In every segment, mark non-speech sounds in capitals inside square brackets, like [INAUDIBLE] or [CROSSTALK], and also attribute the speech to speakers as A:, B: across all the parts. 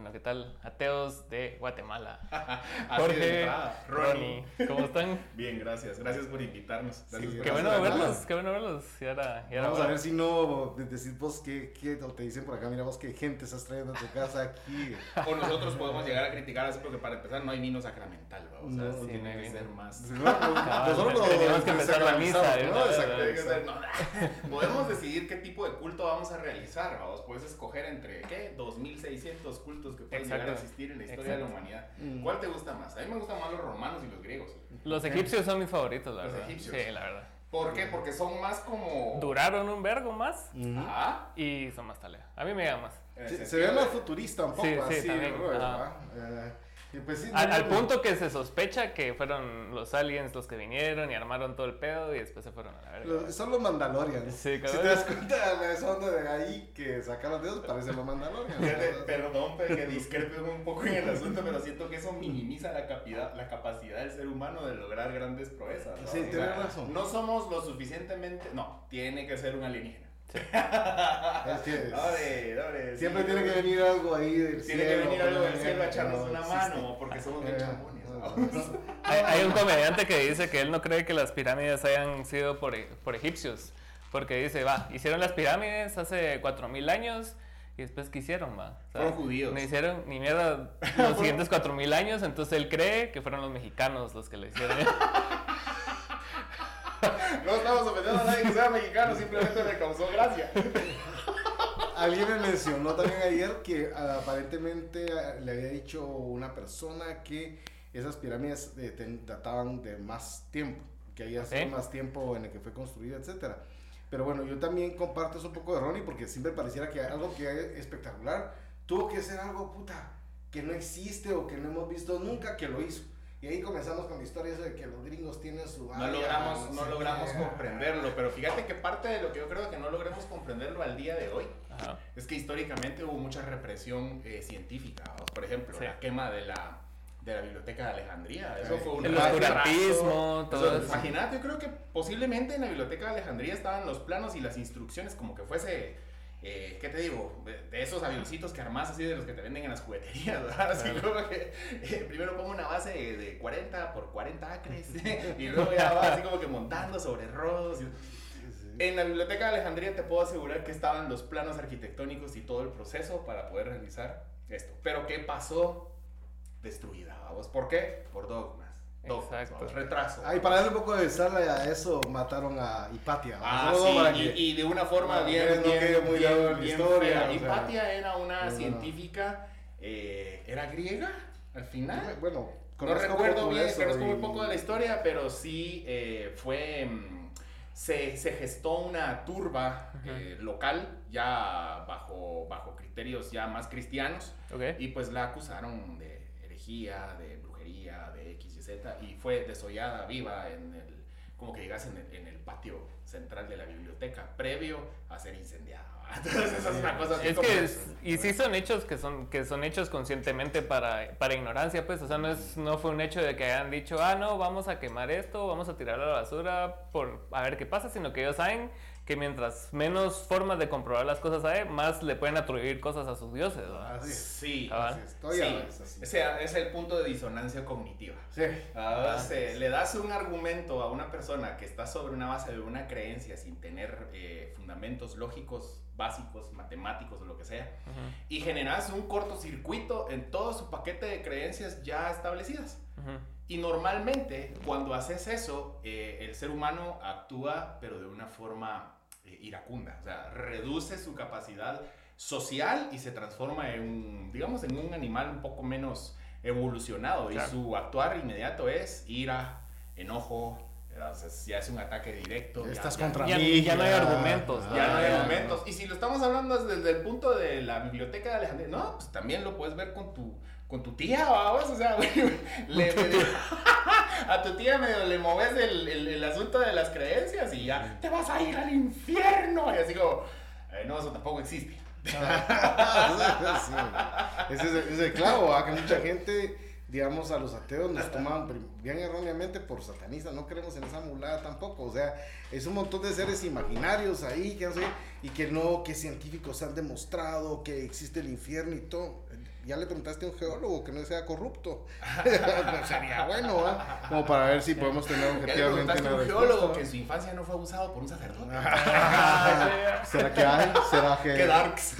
A: Bueno, ¿qué tal? Ateos de Guatemala. [LAUGHS] Jorge,
B: de entrada.
A: Ronnie, ¿cómo están?
B: Bien, gracias. Gracias por invitarnos. Gracias
C: Sí,
A: Qué bueno verlos, qué bueno verlos. Y ahora, y ahora
C: Vamos a ver si no de- decís vos que, que o te dicen por acá, mira vos qué gente estás trayendo a tu casa aquí. [LAUGHS]
B: O nosotros podemos llegar a criticar así porque para empezar no hay vino sacramental, ¿va? o sea,
C: No,
B: sí tiene
A: no
B: que ser más.
C: Sí, [LAUGHS] no, Nosotros
A: teníamos que empezar la misa,
B: podemos decidir qué tipo de culto vamos a realizar, vamos. Puedes escoger entre, ¿qué? 2600 cultos que pueden llegar a
A: Exacto.
B: existir en la historia de la
A: Exacto.
B: humanidad.
C: Mm.
B: ¿Cuál te gusta más? A mí me gustan más los romanos y los griegos.
A: Los egipcios son mis favoritos, la
B: Los
A: verdad.
B: egipcios.
A: Sí, la verdad.
B: ¿Por qué? Porque son más como...
A: Duraron un vergo más.
B: Ajá.
A: y son más talea. A mí me llaman más.
C: Sí, Se ve más futurista un poco,
A: Sí, sí,
C: así,
A: también,
C: bro, pues sí,
A: Al,
C: no,
A: al
C: no,
A: punto que se sospecha que fueron los aliens los que vinieron y armaron todo el pedo y después se fueron a la verga.
C: los- Son los Mandalorians.
A: Sí,
C: si te das cuenta, la esa onda de ahí que sacaron de esos parecen los ¿verdad?
B: Perdón, que discrepe un poco en el asunto, pero siento que eso minimiza la, capacidad, la capacidad del ser humano de lograr grandes proezas. ¿no?
C: Sí, tienes razón.
B: No somos lo suficientemente. No, tiene que ser un alienígena. [LAUGHS]
C: Es que
B: Dale, dale,
C: siempre
B: sí,
C: tiene que venir algo ahí del
B: Tiene
C: cielo.
B: que venir algo del cielo a echarnos
C: No
B: una
C: existe.
B: mano, porque somos bien
C: Eh,
B: chambones.
C: no.
B: vamos. [LAUGHS]
A: Hay, hay un comediante que dice que él no cree que las pirámides hayan sido por, por egipcios. Porque dice, va, hicieron las pirámides hace 4000 años y después ¿qué hicieron, va? O sea,
B: Fueron judíos.
A: No hicieron ni mierda [LAUGHS] los siguientes 4000 años, entonces él cree que fueron los mexicanos los que lo hicieron. [LAUGHS]
B: No estamos ofendiendo a nadie que sea mexicano, simplemente me causó gracia.
C: Alguien me mencionó también ayer que aparentemente ah, le había dicho una persona que esas pirámides eh, ten- databan de más tiempo, que había sido
A: Ok.
C: más tiempo en el que fue construida, etcétera. Pero bueno, yo también comparto eso un poco de Ronnie porque siempre pareciera que algo que es espectacular tuvo que ser algo puta que no existe o que no hemos visto nunca que lo hizo. Y ahí comenzamos con la historia esa de que los gringos tienen su
B: No logramos, no
C: sé
B: logramos
C: qué.
B: comprenderlo, pero fíjate que parte de lo que yo creo que no logremos comprenderlo al día de hoy
A: Ajá.
B: es que históricamente hubo mucha represión eh, científica. Por ejemplo,
A: Sí.
B: la quema de la, de la biblioteca de Alejandría. Eso fue un
A: El oscurantismo, todo
B: eso. Imagínate, yo creo que posiblemente en la biblioteca de Alejandría estaban los planos y las instrucciones como que fuese, eh, ¿qué te digo? De, esos avioncitos que armas así de los que te venden en las jugueterías, [LAUGHS] ¿verdad? Así
A: Claro.
B: como que eh, primero pongo una base de, de 40 por 40 acres [LAUGHS] y luego ya va así como que montando sobre rodos. y- en la biblioteca de Alejandría te puedo asegurar que estaban los planos arquitectónicos y todo el proceso para poder realizar esto. Pero ¿qué pasó? Destruida, vamos. ¿Por qué? Por dogmas. Dogmas,
A: Exacto.
B: Retraso.
C: Ah, y para darle un poco de sal a eso, mataron a Hipatia.
B: Ah, sí,
C: que-
B: y, y de una forma
C: para
B: bien,
C: no
B: bien,
C: muy
B: bien,
C: largo en la
B: bien
C: historia,
B: fea.
C: o sea.
B: Hipatia era una
C: No, no.
B: científica, eh, ¿era griega al final?
C: Bueno,
B: No recuerdo bien,
C: eso
B: conozco muy
C: y-
B: poco de la historia, pero sí eh, fue. mm, se, se gestó una turba eh, local, ya bajo, bajo criterios ya más cristianos,
A: Ok.
B: y pues la acusaron de herejía, de brujería, de X y fue desollada viva en el. como que llegase en el, en el patio central de la biblioteca, previo a ser incendiada. [LAUGHS] Entonces, esa es una cosa así
A: Es
B: como
A: que, es- y sí son hechos que son, que son hechos conscientemente para, para ignorancia, pues, o sea, no, es, no fue un hecho de que hayan dicho, ah, no, vamos a quemar esto, vamos a tirarlo a la basura por a ver qué pasa, sino que ellos saben que mientras menos formas de comprobar las cosas hay, más le pueden atribuir cosas a sus dioses, ¿verdad?
C: Así es.
B: Sí,
A: Ah,
C: Así es. Todavía
B: sí.
C: es así.
B: O sea, es el punto de disonancia cognitiva.
C: Sí.
B: Ah, se- le das un argumento a una persona que está sobre una base de una creencia sin tener eh, fundamentos lógicos, básicos, matemáticos o lo que sea, y generas un cortocircuito en todo su paquete de creencias ya establecidas. Y normalmente cuando haces eso, eh, el ser humano actúa pero de una forma iracunda, o sea, reduce su capacidad social y se transforma en un, digamos, en un animal un poco menos evolucionado
A: Claro.
B: y su actuar inmediato es ira, enojo, entonces ya es un ataque directo. ya-
C: Estás
B: ya-
C: contra
A: Ya-
C: mí.
A: ya no hay argumentos,
B: ya no hay
A: Ah.
B: argumentos. Y si lo estamos hablando desde el punto de la biblioteca de Alejandría, no, pues también lo puedes ver con tu, con tu tía, vamos, o sea, [LAUGHS] güey, le, le- [LAUGHS] a tu tía medio le moves el, el, el asunto de las creencias y ya te vas a ir al infierno. Y así como, eh, no, eso tampoco existe. [LAUGHS]
C: Sí. Ese es el, ese clavo, ¿ah? que mucha gente, digamos, a los ateos nos toman bien erróneamente por satanistas, no creemos en esa mulada tampoco, o sea, es un montón de seres imaginarios ahí, que no sé, y que no, que científicos han demostrado que existe el infierno y todo. Ya le preguntaste a un geólogo que no sea corrupto. [LAUGHS] [LAUGHS] Sería bueno, ¿va? Como para ver si podemos tener
B: Ya le
C: objetivamente
B: preguntaste a
C: una
B: un geólogo que en su infancia no fue abusado por un sacerdote. [LAUGHS]
C: ¿Será que hay? ¿Será que
B: Qué darks.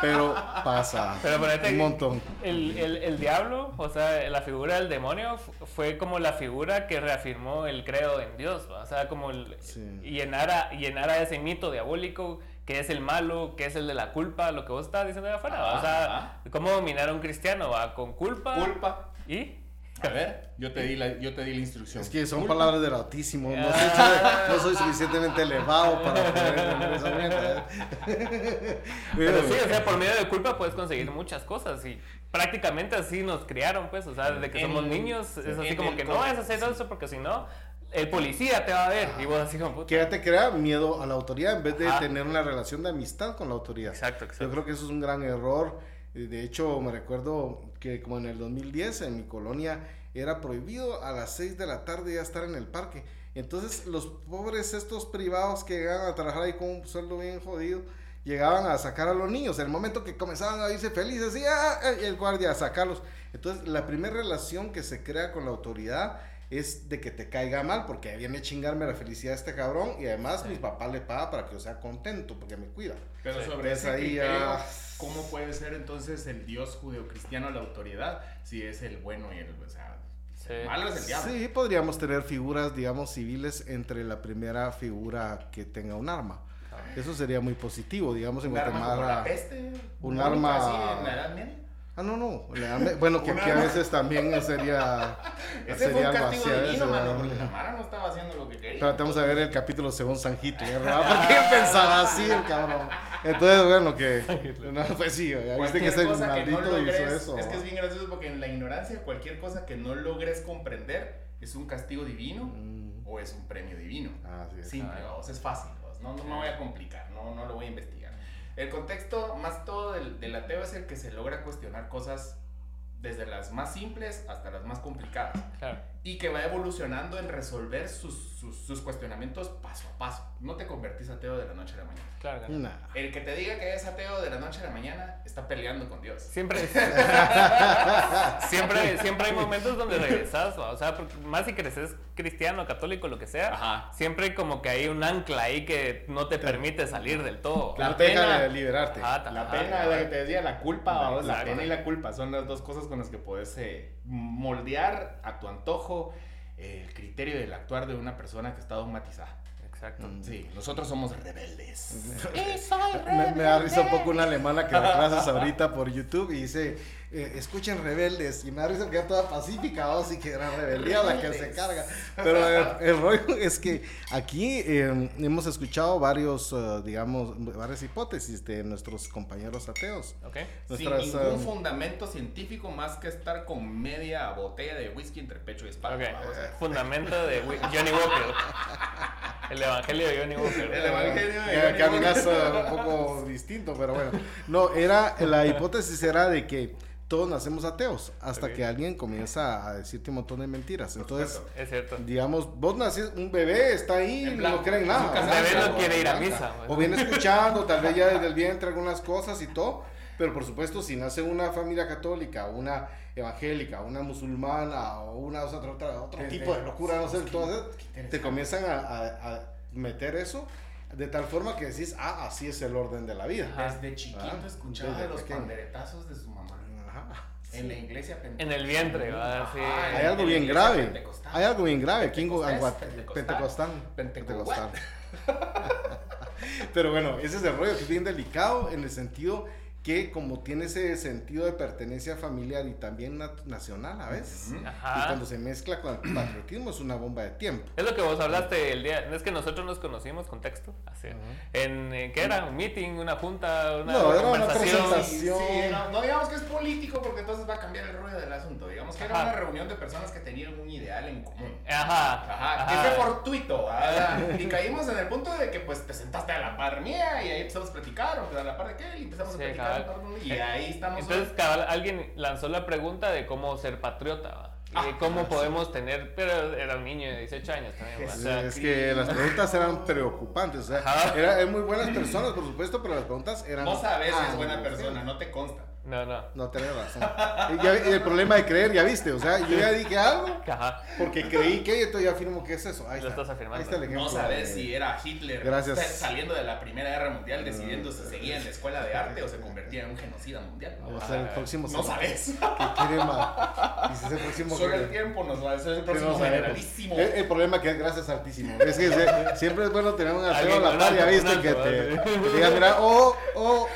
C: Pero pasa.
A: Pero
C: un montón.
A: El, el, el diablo, o sea, la figura del demonio fu- fue como la figura que reafirmó el credo en Dios, ¿va? o sea, como el,
C: Sí.
A: llenar, a, llenar a ese mito diabólico que es el malo, que es el de la culpa, lo que vos estás diciendo de afuera, ¿va? o sea,
B: Ajá.
A: cómo dominar a un cristiano, ¿va? con culpa,
B: Culpa.
A: y
B: A ver, yo te di la, yo te di la instrucción.
C: Es que son
B: Culpa.
C: palabras del Altísimo. No soy,
A: Ah.
C: no soy suficientemente elevado para poder entender esa mierda. [LAUGHS]
A: Pero sí, o sea, por medio de culpa puedes conseguir muchas cosas y prácticamente así nos criaron, pues, o sea, desde que
B: En-
A: somos niños es así como que no vas a hacer eso porque si no, el policía te va a ver y vos así como.
C: Que ya te crea miedo a la autoridad en vez de
A: Ajá.
C: tener una relación de amistad con la autoridad.
A: Exacto,
C: Yo
A: exacto.
C: creo que eso es un gran error. Eh, De hecho, me recuerdo que como en el 2010 en mi colonia era prohibido a las 6 de la tarde ya estar en el parque. Entonces los pobres estos privados que llegaban a trabajar ahí con un sueldo bien jodido, llegaban a sacar a los niños. En el momento que comenzaban a irse felices, y ah, ah, y el guardia a sacarlos. Entonces la primera relación que se crea con la autoridad es de que te caiga mal, porque viene a chingarme la felicidad de este cabrón y además mi papá le paga para que yo sea contento, porque me cuida.
B: Pero
A: Sí.
B: sobre ese criterio,
C: ya-
B: ¿cómo puede ser entonces el Dios judeocristiano la autoridad si es el bueno y el, o sea,
A: Sí.
B: el malo es el diablo?
C: Sí, podríamos tener figuras, digamos, civiles entre la primera figura que tenga un arma. Eso sería muy positivo, digamos, en
B: Un arma como la peste,
C: un
B: bonita,
C: arma-
B: así en la Edad Media.
C: Ah, no, no. Bueno, que aquí a veces también sería.
B: Ese fue
C: sería
B: un castigo
C: veces,
B: divino, mano, porque la Mara no estaba haciendo lo que quería.
C: Vamos a ver el capítulo según San Hitler, ¿verdad? [LAUGHS] ¿Por qué pensaba así el cabrón? Entonces, bueno, que. No, pues sí, viste que ese
B: que no
C: maldito hizo eso.
B: es que es bien gracioso porque en la ignorancia cualquier cosa que no logres comprender es un castigo divino
C: Mm,
B: o es un premio divino.
C: Ah, sí, es.
B: Simple,
A: Ah.
B: es fácil, no, no me voy a complicar, no, no lo voy a investigar. El contexto más todo del, del ateo es el que se logra cuestionar cosas desde las más simples hasta las más complicadas
A: Claro.
B: Y que va evolucionando en resolver sus, sus, sus cuestionamientos paso a paso. No te convertís ateo de la noche a la mañana.
A: Claro. no.
C: Nah.
B: El que te diga que es ateo de la noche a la mañana está peleando con Dios.
A: Siempre, [LAUGHS] siempre, siempre hay momentos donde regresas, o sea, más si creces cristiano, católico, lo que sea,
B: Ajá.
A: siempre como que hay un ancla ahí que no te permite salir del todo.
B: La
C: no te deja
B: pena-
C: de liberarte.
A: Ajá,
B: La
A: ajá,
B: pena,
A: ajá.
B: la que te decía, la culpa, la
A: Exacto.
B: pena y la culpa son las dos cosas con las que puedes eh, moldear a tu antojo el criterio del actuar de una persona que está dogmatizada.
A: Exacto.
C: Mm.
B: Sí, nosotros somos rebeldes. [LAUGHS]
C: Me, me da risa un poco una alemana que da [LAUGHS] clases ahorita por YouTube y dice, eh, escuchen rebeldes. Y me da risa que era toda pacífica, o sí que era rebeldía la que se carga. Pero el, el rollo es que aquí eh, hemos escuchado varios, eh, digamos, varias hipótesis de nuestros compañeros ateos.
A: ¿Ok?
B: Sin ningún
C: um,
B: fundamento científico más que estar con media botella de whisky entre pecho y espalda.
A: Ok.
B: vamos. [LAUGHS]
A: Fundamento de Johnny Walker. El evangelio de Johnny Walker.
B: El evangelio de Johnny Walker.
C: un poco distinto, pero bueno. No, era, la hipótesis era de que todos nacemos ateos hasta que alguien comienza a decirte un montón de mentiras. Entonces,
B: supuesto.
A: Es cierto.
C: digamos, vos naciste, un bebé está ahí,
B: En
C: no creen
B: en
C: nada.
A: El bebé no quiere ir a misa,
C: O
A: pues.
C: viene [LAUGHS] escuchando, tal vez ya desde el vientre algunas cosas y todo. Pero por supuesto, si nace una familia católica, una evangélica, una musulmana o una o sea, otra, otra- otro tipo de locura, no sé,
B: interesante.
C: te comienzan a, a- a meter eso de tal forma que decís, ah, así es el orden de la vida.
B: Desde chiquito
C: Ah,
B: escuchaba
C: desde
B: los
C: pequeño.
B: panderetazos de su En la iglesia
A: En el vientre, ¿verdad? Sí.
C: Hay algo bien grave.
B: pentecostal.
C: Hay algo bien grave aquí en Pentecostal.
B: Pentecostal. [LAUGHS]
C: Pero bueno, ese es el rollo que es bien delicado en el sentido que como tiene ese sentido de pertenencia familiar y también nacional a veces.
B: Ujú.
C: Y
A: Ajá.
C: cuando se mezcla con el patriotismo es una bomba de tiempo.
A: Es lo que vos hablaste el día. Es que nosotros nos conocimos, contexto. Así. En, eh, ¿Qué era? ¿Un meeting? ¿Una junta? ¿Una
C: No, era una
A: conversación?
C: presentación.
B: Sí, sí, no, no digamos que es político porque entonces va a cambiar el rollo del asunto. Digamos que era
A: Ajá.
B: una reunión de personas que tenían un ideal en común.
A: Ajá.
B: Ajá, que
A: ajá.
B: fue fortuito, ¿verdad? Y caímos en el punto de que pues te sentaste a la par mía y ahí empezamos a platicar, o a la par de qué, y empezamos
A: Sí,
B: a platicar. A Y ahí estamos.
A: Entonces, cabal, alguien lanzó la pregunta de cómo ser patriota. ¿va? Y
B: Ah,
A: de cómo
B: sí.
A: podemos tener. Pero era un niño de 18 años también. ¿va? O
C: Es,
A: sea,
C: es que las preguntas eran preocupantes. O sea,
A: Ajá.
C: era, eran muy buenas personas, por supuesto, pero las preguntas eran.
B: Vos sabés que
C: ah,
B: es buena persona, no te consta.
A: No, no.
C: No tenés razón. Y, ya- y el problema de creer, ya viste, o sea, yo ya dije algo
A: Ajá.
C: porque creí que, entonces ya afirmo que es eso. Ahí
A: Lo
C: está.
A: estás afirmando.
C: Ahí está el ejemplo.
B: No sabes
C: de-
B: si era Hitler
C: Gracias.
B: saliendo de la Primera Guerra Mundial decidiendo si seguía en la escuela de arte o se convertía en un genocida mundial.
C: Vamos a ser el próximo.
B: No sabes.
C: Que quiere más. Y si es el próximo.
B: Solo el tiempo nos va a hacer el próximo generalísimo.
C: El, el problema que es gracias altísimo. Es que se- siempre es bueno tener un ateo a la par, ya viste, que te, te diga, mira, oh, oh,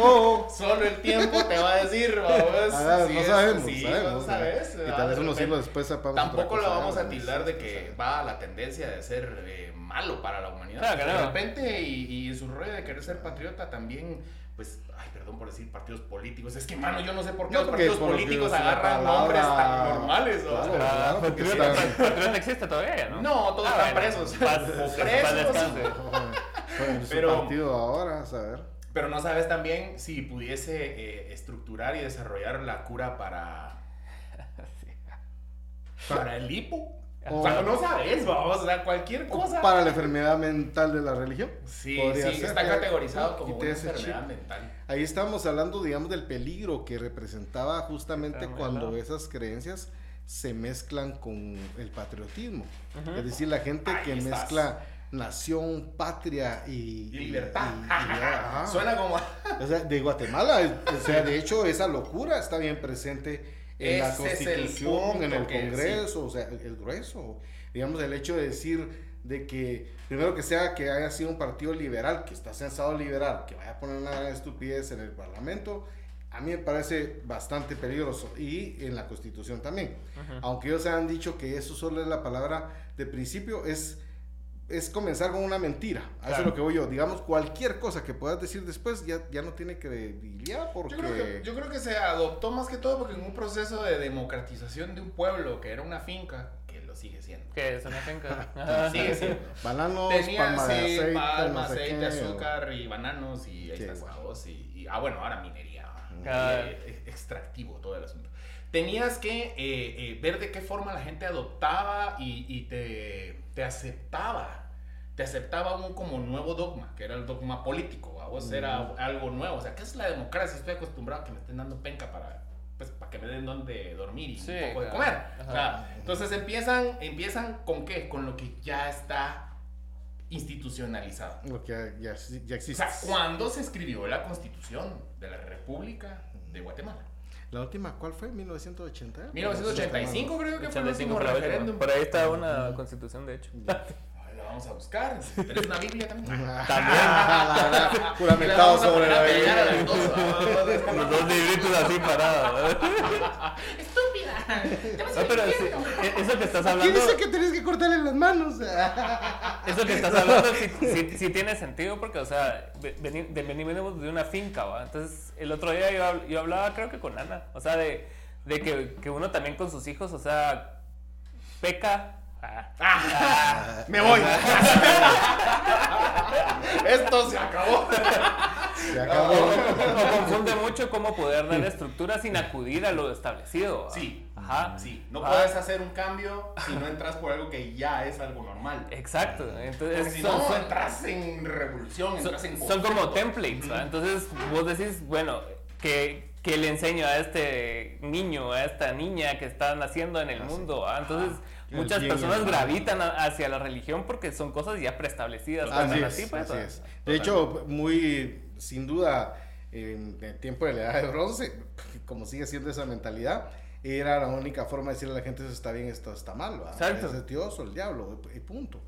C: oh. [LAUGHS]
B: Solo el tiempo te va a decir, [LAUGHS] vamos.
C: Ah,
B: si
C: no
B: es-
C: sabemos,
B: sí,
C: sabemos.
B: no sabes.
C: Y tal vez unos siglos después
B: Tampoco lo vamos a
C: ¿no?
B: tildar de que va a la tendencia de ser eh, malo para la humanidad.
A: Claro
B: de
A: no.
B: repente, y, y en su rollo de querer ser patriota también, pues, ay, perdón por decir partidos políticos. Es que, mano, yo no sé por qué
C: No,
B: los partidos políticos agarran
C: palabra-
B: nombres tan normales. ¿o?
C: Claro.
A: Ah, Patriota, [LAUGHS] existe todavía, ¿no?
B: No, todos
A: Ah,
B: están
A: bueno.
B: presos.
A: Paz,
B: O Pero-
C: partido ahora, a saber.
B: Pero no sabes también si pudiese eh, estructurar y desarrollar la cura para, [LAUGHS] para el hipo.
C: O-
B: O sea, no sabes, vamos, o sea, cualquier cosa.
C: Para la enfermedad mental de la religión.
B: Sí,
C: Podría
B: sí,
C: ser
B: está categorizado como una enfermedad
C: chip.
B: mental.
C: Ahí estamos hablando, digamos, del peligro que representaba justamente cuando esas creencias se mezclan con el patriotismo. Es decir, la gente
B: Ahí
C: que
B: estás.
C: mezcla nación, patria y,
B: Y libertad.
C: y- y- [LAUGHS] ajá.
B: Suena como.
C: O sea, de Guatemala, o sea, de hecho, esa locura está bien presente en la
B: Ese es el
C: Constitución, en el Congreso, o sea, el, el grueso. Digamos, el hecho de decir de que, primero que sea que haya sido un partido liberal, que está censado liberal, que vaya a poner una gran estupidez en el Parlamento, a mí me parece bastante peligroso. Y en la Constitución también. Aunque ellos han dicho que eso solo es la palabra de principio, es, es comenzar con una mentira. A eso es lo que voy yo. Digamos, cualquier cosa que puedas decir después ya, ya no tiene credibilidad porque...
B: Yo creo, que, yo creo que se adoptó más que todo porque en un proceso de democratización de un pueblo que era una finca, que lo sigue siendo.
A: ¿Qué es una finca? [LAUGHS]
B: Sigue siendo.
C: Bananos,
B: Tenía
C: palma de
B: sí,
C: aceite,
B: palma,
C: no sé
B: aceite,
C: qué,
B: azúcar y bananos y ahí
C: Sí,
B: estás,
C: bueno.
B: huevos, y, y- ah, bueno, ahora minería.
A: Ah.
B: eh, eh, extractivo todo el asunto. Tenías que eh, eh, ver de qué forma la gente adoptaba y, y te, te aceptaba. Te aceptaba un como nuevo dogma, que era el dogma político. A vos era algo nuevo. O sea, ¿qué es la democracia? Estoy acostumbrado a que me estén dando penca para, pues, para que me den donde dormir y
A: Sí,
B: un poco de comer. O sea, entonces empiezan, empiezan con qué? Con lo que ya está institucionalizado.
C: Lo que ya, ya
B: O
C: existe.
B: sea, ¿cuándo se escribió la constitución de la República de Guatemala?
C: La última, ¿cuál fue? ¿1980?
B: 1985 creo que fue el
A: 85
B: último
A: fue la última.
B: referéndum.
A: Por ahí está una constitución, de hecho.
B: Vamos a buscar. ¿Tenés una Biblia también? [LAUGHS]
C: También. [LAUGHS] Juramentado sobre la Biblia. [LAUGHS]
A: Los dos libritos así parados.
B: ¡Estúpida!
A: No, pero sí, e- eso que estás
C: ¿Quién
A: hablando,
C: dice que tenés que cortarle las manos?
A: eso que estás hablando sí, sí- sí tiene sentido porque, o sea, de- venimos de una finca, ¿va? Entonces, el otro día yo, yo hablaba, creo que con Ana, o sea, de, de que, que uno también con sus hijos, o sea, peca. Ah,
B: Ah, ¡Me voy! [LAUGHS] Esto se acabó.
C: Se acabó.
A: o confunde mucho cómo poder dar estructura sin acudir a lo establecido.
B: Sí,
A: Ajá.
B: sí. No
A: Ah,
B: puedes hacer un cambio si no entras por algo que ya es algo normal.
A: Exacto.
B: Porque
A: Entonces,
B: si
A: son-
B: no,
A: son-
B: entras en revolución,
A: son,
B: entras en
A: son como templates. Entonces vos decís, bueno, que, que le enseño a este niño, a esta niña que está naciendo en el
C: Así.
A: mundo, ¿va? Entonces
C: El
A: muchas personas gravitan hacia la religión porque son cosas ya preestablecidas.
C: Así es,
A: así, pues,
C: así es. De hecho, muy sin duda, en el tiempo de la edad de bronce, [LAUGHS] como sigue siendo esa mentalidad, era la única forma de decirle a la gente eso está bien, esto está mal, ¿va?
A: Exacto.
C: es Dios o el diablo, y punto.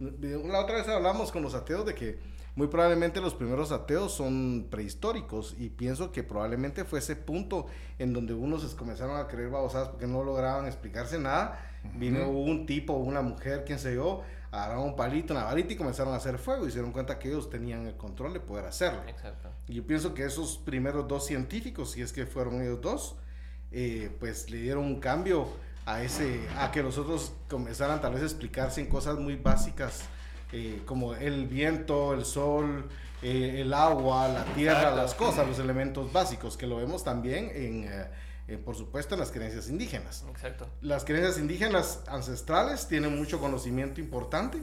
C: La otra vez hablamos con los ateos de que muy probablemente los primeros ateos son prehistóricos y pienso que probablemente fue ese punto en donde unos comenzaron a creer babosadas porque no lograban explicarse nada. Vino un tipo, una mujer, quién sé yo, agarraron un palito, una varita y comenzaron a hacer fuego y se dieron cuenta que ellos tenían el control de poder hacerlo.
A: Exacto.
C: Y yo pienso que esos primeros dos científicos, si es que fueron ellos dos, eh, pues le dieron un cambio a ese, a que los otros comenzaran tal vez a explicarse en cosas muy básicas, eh, como el viento, el sol, eh, el agua, la tierra,
A: Exacto.
C: las cosas, los elementos básicos, que lo vemos también en, eh, por supuesto, en las creencias indígenas.
A: Exacto.
C: Las creencias indígenas ancestrales tienen mucho conocimiento importante,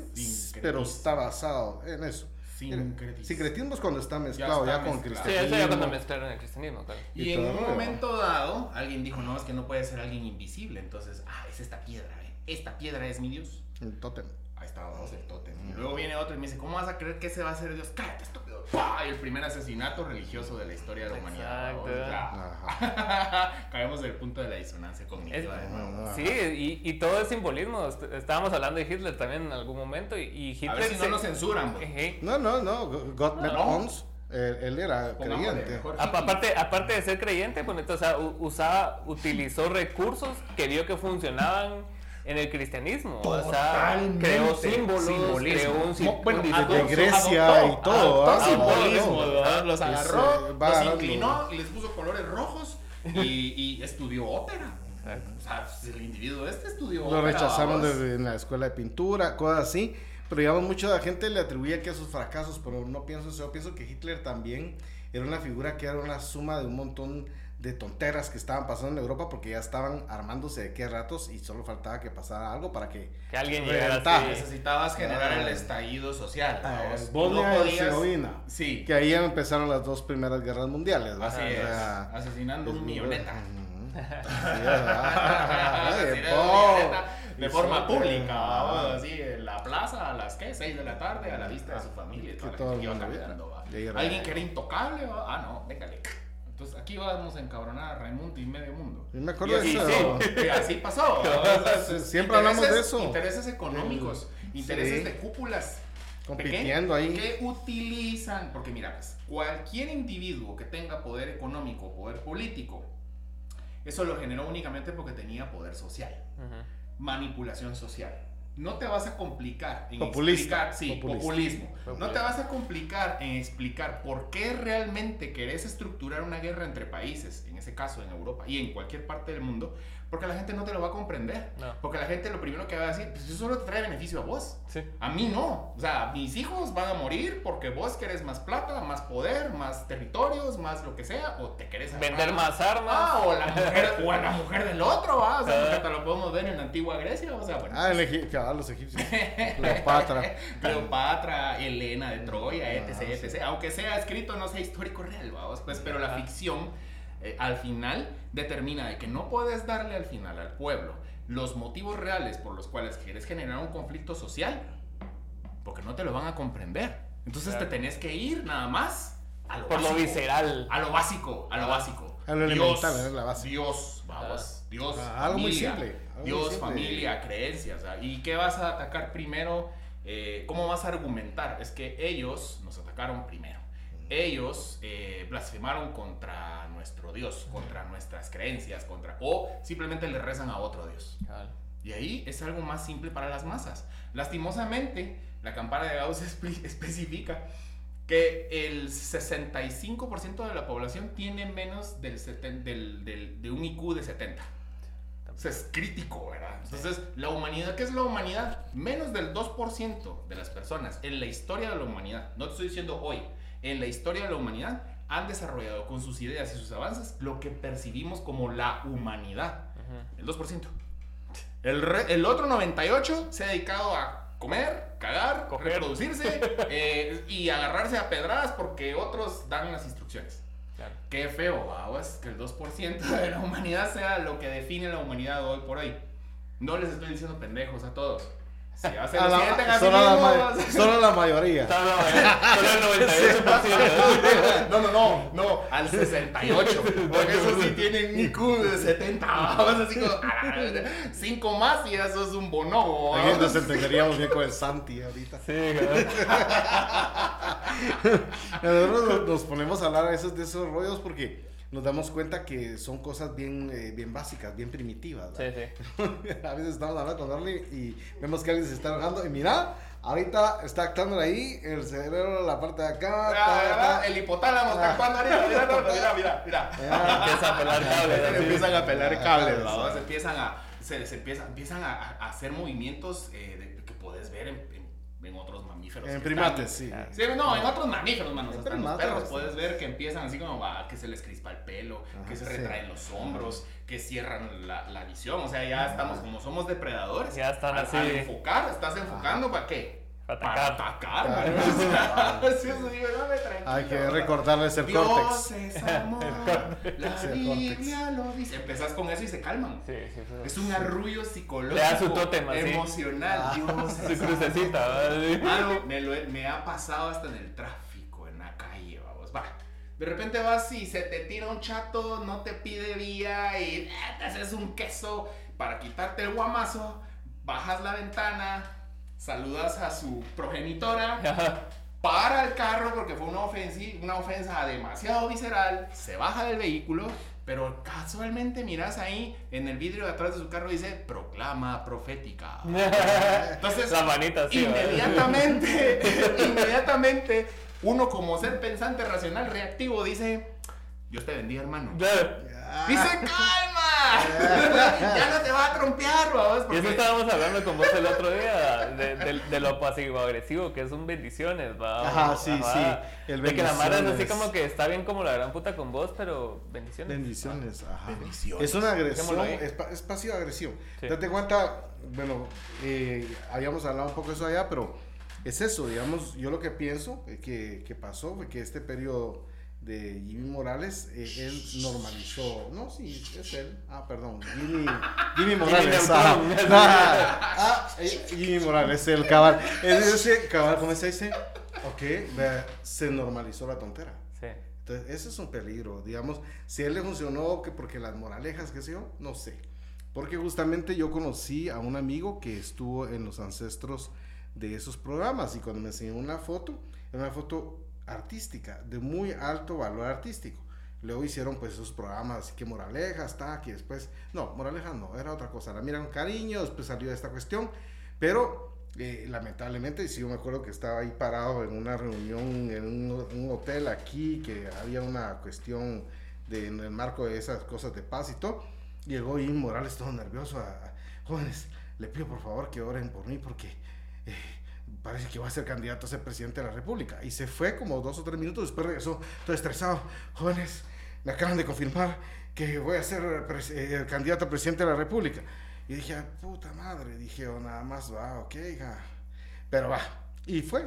C: pero está basado en eso.
B: Sincretismo.
C: Sincretismo es cuando está mezclado
B: está
C: ya, con
B: mezclado.
A: Sí,
C: cristianismo.
A: eso ya cuando mezclaron el cristianismo, claro.
B: Y,
C: Y
B: en un momento dado, alguien dijo, no, es que no puede ser alguien invisible. Entonces, ah, es esta piedra, ¿eh? Esta piedra es mi Dios.
C: El tótem.
B: Ahí está, vamos, el tótem. Y luego viene otro y me dice, ¿cómo vas a creer que ese va a ser Dios? Cállate, estúpido. ¡Pah! Y el primer asesinato religioso de la historia de la humanidad.
A: Exacto.
B: O sea,
C: Ajá. [LAUGHS]
B: Caemos del punto de la disonancia cognitiva. de nuevo.
A: Sí, y, y todo es simbolismo. Est- Estábamos hablando de Hitler también en algún momento y, y Hitler...
B: A ver si no
A: se-
B: nos censuran, güey.
C: No, no, no. God
B: No.
C: Él, él era
B: Pongámosle
C: creyente.
A: Aparte, aparte de ser creyente, pues, entonces, o sea, u- usaba, utilizó recursos que vio que funcionaban en el cristianismo. O sea, creó símbolos,
B: Simbolismo.
A: creó un, si-
B: Mo- bueno,
A: un.
C: De Grecia
B: adoptó-
C: y todo,
B: adoptó
C: ¿ah?
B: simbolismo. ¿verdad? Los
C: Pues,
B: agarró,
C: va
B: los inclinó y les puso colores rojos y, y estudió ópera. O sea, el individuo este estudió
C: Lo
B: ópera.
C: rechazaron
B: vamos.
C: de- en la escuela de pintura, cosas así. Pero digamos, mucha gente le atribuía que a sus fracasos, pero no pienso eso. Yo pienso que Hitler también era una figura que era una suma de un montón de tonteras que estaban pasando en Europa porque ya estaban armándose de qué ratos y solo faltaba que pasara algo para que
A: Que alguien llegara.
B: Necesitabas generar
C: Ah.
B: el estallido social.
C: Ah,
B: Y
C: Bosnia
B: no
C: y
B: podías-
C: Herzegovina.
B: Sí,
C: Que ahí empezaron las dos primeras guerras mundiales. [LAUGHS] ¿verdad?
B: así
C: O
B: es.
C: sea,
B: Asesinando
C: es, ¿verdad? Ay,
B: Asesinando un milloneta de
C: Y
B: forma
C: suerte.
B: pública,
C: Ah.
B: así en la plaza a las ¿qué? 6 de la tarde a la vista de su familia. y
C: Que todo
B: que iba caminando, va. Alguien que era intocable, va. ah no, véngale. Entonces aquí vamos a encabronar a Raimundo y medio mundo.
C: Yo me acuerdo
B: Y
C: de
B: así,
C: eso.
B: sí, así pasó. [LAUGHS]
C: Siempre hablamos de eso.
B: Intereses económicos, intereses
C: Sí.
B: de cúpulas
C: Compitiendo ahí.
B: que utilizan, porque mira, pues, cualquier individuo que tenga poder económico, poder político, eso lo generó únicamente porque tenía poder social, manipulación social. No te vas a complicar en
C: Populista,
B: explicar, sí,
C: populista.
B: populismo. No te vas a complicar en explicar por qué realmente querés estructurar una guerra entre países, en ese caso en Europa y en cualquier parte del mundo, porque la gente no te lo va a comprender.
A: No.
B: Porque la gente lo primero que va a decir, pues eso solo te trae beneficio a vos.
A: Sí.
B: A mí no. O sea, mis hijos van a morir porque vos querés más plata, más poder, más territorios, más lo que sea, o te querés agarrar-
A: Vender más armas.
B: Ah, o la mujer, o a la [LAUGHS] mujer del otro, ¿va? O sea, porque hasta lo podemos ver en la antigua Grecia, o sea, bueno.
C: Ah, Egip- claro, los egipcios. Cleopatra. [LAUGHS]
B: Cleopatra, Helena de Troya, etc,
C: Ah, sí.
B: etc. Aunque sea escrito, no sea histórico real, vamos, pues, pero la ficción eh, al final determina de que no puedes darle al final al pueblo los motivos reales por los cuales quieres generar un conflicto social, porque no te lo van a comprender. Entonces
A: Claro.
B: te tenés que ir nada más a lo
A: Por lo
B: básico.
A: visceral.
B: A lo básico, a lo básico.
C: A lo elemental, es la base.
B: Dios, vamos, Dios,
C: Ah, algo muy
B: familia,
C: simple, algo muy
B: Dios,
C: simple.
B: familia, creencias. ¿ah? ¿Y qué vas a atacar primero? Eh, ¿Cómo vas a argumentar? Es que ellos nos atacaron primero. Ellos eh, blasfemaron contra nuestro Dios, contra nuestras creencias, contra o simplemente le rezan a otro Dios. Y ahí es algo más simple para las masas. Lastimosamente, la campana de Gauss [LAUGHS] espe- especifica que el 65% de la población tiene menos del, del- del- de un IQ de 70. O sea, es crítico, ¿verdad? Entonces, la humanidad, ¿qué es la humanidad? Menos del 2% de las personas en la historia de la humanidad, no te estoy diciendo hoy, en la historia de la humanidad, han desarrollado con sus ideas y sus avances lo que percibimos como la humanidad. El 2%. El, re- el otro 98% se ha dedicado a comer, cagar,
A: Coger.
B: reproducirse [LAUGHS] eh, y agarrarse a pedradas porque otros dan las instrucciones.
A: Claro.
B: Qué feo, vamos, que el 2% de la humanidad sea lo que define la humanidad hoy por hoy. No les estoy diciendo pendejos a todos. Si se
C: A
B: lo
C: la- solo, la
B: mismo,
C: ma-
B: vas a-
C: solo la mayoría.
A: Solo el 98%.
B: No, no, no, no, al 68. [LAUGHS] Porque eso sí tienen IQ de 70. [LAUGHS] Vamos así como 5 más y ya sos un bonobo.
C: Aquí nos entenderíamos bien con el Santi ahorita.
A: Sí, cabal. [LAUGHS]
C: Nosotros nos- nos ponemos a hablar a veces de esos rollos porque nos damos cuenta que son cosas bien, eh, bien básicas, bien primitivas.
A: Sí,
C: ¿verdad?
A: sí. [LAUGHS]
C: a veces estamos hablando con Orly y vemos que alguien se está enojando y mira, ahorita está actuando ahí, el cerebro, la parte de acá.
B: Ah,
C: ta,
B: ¿verdad?
C: ta.
B: El hipotálamo está
C: Ah.
B: actuando ahorita. Mira, mira, mira, mira. [LAUGHS]
A: Empieza a pelar cables.
B: empiezan a pelar
C: Ah,
B: cables. Se empiezan a, se, se empiezan, empiezan a, a hacer movimientos eh, de- que puedes ver en, en- otros mamíferos.
C: En primates,
B: están-
C: sí.
B: Sí, no, en otros mamíferos, mano.
C: En
B: Hasta en los perros puedes ver que empiezan así como ah, que se les crispa el pelo,
C: Ajá,
B: que se
C: sí.
B: retraen los hombros, que cierran la, la visión. O sea, ya estamos, como somos depredadores.
A: Ya están
B: al,
A: así.
B: Al enfocar, estás enfocando para qué? Para
A: Atacar.
B: atacar, man. O sea, [LAUGHS] [LAUGHS] sí, eso digo, no.
C: Hay que recordarles el
B: Dios
C: córtex.
B: es amor, [LAUGHS] la
C: Sí,
B: Biblia lo dice. Empezás con eso y se calman.
A: Sí, sí, sí.
B: Es un arrullo psicológico.
A: Le da su tótem.
B: Emocional.
C: Ah.
B: Dios
A: Su crucecita, ¿verdad? Sí.
B: Mano, me, lo he- me ha pasado hasta en el tráfico, en la calle, vamos. Va. De repente vas y se te tira un chato, no te pide vía y eh, te haces un queso para quitarte el guamazo. Bajas la ventana, saludas a su progenitora, [LAUGHS] para el carro porque fue una, ofensi- una ofensa demasiado visceral, se baja del vehículo, pero casualmente miras ahí en el vidrio de atrás de su carro dice proclama profética. [LAUGHS] Entonces,
A: La manita ¿verdad?
B: inmediatamente, [LAUGHS] inmediatamente, uno como ser pensante, racional, reactivo dice, Dios te bendiga, hermano. Dice, calma, [LAUGHS] ya no te va a trompear, vamos.
A: Y eso
B: porque-
A: estábamos hablando con vos el otro día, de, de- de lo pasivo-agresivo, que son bendiciones, va.
C: Ajá, sí, sí, el
A: de que la mara es así como que está bien como la gran puta con vos, pero bendiciones.
C: Bendiciones, ajá.
B: Bendiciones.
C: Es una agresión, es, pa- es pasiva agresión.
A: Sí.
C: Date cuenta, bueno, eh, habíamos hablado un poco de eso allá, pero es eso, digamos, yo lo que pienso eh, que, que pasó fue que este periodo de Jimmy Morales, eh, él normalizó, no, sí, es él, ah, perdón, Jimmy, [LAUGHS] Jimmy Morales.
A: Neutron.
C: ah, eh, Jimmy Morales, el cabal, es ese cabal, ¿cómo se dice? Ok, vea, se normalizó la tontera.
A: Sí.
C: Entonces, ese es un peligro, digamos, si a él le funcionó, que porque las moralejas, qué sé yo, no sé. Porque justamente yo conocí a un amigo que estuvo en los ancestros de esos programas y cuando me enseñó una foto, era una foto artística, de muy alto valor artístico. Luego hicieron pues esos programas, así que moralejas, que después, no, moralejas no, era otra cosa, la miran cariño, después salió esta cuestión, pero eh, lamentablemente, sí, yo me acuerdo que estaba ahí parado en una reunión en un, un hotel aquí, que había una cuestión de, en el marco de esas cosas de paz y todo. Llegó Jim Morales todo nervioso. A, a- jóvenes, le pido por favor que oren por mí porque eh, parece que va a ser candidato a ser presidente de la República. Y se fue como dos o tres minutos, después regresó todo estresado. Jóvenes, me acaban de confirmar que voy a ser eh, el candidato a presidente de la República. Y dije, "Ah, puta madre, dije, oh, nada más va, ok, hija. Pero va, y fue.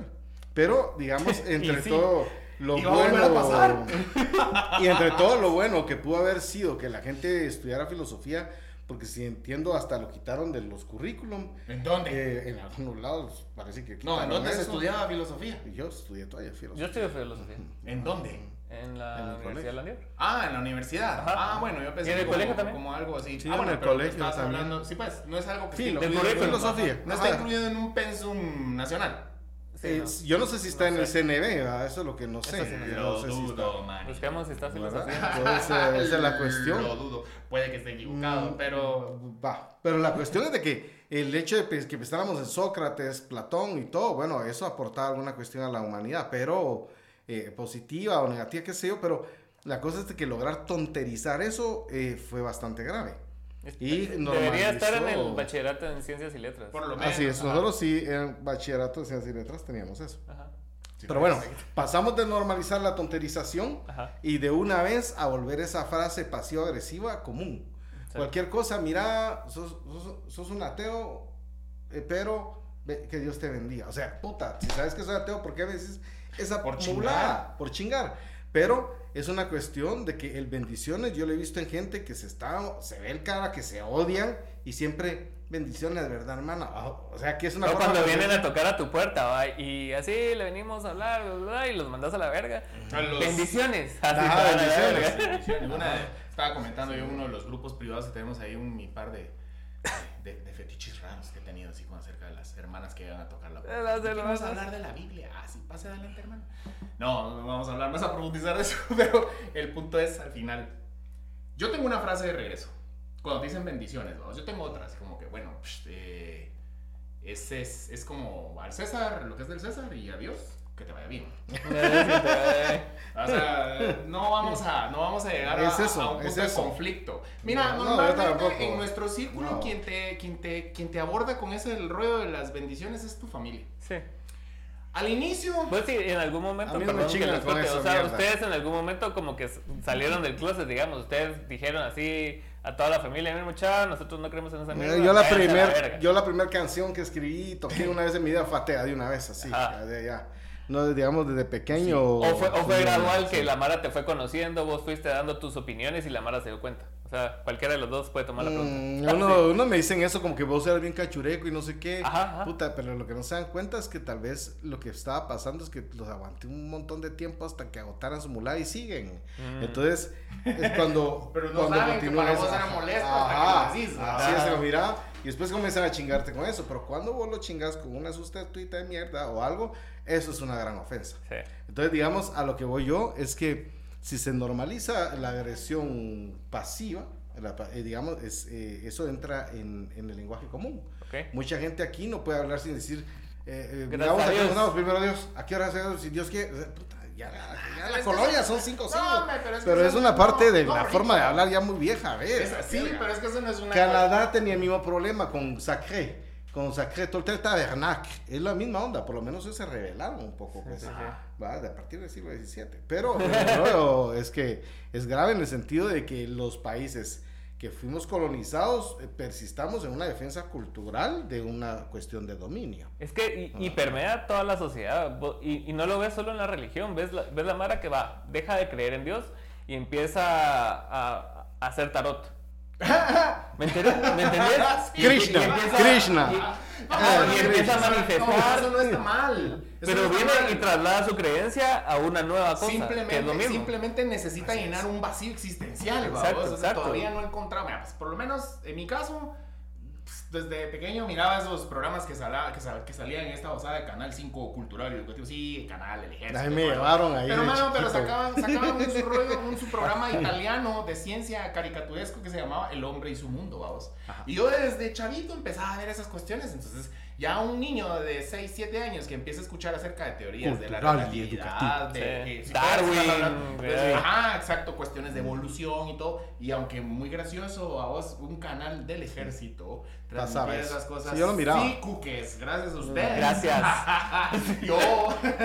C: Pero, digamos, [LAUGHS] entre
A: sí.
C: todo lo
B: Y va a
C: bueno.
B: pasar. [LAUGHS]
C: y entre todo lo bueno que pudo haber sido que la gente estudiara filosofía, porque si entiendo, hasta lo quitaron de los currículum.
B: ¿En dónde?
C: eh, en algunos lados parece que.
B: no, ¿en dónde se estudiaba filosofía?
C: Yo estudié todavía filosofía.
A: Yo estudio filosofía
B: ¿En dónde?
A: en la
C: En el
A: Universidad
C: colegio.
A: de Landívar.
B: Ah, en la universidad.
A: Ajá.
B: Ah, bueno, yo pensé
A: ¿Y en el
B: como,
A: colegio también?
B: como algo así.
C: Sí,
B: ah,
C: en
B: bueno,
C: el
B: pero
C: colegio también.
B: hablando. Sí, pues, no es algo que
C: Sí,
B: esté
C: del
B: incluido en-
C: filosofía.
B: No está incluido en un pensum nacional.
A: Sí,
C: Eh,
A: no.
C: Yo no sé si está
A: No
C: en el
A: sé.
C: CNB, ¿verdad? eso es lo que no sé.
A: Sí.
C: Yo
B: Lo
C: no sé si está.
B: dudo, man.
A: Busquemos si está
C: ¿Verdad?
A: filosofía.
C: Entonces, eh, esa es la cuestión.
B: Lo dudo. Puede que esté equivocado,
C: Mm,
B: pero.
C: Va, pero la cuestión es de que el hecho de que pensáramos en Sócrates, Platón y todo, bueno, eso aportaba alguna cuestión a la humanidad, pero eh, positiva o negativa, qué sé yo, pero la cosa es de que lograr tonterizar eso eh, fue bastante grave. Y
A: Debería estar en el bachillerato en ciencias y letras.
B: Por lo menos.
C: Así es,
B: ajá.
C: nosotros sí en bachillerato de ciencias y letras teníamos eso.
A: Ajá.
B: Sí,
C: Pero bueno, pasamos de normalizar la tonterización
A: Ajá.
C: y de una vez a volver esa frase pasivo-agresiva común.
A: Sí.
C: Cualquier cosa, mira, sos, sos- sos un ateo, eh, pero ve- que Dios te bendiga. O sea, puta, si sabes que soy ateo, ¿por qué me dices esa
B: Por
C: mulada? Por chingar. Pero es una cuestión de que el bendiciones, yo lo he visto en gente que se está, se ve el cara, que se odian y siempre bendiciones, de verdad, hermana. O sea, que es una
A: O
C: forma
A: cuando
C: de-
A: vienen a tocar a tu puerta, va, y así le venimos a hablar, bla, bla, y los mandas a la verga.
B: A los-
A: Bendiciones. Así
C: Ajá,
A: a la
C: bendiciones.
A: verga.
B: Bendiciones. Una de- estaba comentando yo en uno de los grupos privados que tenemos ahí un mi par de, de, de fetiches raros que he tenido así como acerca de las hermanas que iban a tocar la
A: las
B: ¿Qué Vamos a hablar de la Biblia. Ah, sí, pase adelante, hermano. No, no vamos a hablar más a profundizar de eso, [LAUGHS] pero el punto es al final. Yo tengo una frase de regreso. Cuando te dicen bendiciones, vamos. Yo tengo otra, así como que, bueno, psh, eh, es, es, es como al César, lo que es del César, y a Dios, que te vaya bien. [LAUGHS] O sea, no vamos a, no vamos a llegar a,
C: Es eso,
B: a un
C: es
B: punto de
C: eso.
B: conflicto. Mira,
C: No, no,
B: normalmente
C: tampoco.
B: en nuestro círculo
C: No.
B: quien, te, quien, te, quien te aborda con ese el rollo de las bendiciones es tu familia.
A: Sí.
B: Al inicio.
A: Pues sí, en algún momento,
C: A mí no me
A: perdón que
C: chingan
A: les corte,
C: eso,
A: o sea,
C: mierda.
A: ustedes en algún momento como que salieron del closet, digamos, ustedes dijeron así a toda la familia, miren mucha, nosotros no creemos en esa mierda.
C: Yo la
A: a la
C: primer,
A: verga".
C: yo la primera canción que escribí y toqué [LAUGHS] una vez en mi vida fue atea de una vez, así,
A: Ajá.
C: ya, de- ya. No, digamos, desde pequeño.
A: O fue, o fue
C: sí,
A: gradual
C: sí.
A: que la Mara te fue conociendo, vos fuiste dando tus opiniones y la Mara se dio cuenta. O sea, cualquiera de los dos puede tomar la
C: Mm,
A: pregunta.
C: uno, uno me dicen eso como que vos eres bien cachureco y no sé qué.
A: Ajá, ajá.
C: Puta, pero lo que no se dan cuenta es que tal vez lo que estaba pasando es que los aguanté un montón de tiempo hasta que agotaran su mulada y siguen.
A: Mm.
C: Entonces, es cuando. [LAUGHS]
B: Pero no
C: cuando
B: saben que para vos era molesto
C: Ajá,
B: hasta que lo decís.
C: Así es, se lo mira. Y después comienzan a chingarte con eso. Pero cuando vos lo chingas con una sustituta de mierda o algo, eso es una gran ofensa.
A: Sí.
C: Entonces, digamos, a lo que voy yo es que si se normaliza la agresión pasiva, la eh, digamos, es, eh, eso entra en, en el lenguaje común.
A: Ok.
C: Mucha gente aquí no puede hablar sin decir, eh, eh,
A: Gracias
C: digamos,
A: a Dios.
C: primero Dios, ¿a qué hora se Si Dios quiere, puta, ya, ya la
B: que
C: colonia son cinco
B: No,
C: siglos.
B: hombre, pero es
C: una parte de la forma de hablar ya muy vieja, a ver.
B: Es así,
C: verga.
B: pero es que eso no es una.
C: Canadá tenía el mismo problema con Sacré. Con Sacré, todo el tabernac. Es la misma onda, por lo menos ellos se rebelaron un poco. Pues,
A: sí, sí.
C: ¿va? De a partir del siglo XVII. [LAUGHS] Pero es que es grave en el sentido de que los países que fuimos colonizados eh, persistamos en una defensa cultural de una cuestión de dominio.
A: Es que y, y permea toda la sociedad. Y, y no lo ves solo en la religión. Ves la, ves la Mara que va, deja de creer en Dios y empieza a, a hacer tarot. ¿Me entendés?
C: Krishna, [LAUGHS]
A: empieza-
C: Krishna.
A: y-
C: Ah,
A: y empieza a
B: No,
A: manifestar.
B: eso no está mal. Eso
A: Pero
B: no
A: viene
B: mal.
A: y traslada su creencia a una nueva cosa. que es lo
B: Simplemente,
A: mismo.
B: simplemente necesita llenar un vacío existencial,
A: Exacto,
B: ¿va? O sea,
A: exacto.
B: todavía no he encontrado, mira, pues, por lo menos en mi caso, desde pequeño miraba esos programas que, sala- que, sal- que salían en esta osada de Canal 5 Cultural y Educativo, sí, Canal, el Ejército.
C: Ahí me
B: todo.
C: llevaron ahí
B: Pero, mano, pero sacaban, sacaban un, su [LAUGHS] rollo, un su programa italiano de ciencia caricaturesco que se llamaba El hombre y su mundo, vamos. Y yo desde chavito empezaba a ver esas cuestiones, entonces ya un niño de 6, 7 años que empieza a escuchar acerca de teorías de la
C: Cultural
B: relatividad, de,
A: Sí.
B: si
A: Darwin,
B: pues,
A: eh.
B: ajá, exacto, cuestiones de evolución y todo, y aunque muy gracioso a vos, un canal del ejército
C: eso.
B: esas cosas.
C: Sí, yo lo miraba.
B: Sí, cuques, gracias a ustedes.
A: Gracias. [LAUGHS]
B: Yo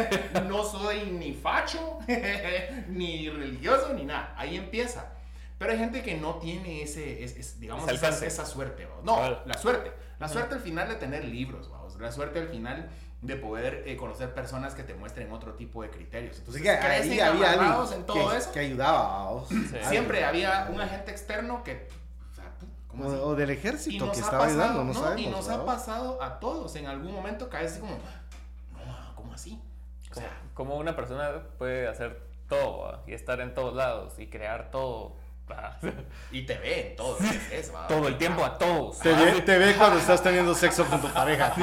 B: [LAUGHS] no soy ni facho, [LAUGHS] ni religioso, ni nada. Ahí empieza. Pero hay gente que no tiene ese, es- es, digamos, esa, esa suerte. No, la suerte. La suerte al final de tener libros, vamos. La suerte al final de poder eh, conocer personas que te muestren otro tipo de criterios.
C: Entonces, que ahí había alguien
B: en todo
C: que,
B: eso.
C: que ayudaba.
B: Siempre había un agente externo que... O, sea, ¿cómo así?
C: O, o del ejército que estaba
B: pasado,
C: ayudando, no,
B: ¿no?
C: sabemos.
B: Y nos ha pasado a todos. En algún momento caes así como, no, ¿cómo así? O sea,
A: Como una persona puede hacer todo ¿va? y estar en todos lados y crear todo.
B: Y te ve en todo
A: todo el tiempo a todos.
C: Te ve, te ve cuando estás teniendo sexo con tu pareja.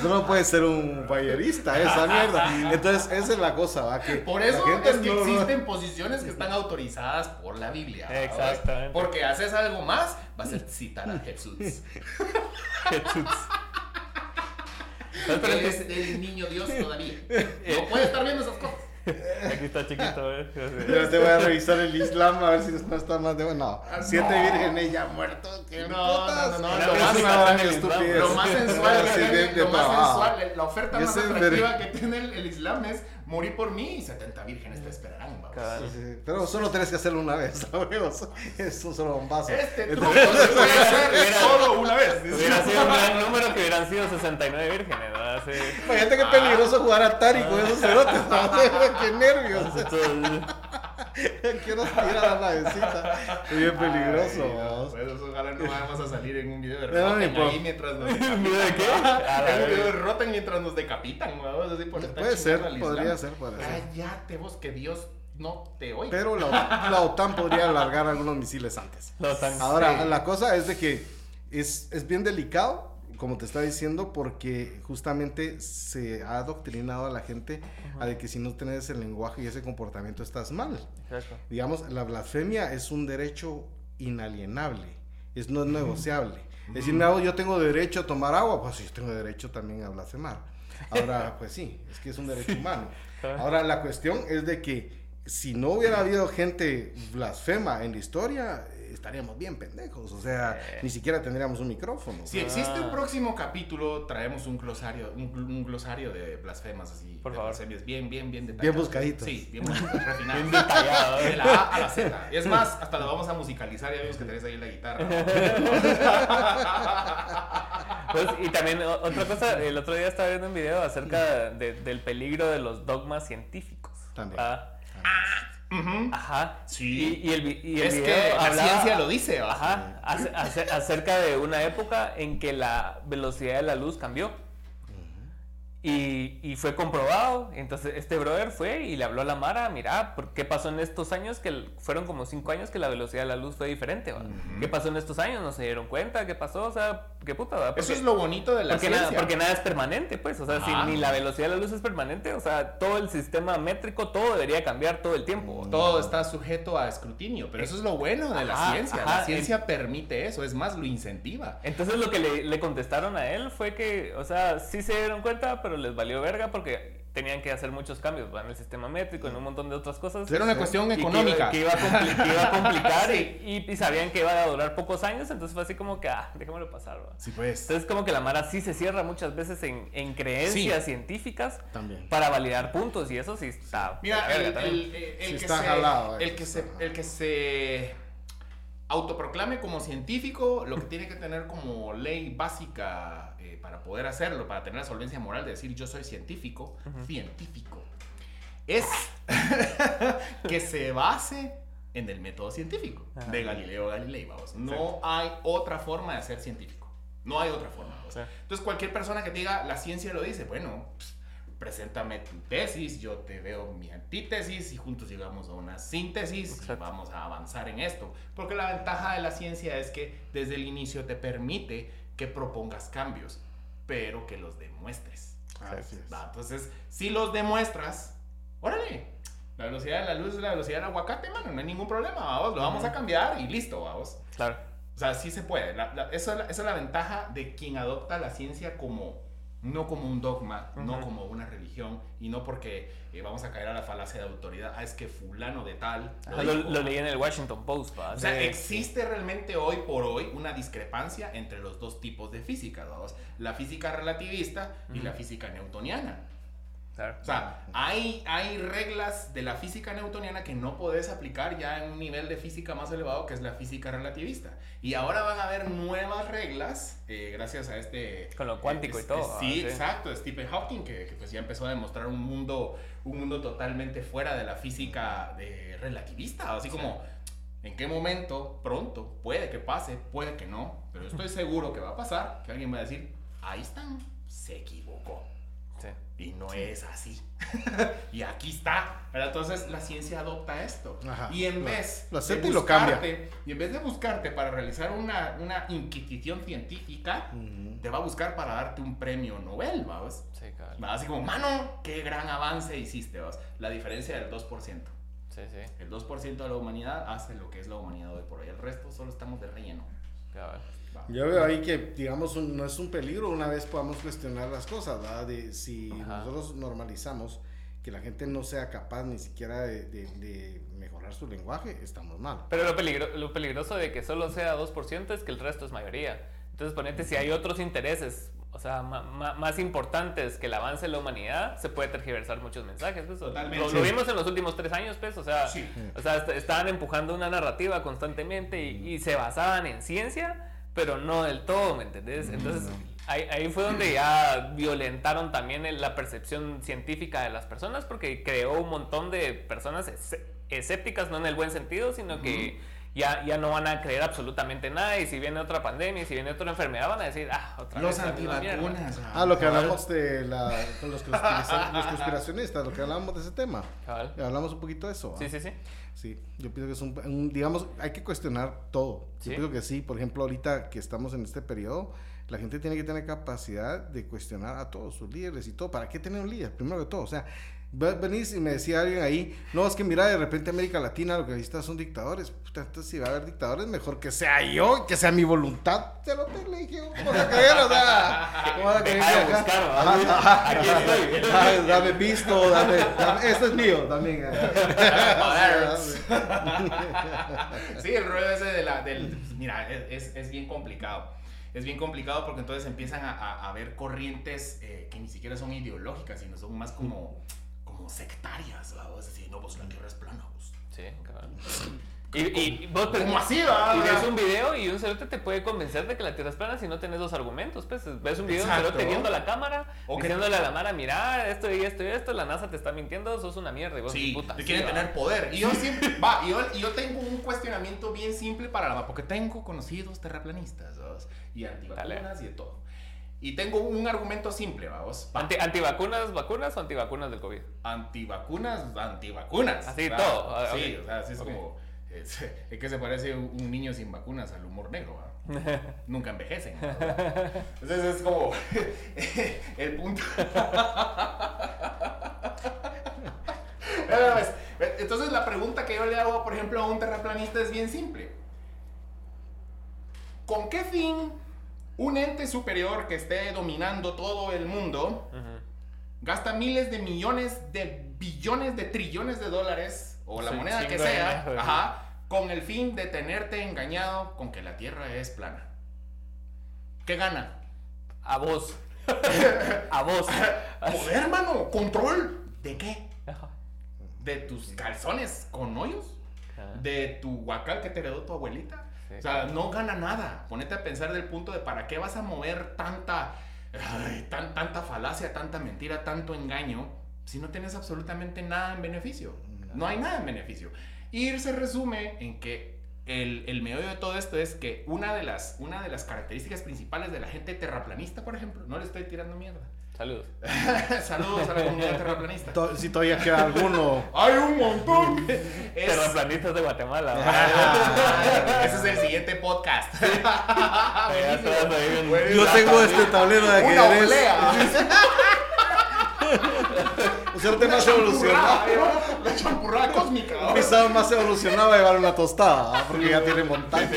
C: Tú no puedes ser un bayerista, esa mierda. Entonces, esa es la cosa, ¿va? Que
B: Por eso
C: la gente
B: es que
C: no- no-
B: existen posiciones que están autorizadas por la Biblia. ¿va?
A: Exactamente.
B: Porque haces algo más, va a citar a Jesús.
A: Jesús.
B: Que
A: es
B: el niño Dios todavía. [LAUGHS] No puede estar viendo esas cosas.
A: Aquí está chiquito, ¿eh?
C: Yo te voy a revisar el Islam a ver si no está más de. No,
B: Ah,
C: siete
B: no.
C: vírgenes ya muertos. ¿Qué
B: No,
C: putas?
B: no, no, no, lo más- sensual, lo más sensual, la oferta más atractiva
C: ver-
B: que tiene el, el Islam es morir por mí y 70 vírgenes te esperarán. vamos.
A: Cabal.
C: Sí, sí, Pero solo tienes que hacerlo una vez, ¿sabes? Es un solo bombazo.
B: Este truco
C: Entonces-
B: se puede hacer solo una vez.
A: Hubiera sido un gran número que hubieran sido 69 vírgenes, ¿verdad? Sí.
C: Imagínate qué peligroso jugar Atari con esos cerotes. qué nervios.
A: Entonces, [LAUGHS]
C: Quiero tirar a la vecita. Es bien peligroso.
B: Ay, no, pues, ojalá no vamos a salir en un video de [LAUGHS]
C: No,
B: Rotten
C: por-
B: ahí mientras nos [LAUGHS]
A: ¿Miedo de qué? La
B: En un video de. Rotten mientras nos decapitan, vamos, así por estar
C: Puede ser, podría ser, podría ser.
B: Cállate vos, que Dios no te oiga.
C: Pero la, la OTAN podría alargar algunos misiles antes.
A: No tan-
C: Ahora,
B: Sí.
C: la cosa es de que es, es bien delicado, como te está diciendo, porque justamente se ha adoctrinado a la gente a de que si no tienes ese lenguaje y ese comportamiento estás mal.
A: Exacto.
C: Digamos, la blasfemia es un derecho inalienable, es no es negociable. Es decir, no, yo tengo derecho a tomar agua, pues yo tengo derecho también a blasfemar. Ahora, [LAUGHS] pues sí, es que es un derecho humano. Ahora, la cuestión es de que si no hubiera habido gente blasfema en la historia, estaríamos bien pendejos. O sea, ni siquiera tendríamos un micrófono.
B: Si existe un próximo capítulo, traemos un glosario, un, gl- un glosario de blasfemas así.
A: Por favor.
B: blasfemias bien, bien, bien detallados.
C: Bien buscaditos.
B: Sí, bien [LAUGHS] refinados.
A: Bien detallado, ¿eh?
B: De la A a la Z. Es más, hasta lo vamos a musicalizar. Ya vimos que tenés ahí la guitarra. [LAUGHS]
A: Pues, y también otra cosa, el otro día estaba viendo un video acerca de- del peligro de los dogmas científicos.
C: También.
A: Ah, Ajá.
B: Sí.
A: Y, y el, y el
B: Es
A: video
B: que la ciencia lo dice, ¿va?
A: Ajá. ace- ace- acerca de una época en que la velocidad de la luz cambió. Y, y fue comprobado. Entonces este brother fue y le habló a la Mara, mira, ¿por ¿qué pasó en estos años? Que fueron como cinco años que la velocidad de la luz fue diferente. ¿va? ¿Qué pasó en estos años? ¿No se dieron cuenta? ¿Qué pasó? O sea, ¿qué puta?
B: Eso es lo bonito de la
A: porque
B: ciencia.
A: nada, porque nada es permanente, pues. O sea, si ni la velocidad de la luz es permanente, o sea, todo el sistema métrico, todo debería cambiar todo el tiempo.
B: Todo está sujeto a escrutinio, pero eso es lo bueno de la ciencia.
A: ajá,
B: la ciencia permite eso, es más, lo incentiva.
A: Entonces lo que le, le contestaron a él fue que, o sea, sí se dieron cuenta, pero les valió verga porque tenían que hacer muchos cambios en el sistema métrico, en un montón de otras cosas.
B: Era una cuestión
A: Y que iba-
B: económica.
A: Que iba, a compli- que iba a [LAUGHS] complicar
B: Sí.
A: y, sabían que iba a durar pocos años, entonces fue así como que, ah, déjamelo pasar. ¿va?
B: Sí, pues.
A: Entonces como que la Mara sí se cierra muchas veces en, en creencias científicas
C: También.
A: para validar puntos y eso sí está...
B: Mira, que se, el que se autoproclame como científico, lo que tiene que tener como ley básica eh, para poder hacerlo, para tener la solvencia moral de decir yo soy científico, científico, es [LAUGHS] que se base en el método científico
A: Ajá.
B: de Galileo Galilei, vamos. No hay otra forma de ser científico. No hay otra forma.
A: Sí.
B: Entonces, cualquier persona que te diga la ciencia lo dice, bueno, pss, preséntame tu tesis, yo te veo mi antítesis y juntos llegamos a una síntesis y
A: Exacto.
B: vamos a avanzar en esto. Porque la ventaja de la ciencia es que desde el inicio te permite que propongas cambios, pero que los demuestres. ¿va? Entonces, si los demuestras, órale. La velocidad de la luz es la velocidad del aguacate, mano. No hay ningún problema, vamos. Lo vamos a cambiar y listo, vamos.
A: Claro.
B: O sea, sí se puede. La- la- eso, es la, esa es la ventaja de quien adopta la ciencia como, no como un dogma, no como una religión, y no porque eh, vamos a caer a la falacia de autoridad. Ah, es que fulano de tal. lo dijo.
A: leí en el Washington Post. ¿va?
B: O sea, existe realmente hoy por hoy una discrepancia entre los dos tipos de física. La física relativista y la física newtoniana.
A: Claro.
B: O sea, hay, hay reglas de la física newtoniana que no podés aplicar ya en un nivel de física más elevado que es la física relativista. Y ahora van a haber nuevas reglas eh, gracias a este...
A: Con lo cuántico y
B: eh,
A: todo,
B: Sí,
A: ah, sí.
B: exacto. Stephen Hawking que, que pues ya empezó a demostrar un mundo, un mundo totalmente fuera de la física de relativista. Así como... ¿En qué momento? Pronto. Puede que pase, puede que no. Pero estoy seguro que va a pasar. Que alguien va a decir, Einstein se equivocó. Y no es así. [LAUGHS] y aquí está. ¿verdad? Entonces la ciencia adopta esto.
C: Ajá.
B: Y en
C: Lo-
B: vez
C: lo acepta
B: de
C: y lo cambia.
B: buscarte- Y en vez de buscarte para realizar una, una inquisición científica,
C: Ujú.
B: te va a buscar para darte un premio Nobel, ¿vamos?
A: Sí.
B: Va Así como, mano, qué gran avance hiciste, ¿vas? La diferencia del 2%.
A: Sí, sí.
B: El 2% de la humanidad hace lo que es la humanidad hoy por hoy. El resto solo estamos de relleno.
A: cabal.
C: Yo veo ahí que, digamos, un- no es un peligro una vez podamos cuestionar las cosas, ¿verdad? De si
A: Ajá.
C: nosotros normalizamos que la gente no sea capaz ni siquiera de, de- de mejorar su lenguaje, estamos mal.
A: Pero lo, peligro- lo peligroso de que solo sea 2% es que el resto es mayoría. Entonces, ponete, si hay otros intereses, o sea, ma- ma- más importantes que el avance de la humanidad, se puede tergiversar muchos mensajes. pues.
B: Totalmente.
A: Lo, lo vimos en los últimos tres años, pues, o sea,
B: Sí.
A: o sea est- estaban empujando una narrativa constantemente y, y se basaban en ciencia, pero no del todo, ¿me entendés? Entonces, ahí, ahí fue donde ya violentaron también el- la percepción científica de las personas, porque creó un montón de personas escé- escépticas, no en el buen sentido, sino que ya, ya no van a creer absolutamente nada, y si viene otra pandemia, y si viene otra enfermedad, van a decir, ah, otra
B: Los
A: vez la misma mierda".
B: antivacunas.
C: Ah, lo que hablamos de la, con los, [LAUGHS] los conspiracionistas, lo que hablamos de ese tema.
A: Cabal.
C: Hablamos un poquito de eso. ¿va?
A: Sí, sí, sí.
C: Sí, yo pienso que es un, un- digamos, hay que cuestionar todo. Yo
A: Sí.
C: pienso que sí, por ejemplo, ahorita que estamos en este periodo, la gente tiene que tener capacidad de cuestionar a todos sus líderes y todo. ¿Para qué tener un líder? Primero que todo, o sea, venís y me decía alguien ahí, no, es que mira, de repente América Latina lo que necesita son dictadores. Puta, entonces si va a haber dictadores, mejor que sea yo, que sea mi voluntad. Se lo te le dije, ¿cómo vas a creer? O sea, ¿cómo vas a ajá.
A: Aquí estoy.
C: Dame, dame visto, dame, dame- Esto es mío también. [LAUGHS]
B: Sí, el rollo ese de la, del... Mira, es, es- es bien complicado. Es bien complicado porque entonces empiezan a, a, a ver corrientes eh, que ni siquiera son ideológicas, sino son más como, como sectarias. decir, no, pues la tierra es plana. pues.
A: Sí, cabrón. [LAUGHS] Y, vos
B: ¿Cómo así, va?
A: Y ves un video y un cerote te puede convencer de que la tierra es plana si no tenés dos argumentos. Pues ves un video de un cerote viendo la cámara,
B: O
A: diciéndole a la Mara, mira, esto y esto y esto, la NASA te está mintiendo, sos una mierda. Y vos,
B: Sí,
A: puta,
B: te
A: sí,
B: quieren
A: va.
B: tener poder. Y yo siempre, va, y yo, y yo tengo un cuestionamiento bien simple para la, porque tengo conocidos terraplanistas, ¿sabes? y antivacunas y de todo. Y tengo un argumento simple, vamos. Va.
A: Anti, ¿Antivacunas, vacunas o antivacunas del COVID?
B: Antivacunas, antivacunas.
A: Así, todo. Ah,
B: Sí, o sea, así es como. Es, es que se parece un niño sin vacunas al humor negro. [LAUGHS] Nunca envejecen. Entonces es como. [LAUGHS] el punto. [LAUGHS] Pues, Entonces la pregunta que yo le hago, por ejemplo, a un terraplanista es bien simple. ¿Con qué fin un ente superior que esté dominando todo el mundo gasta miles de millones de billones de trillones de dólares o la
A: Sí,
B: moneda que sea,
A: dinero,
B: ajá, con el fin de tenerte engañado con que la Tierra es plana? ¿Qué gana?
A: A vos. [LAUGHS] a vos.
B: Poder, hermano, control. ¿De qué? ¿De tus calzones con hoyos? ¿De tu guacal que te heredó tu abuelita? O sea, no gana nada. Ponete a pensar del punto de para qué vas a mover tanta, ay, tan, tanta falacia, tanta mentira, tanto engaño, si no tienes absolutamente nada en beneficio. No hay nada en beneficio. Y se resume en que el, el meollo de todo esto es que una de, las, una de las características principales de la gente terraplanista, por ejemplo, no le estoy tirando mierda.
A: Saludos. [LAUGHS]
B: Saludos a la comunidad terraplanista.
C: To- Si todavía queda alguno. [LAUGHS]
B: ¡Hay un montón! Es-
A: Terraplanistas de Guatemala.
B: Ah, Ese es el siguiente podcast.
C: Yo tengo este tablero de
B: Una
C: ajedrez.
B: oblea. [LAUGHS]
C: Un ser más evolucionado.
B: La champurrada cósmica.
C: Pisado más evolucionado llevar una tostada, porque ya tiene montaña.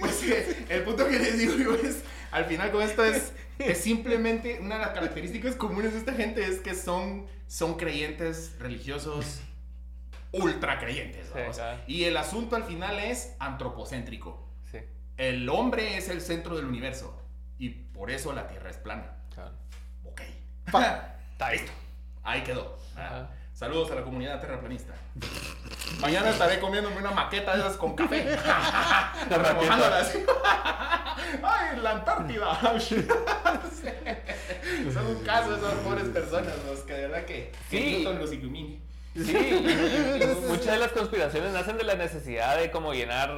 B: Pues sí, el punto que les digo yo es, al final con esto es, [LAUGHS] es simplemente una de las características comunes de esta gente es que son, son creyentes religiosos ultra creyentes.
A: Sí,
B: vamos.
A: claro.
B: Y el asunto al final es antropocéntrico.
A: Sí,
B: El hombre es el centro del universo y por eso la Tierra es plana.
A: claro.
B: Ok.
C: Pa- [LAUGHS]
B: Está listo. Ahí quedó.
A: Ajá.
B: Saludos a la comunidad terraplanista. Mañana estaré comiéndome una maqueta de esas con café. [LAUGHS] Así. [LAUGHS] Ay, la Antártida. [LAUGHS] Son un caso esas pobres personas, los que de verdad que, que
A: Sí.
B: Newton los ilumine.
A: Sí, muchas de las conspiraciones nacen de la necesidad de como llenar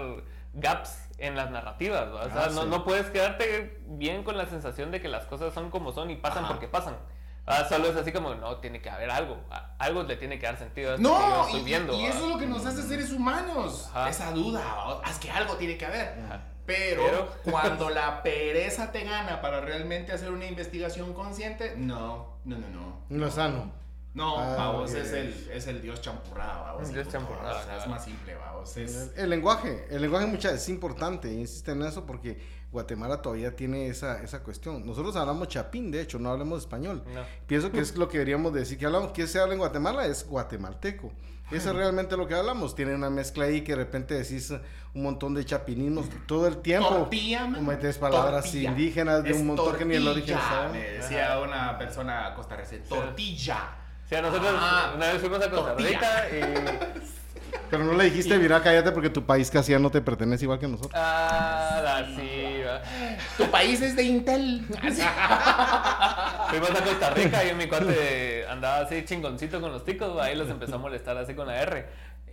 A: gaps en las narrativas, ¿va? O sea,
C: Ah,
A: no,
C: sí.
A: no puedes quedarte bien con la sensación de que las cosas son como son y pasan
B: Ajá.
A: porque pasan. Ah, solo es así como, no, tiene que haber algo. Algo le tiene que dar sentido a esto que yo
B: No,
A: estoy
B: y,
A: viendo.
B: y eso es lo que nos hace seres humanos.
A: Ajá.
B: Esa duda, es que algo tiene que haber.
A: Ajá.
B: Pero,
A: Pero-
B: cuando [LAUGHS] la pereza te gana para realmente hacer una investigación consciente, no, no, no, no.
C: No es sano.
B: No,
C: Ah,
B: vamos, es el, es el dios champurrado, vamos.
A: El dios champurrado,
B: O sea, es más simple, vamos. Es,
C: El, el lenguaje, el lenguaje mucha, es importante, insiste en eso porque Guatemala todavía tiene esa, esa cuestión. Nosotros hablamos chapín, de hecho, no hablamos español.
A: No.
C: Pienso que es lo que deberíamos decir, que hablamos, que se habla en Guatemala es guatemalteco. Eso es realmente lo que hablamos. Tiene una mezcla ahí que de repente decís un montón de chapinismos todo el tiempo.
B: Tortilla,
C: metes palabras
B: Tortilla.
C: indígenas de
B: Es
C: un montón que ni el origen
B: tortilla,
C: sabe.
B: Me decía una persona costarricense, tortilla.
A: O sea, nosotros
B: Ah,
A: una vez fuimos a Costa
B: tortilla.
A: Rica y... [LAUGHS]
C: Pero no le dijiste, mira, cállate porque tu país casi ya no te pertenece igual que nosotros.
A: Ah, así, va.
B: Tu país es de Intel.
A: Fuimos a Costa Rica y mi cuate andaba así chingoncito con los ticos, ahí los empezó a molestar así con la R.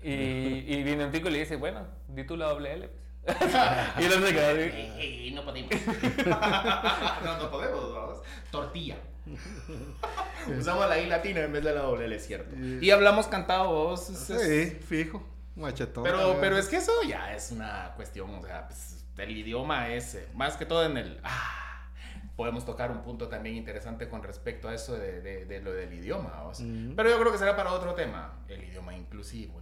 A: Y, y viene un tico y le dice, bueno, di tú la doble L. pues. [LAUGHS] y él se quedó así.
B: No podemos. [LAUGHS] no, no podemos, vamos. Tortilla. [LAUGHS] Usamos la I latina en vez de la doble L, es cierto. Y hablamos cantado vos. es- es-
C: Sí, fijo. Machetón.
B: Pero, pero es que eso ya es una cuestión, o sea, pues, el idioma es, eh, más que todo en el... Ah, podemos tocar un punto también interesante con respecto a eso de, de- de lo del idioma. ¿vos?
C: Ujú.
B: Pero yo creo que será para otro tema, el idioma inclusivo.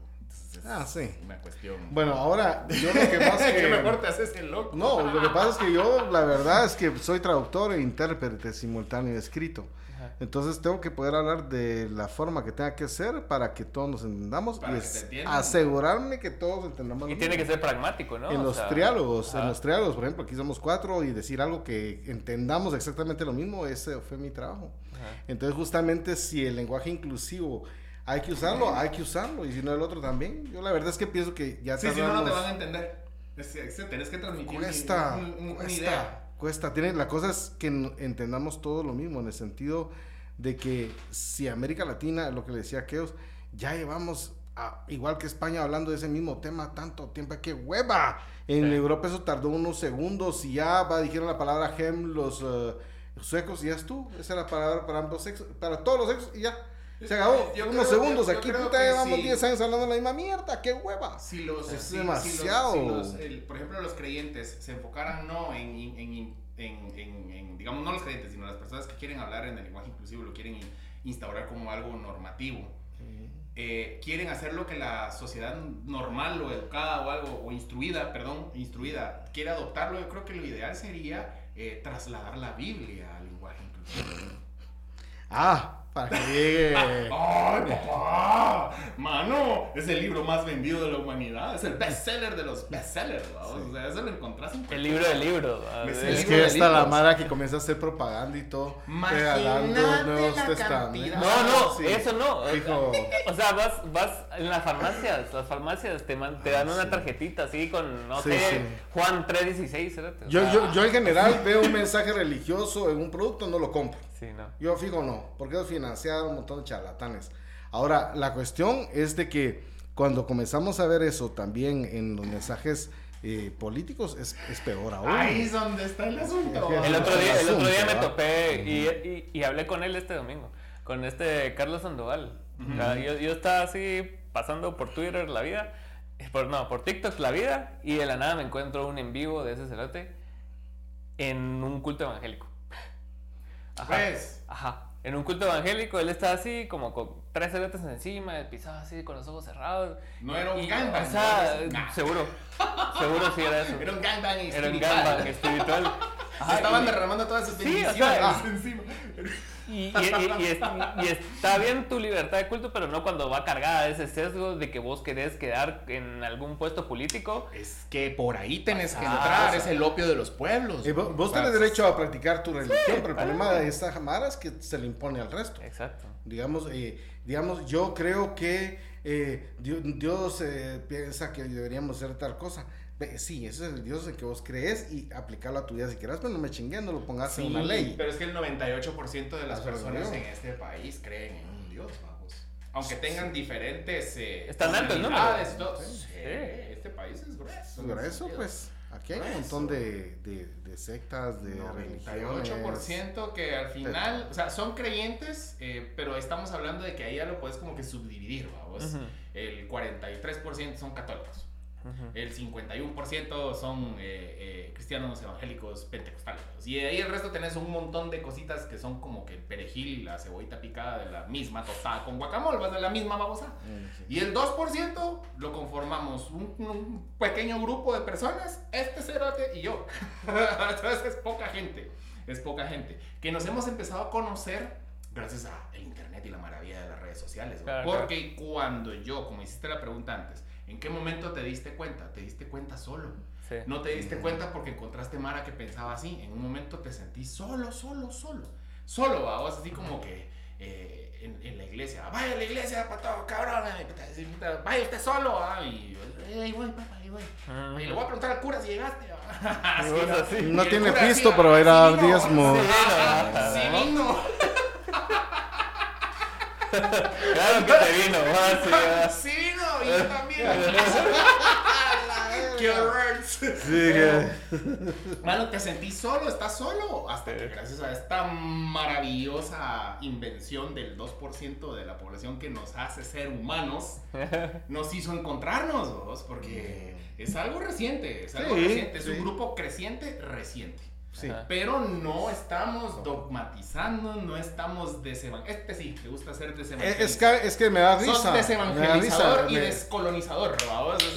B: Entonces,
C: Ah, sí.
B: Una cuestión.
C: Bueno, ahora, yo lo que pasa
B: que [LAUGHS]
C: que...
B: mejor te haces el loco.
C: No, lo que pasa es que yo, la verdad es que soy traductor e intérprete simultáneo escrito.
A: Ajá.
C: Entonces tengo que poder hablar de la forma que tenga que ser para que todos nos entendamos
B: Para
C: y es- asegurarme que todos entendamos.
A: Y tiene que ser pragmático, ¿no?
C: En
A: O
C: los
A: sea,
C: triálogos, en los triálogos, por ejemplo, aquí somos cuatro y decir algo que entendamos exactamente lo mismo, ese fue mi trabajo.
A: Ajá.
C: Entonces, justamente si el lenguaje inclusivo hay que usarlo, hay que usarlo, y si no el otro también. Yo la verdad es que pienso que ya
B: Sí, si no, no te van a entender. Es, es- tenés que transmitir
C: cuesta,
B: un- un- una
C: cuesta,
B: idea.
C: cuesta. Tiene, la cosa es que entendamos todo lo mismo, en el sentido de que si América Latina, lo que le decía Keos, ya llevamos, a- igual que España, hablando de ese mismo tema tanto tiempo, ¡qué hueva! En
A: Sí.
C: Europa eso tardó unos segundos y ya va, dijeron la palabra gem los eh, suecos y ya es tú. Esa es la palabra para ambos sexos, para todos los sexos y ya. Se acabó.
B: Yo
C: unos
B: creo-
C: segundos.
B: yo- yo
C: Aquí puta, llevamos
B: sí.
C: 10 años hablando de la misma mierda. ¡Qué hueva!
B: Si los,
C: Es
B: si- si
C: demasiado.
B: los- si los- el- por ejemplo, los creyentes se enfocaran no en, en, en- en- digamos, no los creyentes, sino las personas que quieren hablar en el lenguaje inclusivo, lo quieren in- instaurar como algo normativo. eh, quieren hacer lo que la sociedad normal o educada o algo, o instruida, perdón, instruida, quiere adoptarlo, yo creo que lo ideal sería eh, trasladar la Biblia al lenguaje inclusivo.
C: Ah, para que llegue. [LAUGHS]
B: ¡Ay, papá! Mano, es el libro más vendido de la humanidad. Es el bestseller de los bestsellers, ¿vamos?
C: Sí.
B: O sea, eso lo encontrás en
A: El libro de libros.
B: Es libro
C: que está la. Mara que comienza a hacer propaganda y todo. regalando Nuevos Testamentos.
A: No, no,
C: Sí.
A: eso no.
C: Fijo. [LAUGHS]
A: O sea, vas, vas en las farmacias, las farmacias te, man- te dan
C: Ah,
A: una
C: sí.
A: tarjetita así con, no sé,
C: sí.
A: Juan 316, espérate, o
C: Yo, yo, yo en general veo un mensaje religioso en un producto, no lo compro.
A: Sí, no.
C: Yo fijo no, porque es financiar un montón de charlatanes. Ahora, la cuestión es de que cuando comenzamos a ver eso también en los mensajes eh, políticos, es, es peor aún.
B: Ahí es donde está el asunto.
A: El otro día, el otro día me topé y, y- y hablé con él este domingo, con este Carlos Sandoval. O sea, yo, yo estaba así pasando por Twitter la vida, eh, por, no, por TikTok la vida, y de la nada me encuentro un en vivo de ese cerote en un culto evangélico. Ajá.
B: Pues,
A: Ajá. En un culto evangélico, él está así, como con tres cerotes encima, pisado así, con los ojos cerrados.
B: No era un gangbang,
A: O sea,
B: ¿no? Nah.
A: seguro. Seguro sí era eso.
B: era un gangbang
A: Era un
B: espiritual.
A: gangbang espiritual. Ajá,
B: estaban
A: y-
B: derramando todas sus
A: Sí, o
B: bendiciones encima.
A: Y, y- y- y es- y está bien tu libertad de culto, pero no cuando va cargada de ese sesgo de que vos querés quedar en algún puesto político.
B: Es que por ahí tenés que entrar,
A: o sea.
B: es el opio de los pueblos.
C: Vos, vos tenés derecho a practicar tu religión, pero el problema de esta Mara es que se le impone al resto.
A: Exacto.
C: Digamos, eh, digamos yo creo que eh, Dios, Dios, eh, piensa que deberíamos hacer tal cosa. Sí, ese es el Dios en que vos crees y aplicarlo a tu vida si querés, pero no me chingues, no lo pongas
B: Sí,
C: en una ley.
B: Pero es que el 98% de las personas en este país creen en un Dios, vamos. Aunque tengan diferentes. Eh,
A: Están altos
B: todo.
C: Sí.
B: Sí, este país es grueso.
C: Por eso, pues, aquí hay un montón de, de, de sectas, de religiones.
B: 98% que al final, o sea, son creyentes, eh, pero estamos hablando de que ahí ya lo puedes como que subdividir, vamos.
A: Ujú.
B: El 43% son católicos.
A: Ujú.
B: El 51% son eh, eh, cristianos evangélicos pentecostales. Y de ahí el resto tenés un montón de cositas que son como que el perejil y la cebollita picada de la misma tostada con guacamole, vas de la misma babosa.
C: Mm, sí.
B: Y el 2% lo conformamos un, un pequeño grupo de personas, este cerote y yo. [LAUGHS] Entonces es poca gente, es poca gente. Que nos hemos empezado a conocer gracias a el internet y la maravilla de las redes sociales.
A: Claro,
B: Porque cuando yo, como hiciste la pregunta antes, ¿en qué momento te diste cuenta? Te diste cuenta solo.
A: Sí.
B: No te diste cuenta porque encontraste Mara que pensaba así. En un momento te sentí solo, solo, solo. Solo, ¿va? vos así como que eh, en, en la iglesia. Vaya a la iglesia, pato, cabrón. puta, Vaya usted solo, ¿va? Y yo, ahí voy, papá, ahí voy.
A: Ujú.
B: Y le voy a preguntar al cura si llegaste. [LAUGHS]
C: No tiene pisto, pero va a ir a dar
B: Sí
C: diezmo.
B: Sí
A: Sí
B: vino. [LAUGHS]
A: Claro que te vino, va, sí, va. [LAUGHS]
B: Sí vino. Y yo también. [LAUGHS] ¡Qué horror!
C: Sí,
B: Mano, te sentí solo, estás solo. Hasta que gracias a esta maravillosa invención del 2% de la población que nos hace ser humanos, [LAUGHS] nos hizo encontrarnos, vos, porque es algo reciente, es algo
C: Sí,
B: reciente, es
C: sí.
B: un grupo creciente, reciente.
C: Sí.
A: Ajá.
B: Pero no estamos dogmatizando, no estamos desevangelizando. Este sí, te gusta ser desevangelizador.
C: Es que, es que me da risa.
B: Sos
C: da
B: desevangelizador
C: risa,
B: y
C: me-
B: descolonizador,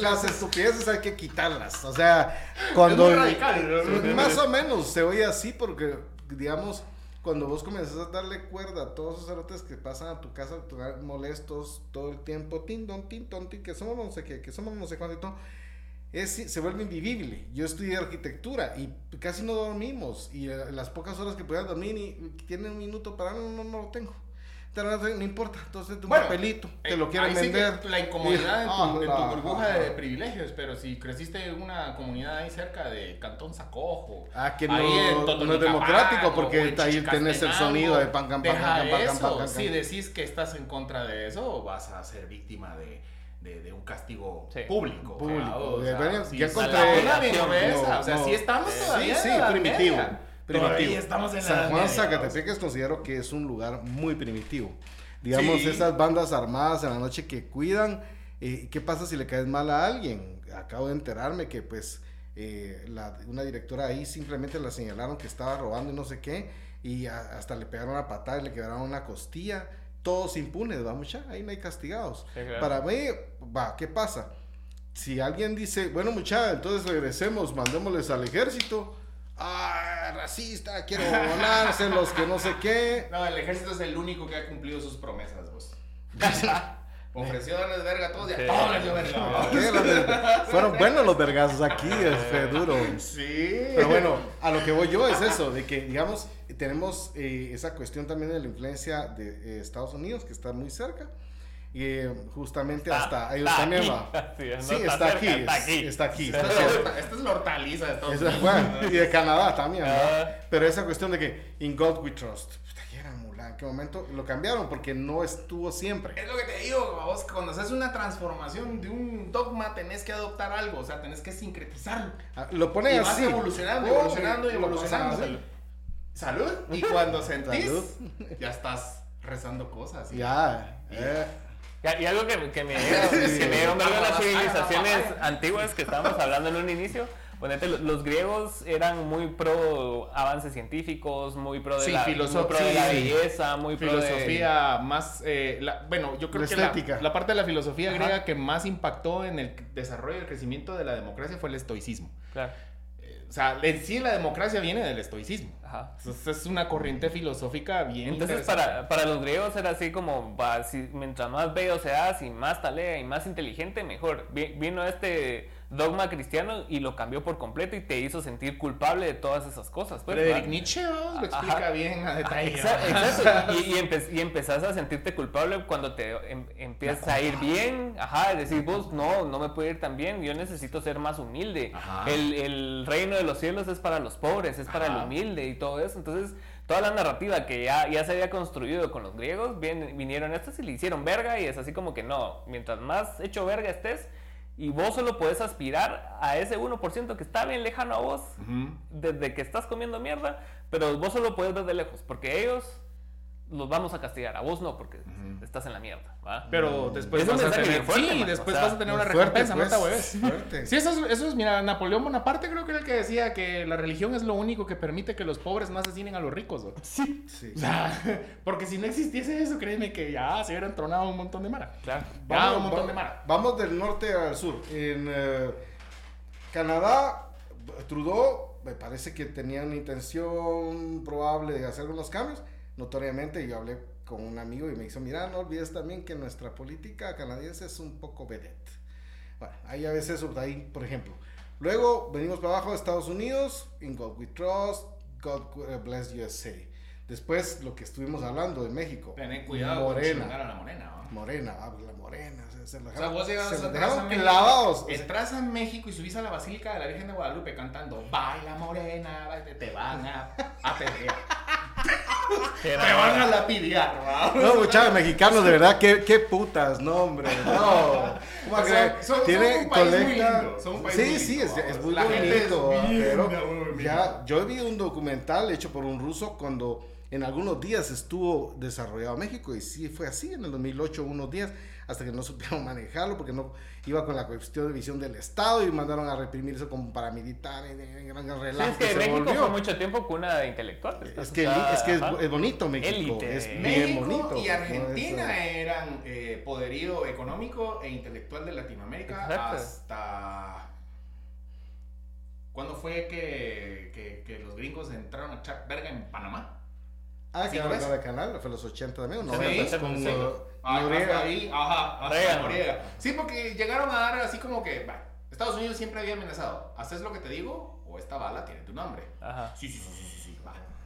C: Las estupideces hay que quitarlas. O sea, cuando.
B: Es muy radical, ¿no?
C: Más o menos se oye así porque, digamos, cuando vos comenzás a darle cuerda a todos esos cerotes que pasan a tu casa molestos todo el tiempo, tin, don, tin, ton, tin, que somos no sé qué, que somos no sé cuánto y todo, es, se vuelve invivible. Yo estudié arquitectura y casi no dormimos. Y eh, las pocas horas que dormir y tiene un minuto para no, no, no lo tengo. No, no importa, entonces
B: Bueno,
C: papelito, te
B: eh,
C: lo quieren
B: sí
C: vender.
B: la incomodidad en tu, [LAUGHS] en tu burbuja de privilegios, pero si creciste en una comunidad ahí cerca de Cantón Sacojo,
C: Ah, que no, es democrático porque ahí tenés el sonido de pan, pan, pan, pan,
B: de de, de, de un castigo
A: Sí.
B: público.
C: Público.
B: o sea,
C: Deberían-
B: si
C: ya encontré-
B: la
A: No,
B: o sea,
C: no.
B: si estamos
C: Sí,
B: todavía
C: sí,
B: en la Edad
C: primitivo,
B: Media.
C: primitivo.
B: Todavía estamos en la
C: San Juan Zacatepeques considero que es un lugar muy primitivo. Digamos,
B: Sí.
C: esas bandas armadas en la noche que cuidan, eh, ¿qué pasa si le caes mal a alguien? Acabo de enterarme que pues eh, la- una directora ahí simplemente la señalaron que estaba robando y no sé qué, y a- hasta le pegaron una patada y le quebraron una costilla. Todos impunes, va mucha, ahí no hay castigados.
A: Sí, claro.
C: Para mí, va, ¿qué pasa? Si alguien dice, bueno, mucha, entonces regresemos, mandémosles al ejército. Ah, racista, quiero volarse los que no sé qué. [LAUGHS]
B: No, el ejército es el único que ha cumplido sus promesas, vos. [LAUGHS] Ofreció darles verga a todos y a todos les dio verga.
C: Fueron buenos los vergazos aquí, fue duro.
B: Sí.
C: Pero bueno, a lo que voy yo es eso, de que, digamos, tenemos eh, esa cuestión también de la influencia de eh, Estados Unidos, que está muy cerca. Y eh, justamente hasta ellos
A: está
C: también
A: aquí.
C: va. [LAUGHS]
A: Sí, no
C: Sí,
A: está
C: está
A: cerca,
C: aquí,
A: está
C: es-
A: aquí.
C: está aquí.
B: Esta [LAUGHS]
C: está
B: la- esta es la hortaliza de Estados Unidos.
C: bueno, y de Canadá también, ¿verdad?
A: Ah.
C: Pero esa cuestión de que in God we trust. ¿En qué momento lo cambiaron? Porque no estuvo siempre.
B: Es lo que te digo, vos, cuando haces una transformación de un dogma, tenés que adoptar algo, o sea, tenés que sincretizarlo.
C: Ah, Lo
B: Y
C: ponen
B: vas
C: así.
B: evolucionando,
C: Oh,
B: evolucionando y evolucionando. Salud. Y [LAUGHS] cuando sentís,
C: Salud.
B: ya estás rezando cosas. y-
C: Ya. eh.
A: Y, y algo que, que me [LAUGHS] dieron, que me dieron verga de las civilizaciones antiguas que estábamos hablando en un inicio. Ponete, lo- los griegos eran muy pro avances científicos, muy pro de,
B: Sí,
A: la, muy pro de la
B: sí.
A: belleza, muy pro de...
B: filosofía más eh, la- bueno yo creo
C: La
B: que la,
C: estética.
B: la parte de la filosofía
A: Ajá.
B: griega que más impactó en el desarrollo y el crecimiento de la democracia fue el estoicismo
A: Claro.
B: O sea en sí la democracia viene del estoicismo
A: Ajá.
B: Entonces es una corriente filosófica bien
A: Entonces para, para los griegos era así como, va, si- mientras más bello seas y más talea y más inteligente, mejor. Vi- Vino este dogma cristiano y lo cambió por completo y te hizo sentir culpable de todas esas cosas. Pues,
B: Friedrich
A: ¿va?
B: Nietzsche lo
A: Ajá.
B: explica bien a detalle.
A: Exacto, [LAUGHS] y, y, empe- y empezás a sentirte culpable cuando te em- empiezas a ir bien, ajá, decir vos, no, no me puede ir tan bien, yo necesito ser más humilde, el, el reino de los cielos es para los pobres, es para el humilde y todo eso, entonces toda la narrativa que ya, ya se había construido con los griegos, bien- vinieron estos y le hicieron verga y es así como que no, mientras más hecho verga estés, y vos solo podés aspirar a ese 1% que está bien lejano a vos, desde que estás comiendo mierda, pero vos solo puedes ver de lejos, porque ellos los vamos a castigar, a vos no, porque estás en la mierda, ¿va?
B: pero después
A: Es un
B: vas a tener
A: fuerte,
B: sí,
A: man,
B: después
A: o sea,
B: vas a tener una recompensa no te
C: pues,
B: hueves.
C: fuerte.
B: Sí, eso es, eso es, mira, Napoleón Bonaparte creo que era el que decía que la religión es lo único que permite que los pobres no asesinen a los ricos. ¿no?
C: Sí.
B: O sea, [LAUGHS] porque si no existiese eso, créeme que ya se hubieran tronado un montón de mara.
A: Claro.
B: Ya, un
C: Vamos,
B: montón
C: va-
B: de mara.
C: vamos del norte al sur. En eh, Canadá, Trudeau me parece que tenía una intención probable de hacer algunos cambios. Notoriamente, yo hablé con un amigo y me dijo, mira, no olvides también que nuestra política canadiense es un poco vedette. Bueno, ahí a veces, ahí, por ejemplo. Luego venimos para abajo de Estados Unidos, In God We Trust, God eh, Bless USA. Después, lo que estuvimos hablando de México.
B: Tener cuidado con
C: Morena.
B: chingar a la morena. ¿no?
C: Morena, ah, la morena. Se, se la
B: O sea,
C: dejaron,
B: vos
C: se
B: a
C: dejaron
B: a
C: clavados.
B: Entras a México y subís a la Basílica de la Virgen de Guadalupe cantando Baila morena, baila", te van a apedrear. [LAUGHS] te van a lapidiar, ¿no?
C: No, muchachos mexicanos, de verdad, qué, qué putas, no, hombre, no. ¿Cómo [LAUGHS]
B: O sea, son- son
C: tiene
B: un país muy lindo, son un país
C: sí,
B: muy
C: sí,
B: lindo,
C: es, es
B: vamos.
C: muy
B: La gente es
C: bonito,
B: bien
C: pero ya, yo vi un documental hecho por un ruso cuando en algunos días estuvo desarrollado México y sí fue así, en el 2008, unos días, hasta que no supieron [LAUGHS] manejarlo, porque no iba con la cuestión de visión del Estado y mandaron a reprimirse como paramilitar en, gran
A: Sí,
C: relajo.
A: es que
C: se
A: México
C: volvió.
A: fue mucho tiempo cuna de intelectuales.
C: Es que,
A: o sea,
C: es, que es, bonito México,
A: Élite.
C: es bien
B: México
C: bonito.
B: y Argentina
C: ¿no?
B: Eran eh, poderío económico e intelectual de Latinoamérica
A: Exacto.
B: hasta... ¿Cuándo fue que, que, que los gringos entraron a echar verga en Panamá?
C: Ah,
B: ¿Sí
C: que ahora de canal, fue los 80 también, ¿o
A: Sí,
C: 90
A: sí,
C: con
A: sí.
B: Ah,
C: Noriega.
B: hasta ahí, ajá, hasta. Noriega. Sí, porque llegaron a dar así como que, va, Estados Unidos siempre había amenazado, ¿haces lo que te digo o esta bala tiene tu nombre?
A: Ajá.
B: Sí, sí, sí, sí, sí.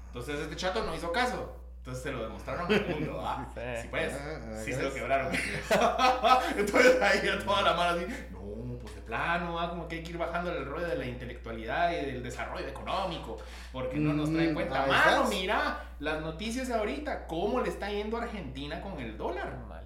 B: Entonces este chato no hizo caso. Entonces se lo demostraron al mundo, ¿ah? [LAUGHS]
A: Sí.
B: Sí, pues.
C: Ah,
B: Sí,
C: ah,
B: se lo quebraron. [LAUGHS] Entonces ahí a toda la mano así, no, pues de plano, ¿ah? como que hay que ir bajando el rollo de la intelectualidad y del desarrollo económico, porque no nos traen
C: Mm,
B: cuenta. Mano, mira, las noticias ahorita, ¿cómo le está yendo a Argentina con el dólar?
A: Mal.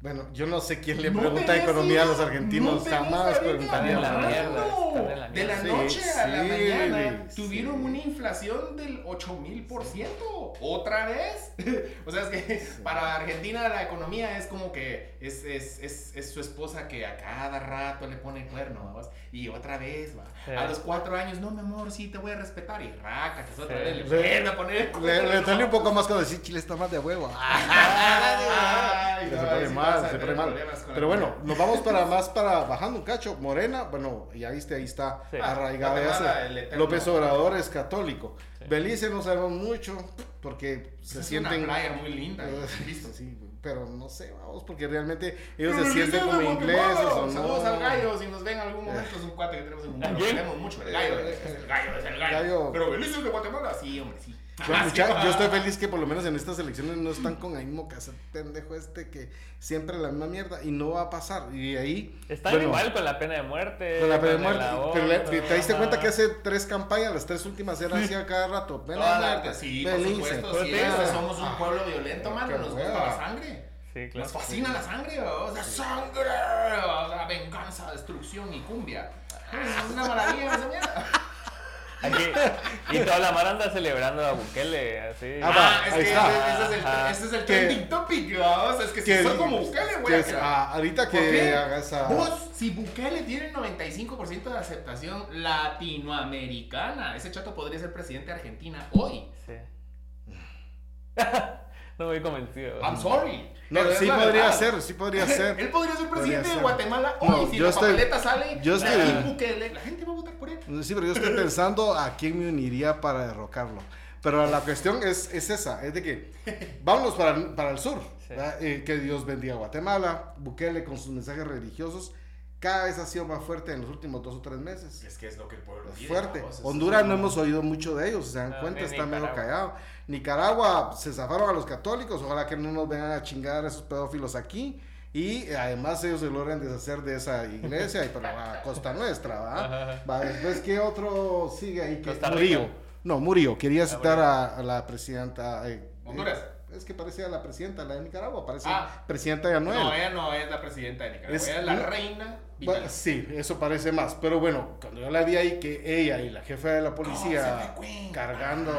C: Bueno, yo no sé quién le
B: No
C: pregunta economía a los argentinos,
B: no
C: jamás preguntaría.
A: La
C: nada.
A: mierda, la
B: De la noche
C: Sí,
B: a la
C: sí,
B: mañana
C: sí.
B: tuvieron una inflación del 8000%. ¿Otra vez? [LAUGHS] o sea, es que para Argentina la economía es como que es, es, es, es su esposa que a cada rato le pone cuerno. ¿vamos? Y otra vez, va.
A: Sí.
B: A los cuatro años, no, mi amor, sí te voy a respetar. Y raca, que es otra
A: Sí.
B: vez le
C: Le-
B: vuelve a poner el
C: Le, le duele un poco más cuando decir Chile está más de huevo. [LAUGHS]
B: Ay,
C: se
B: no,
C: pone
B: sí
C: mal, se pone mal. Pero bueno, nos vamos para [LAUGHS] más para bajando un cacho. Morena, bueno, ya viste, ahí está
A: Sí.
C: arraigada
B: el eterno.
C: López Obrador es católico. Belice no sabemos mucho porque se
B: es
C: sienten.
B: una playa muy linda. [LAUGHS] Listo.
C: sí, pero no sé, vamos, porque realmente ellos
B: Pero
C: se sienten como ingleses o no.
B: Saludos al gallo, si nos ven en algún momento es un cuate que tenemos en un
A: ¿A
B: lo
A: quién?
B: queremos mucho, el gallo, es el gallo, es el gallo.
C: Gallo.
B: Pero Belice es de Guatemala, sí, hombre, sí.
C: Bueno,
B: Ah, sí,
C: mucha- yo estoy feliz que por lo menos en estas elecciones no están con el mismo caso pendejo este que siempre la misma mierda y no va a pasar. Y ahí.
A: Están
C: bueno,
A: igual con la pena de muerte.
C: Con la pena de muerte.
A: aborto,
C: Pero le- te diste
A: ajá.
C: cuenta que hace tres campañas, las tres últimas eran así a cada rato. Pena
B: Toda
C: de
B: la-
C: muerte.
B: sí, por supuesto, sí,
A: te-
B: que somos un
C: Ah,
B: pueblo violento, mano, nos gusta la sangre.
A: Sí, claro.
B: Nos fascina la sangre, o sea, sangre, o sea, venganza, destrucción y cumbia. Es una maravilla esa mierda.
A: Aquí, [LAUGHS] y toda la mara anda celebrando a Bukele, así.
C: Ah,
B: Ah, es
C: ahí
B: que
C: está.
B: ese, ese es el, ese es el trending topic, vamos. Es que si soy como Bukele, voy a crear.
C: ah, ahorita
B: ¿Por
C: que
B: qué?
C: haga esa.
B: Vos, si Bukele tiene 95% de aceptación latinoamericana, ese chato podría ser presidente de Argentina hoy.
A: Sí. [LAUGHS] no me he convencido.
B: I'm sorry.
C: No,
B: pero
C: sí
B: la
C: podría
B: verdad.
C: ser, sí podría [LAUGHS] ser.
B: Él podría ser
C: Podría
B: presidente de
C: ser.
B: Guatemala hoy.
C: No,
B: si
C: yo
B: la
C: estoy-
B: papeleta sale,
C: yo
B: la
C: estoy-
B: Nayib Bukele, la gente va a votar por él.
C: Sí, pero yo estoy pensando a quién me uniría para derrocarlo. Pero la cuestión es, es esa, es de que vámonos para, para el sur. Eh, que Dios bendiga a Guatemala. Bukele con sus mensajes religiosos cada vez ha sido más fuerte en los últimos dos o tres meses.
B: Es que es lo que el pueblo
C: Es fuerte. Honduras no hemos oído mucho de ellos, se dan
A: No,
C: cuenta, está medio callado. Nicaragua se zafaron a los católicos, ojalá que no nos vengan a chingar a esos pedófilos aquí. Y además ellos se logran deshacer de esa iglesia, y pero a costa nuestra, ¿va? Va, después, ¿qué otro sigue ahí? que. Murillo. No, Murillo. Quería citar
A: Murillo.
C: a, a la presidenta. eh,
B: Honduras.
C: eh, es que parecía la presidenta, la de Nicaragua, parece
B: Ah.
C: presidenta de Anuel.
B: No, ella no es la presidenta de Nicaragua,
C: Es-
B: ella es la reina
C: Bueno, sí, eso parece más. Pero bueno, cuando yo la vi ahí que ella y la jefa de la policía cargando.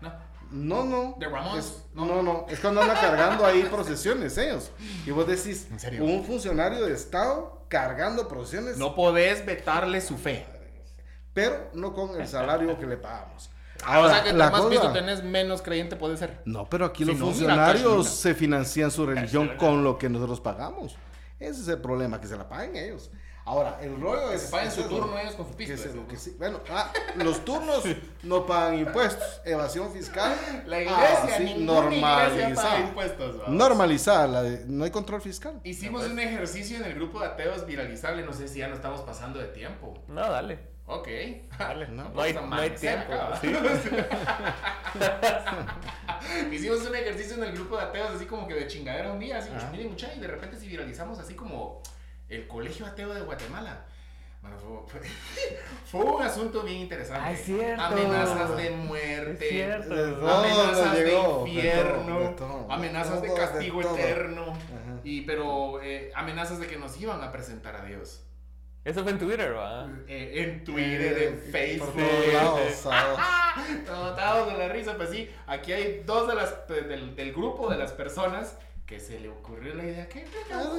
B: No.
C: No, no.
B: ¿De?
C: Es-
B: No.
C: no, no. Es cuando andan cargando ahí procesiones ellos. Y vos decís,
B: ¿En serio?
C: un funcionario de Estado cargando procesiones,
B: No podés vetarle su fe.
C: pero no con el salario que le pagamos.
B: Ah, o sea que
C: la
B: más
C: cosa-
B: pisto tenés, menos creyente puede ser.
C: No, pero aquí
B: Si
C: los
B: no,
C: funcionarios se financian su religión con lo que nosotros pagamos. Ese es el problema, que se la paguen ellos. Ahora, el rollo
B: Que
C: es...
B: se paguen su turno ellos con su pisto.
C: que que sí. Bueno, ah, los turnos no pagan impuestos, evasión fiscal. [LAUGHS]
B: La iglesia,
C: ah, sí,
B: ninguna iglesia paga
C: normalizada.
B: impuestos. vamos.
C: Normalizada, la de- no hay control fiscal.
B: Hicimos un ejercicio en el grupo de ateos viralizable. No sé si ya no estamos pasando de tiempo.
A: No, dale.
B: Ok.
A: Dale.
C: No, [LAUGHS]
A: No, hay, no hay
B: amanecer
A: tiempo. sí. [LAUGHS]
B: Hicimos un ejercicio en el grupo de ateos, así como que de chingadera un día. Así, miren, muchachos, y de repente si viralizamos así como el colegio ateo de Guatemala. Bueno, fue, fue- [LAUGHS] fue un asunto bien interesante.
A: Ah, es cierto.
B: Amenazas de
A: Es
B: muerte.
A: cierto.
C: De todo
B: amenazas de
C: llegó, de
B: infierno,
C: todo, de todo,
B: amenazas de
C: todo, de
B: castigo eterno,
C: Ajá.
B: y pero eh, amenazas de que nos iban a presentar a Dios.
A: Eso fue en Twitter, ¿va?
B: Eh, en Twitter, en
C: Por
B: Facebook.
C: todos lados. [LAUGHS]
B: Todos de la risa, pues sí, aquí hay dos de las, de- del, del grupo de las personas que se le ocurrió la idea que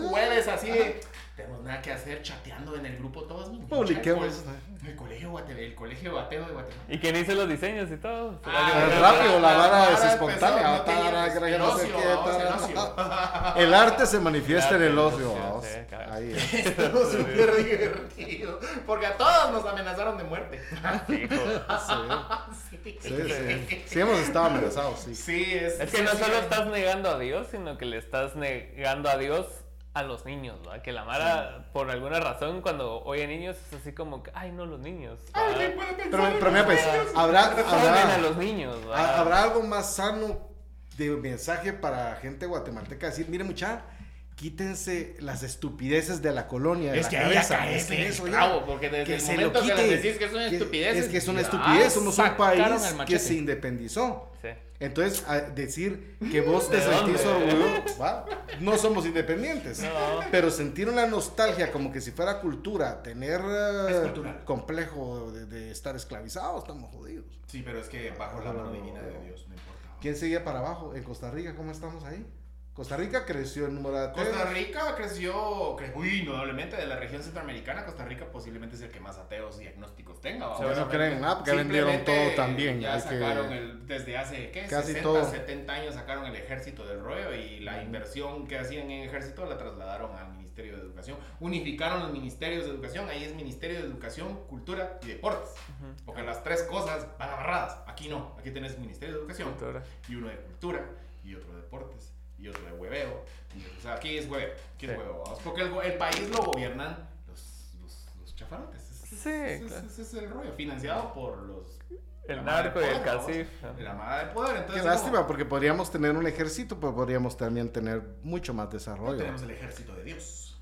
B: jueves así de tenemos nada que hacer chateando en el grupo todos
C: Publiquemos.
B: El colegio, el colegio bateo de Guatemala.
A: ¿Y quién hizo los diseños y todo?
B: Ah,
C: Es rápido, la vara es espontánea.
B: el
C: arte se manifiesta en el ocio. Ahí es. [LAUGHS]
B: Súper divertido. Porque a todos nos amenazaron de muerte. [LAUGHS]
C: Sí,
B: Sí,
C: sí, sí. Sí hemos estado amenazados, sí.
B: Sí, es.
A: Es que no solo
B: sí.
A: estás negando a Dios, sino que le estás negando a Dios a los niños, ¿verdad? Que la Mara, por alguna razón, cuando oye niños, es así como que, ay, no, los niños.
B: Ay,
A: ¿verdad?
B: ¿quién puede pensar
C: Pero,
B: en
C: pero mira, pues,
B: los niños?
C: habrá,
A: Joden a los niños,
C: habrá algo más sano de mensaje para gente guatemalteca. Decir, mire, mucha, quítense las estupideces de la colonia. De
B: Es
C: la
B: que ahí ya
C: cabeza. Es
B: el
C: eso ya.
B: clavo, porque desde
C: que
B: el
C: se
B: momento
C: lo
B: que
C: quite.
B: les decís que es una
C: Que-
B: estupidez,
C: Es que es una estupidez. Somos un país que se independizó.
A: Sí.
C: Entonces, a decir que vos te sentís orgulloso, ¿va? no somos independientes.
A: No.
C: Pero sentir una nostalgia como que si fuera cultura, tener
B: Es cultural.
C: complejo de, de estar esclavizados, estamos jodidos.
B: Sí, pero es que bajo la mano divina de Dios, no importa.
C: ¿Quién seguía para abajo? En Costa Rica, ¿cómo estamos ahí? Costa Rica creció el número de ateos.
B: Costa Rica creció, cre- uy, indudablemente de la región centroamericana, Costa Rica posiblemente es el que más ateos y agnósticos tenga. ¿va?
C: Seguro no creen en nada porque vendieron todo también.
B: Ya
C: que-
B: sacaron el, desde hace, ¿qué?
C: Casi
B: 60,
C: todo.
B: 70 años sacaron el ejército del rollo y la inversión que hacían en ejército la trasladaron al Ministerio de Educación. Unificaron los ministerios de educación, ahí es Ministerio de Educación, Cultura y Deportes. Porque las tres cosas van amarradas. Aquí no, aquí tenés Ministerio de Educación
A: Cultura.
B: y uno de Cultura y otro de Deportes y otro de Hueveo. y- o sea, aquí es hueveo, aquí es hueveo. vamos, Porque el, país lo gobiernan los, los, los chafarotes. Es-
A: Sí,
B: ese,
A: claro.
B: ese es el rollo, financiado por los...
A: El narco y el casif.
B: La mala de poder,
C: Qué lástima,
B: como,
C: porque podríamos tener un ejército, pero podríamos también tener mucho más
B: no
C: desarrollo.
B: tenemos el ejército de Dios.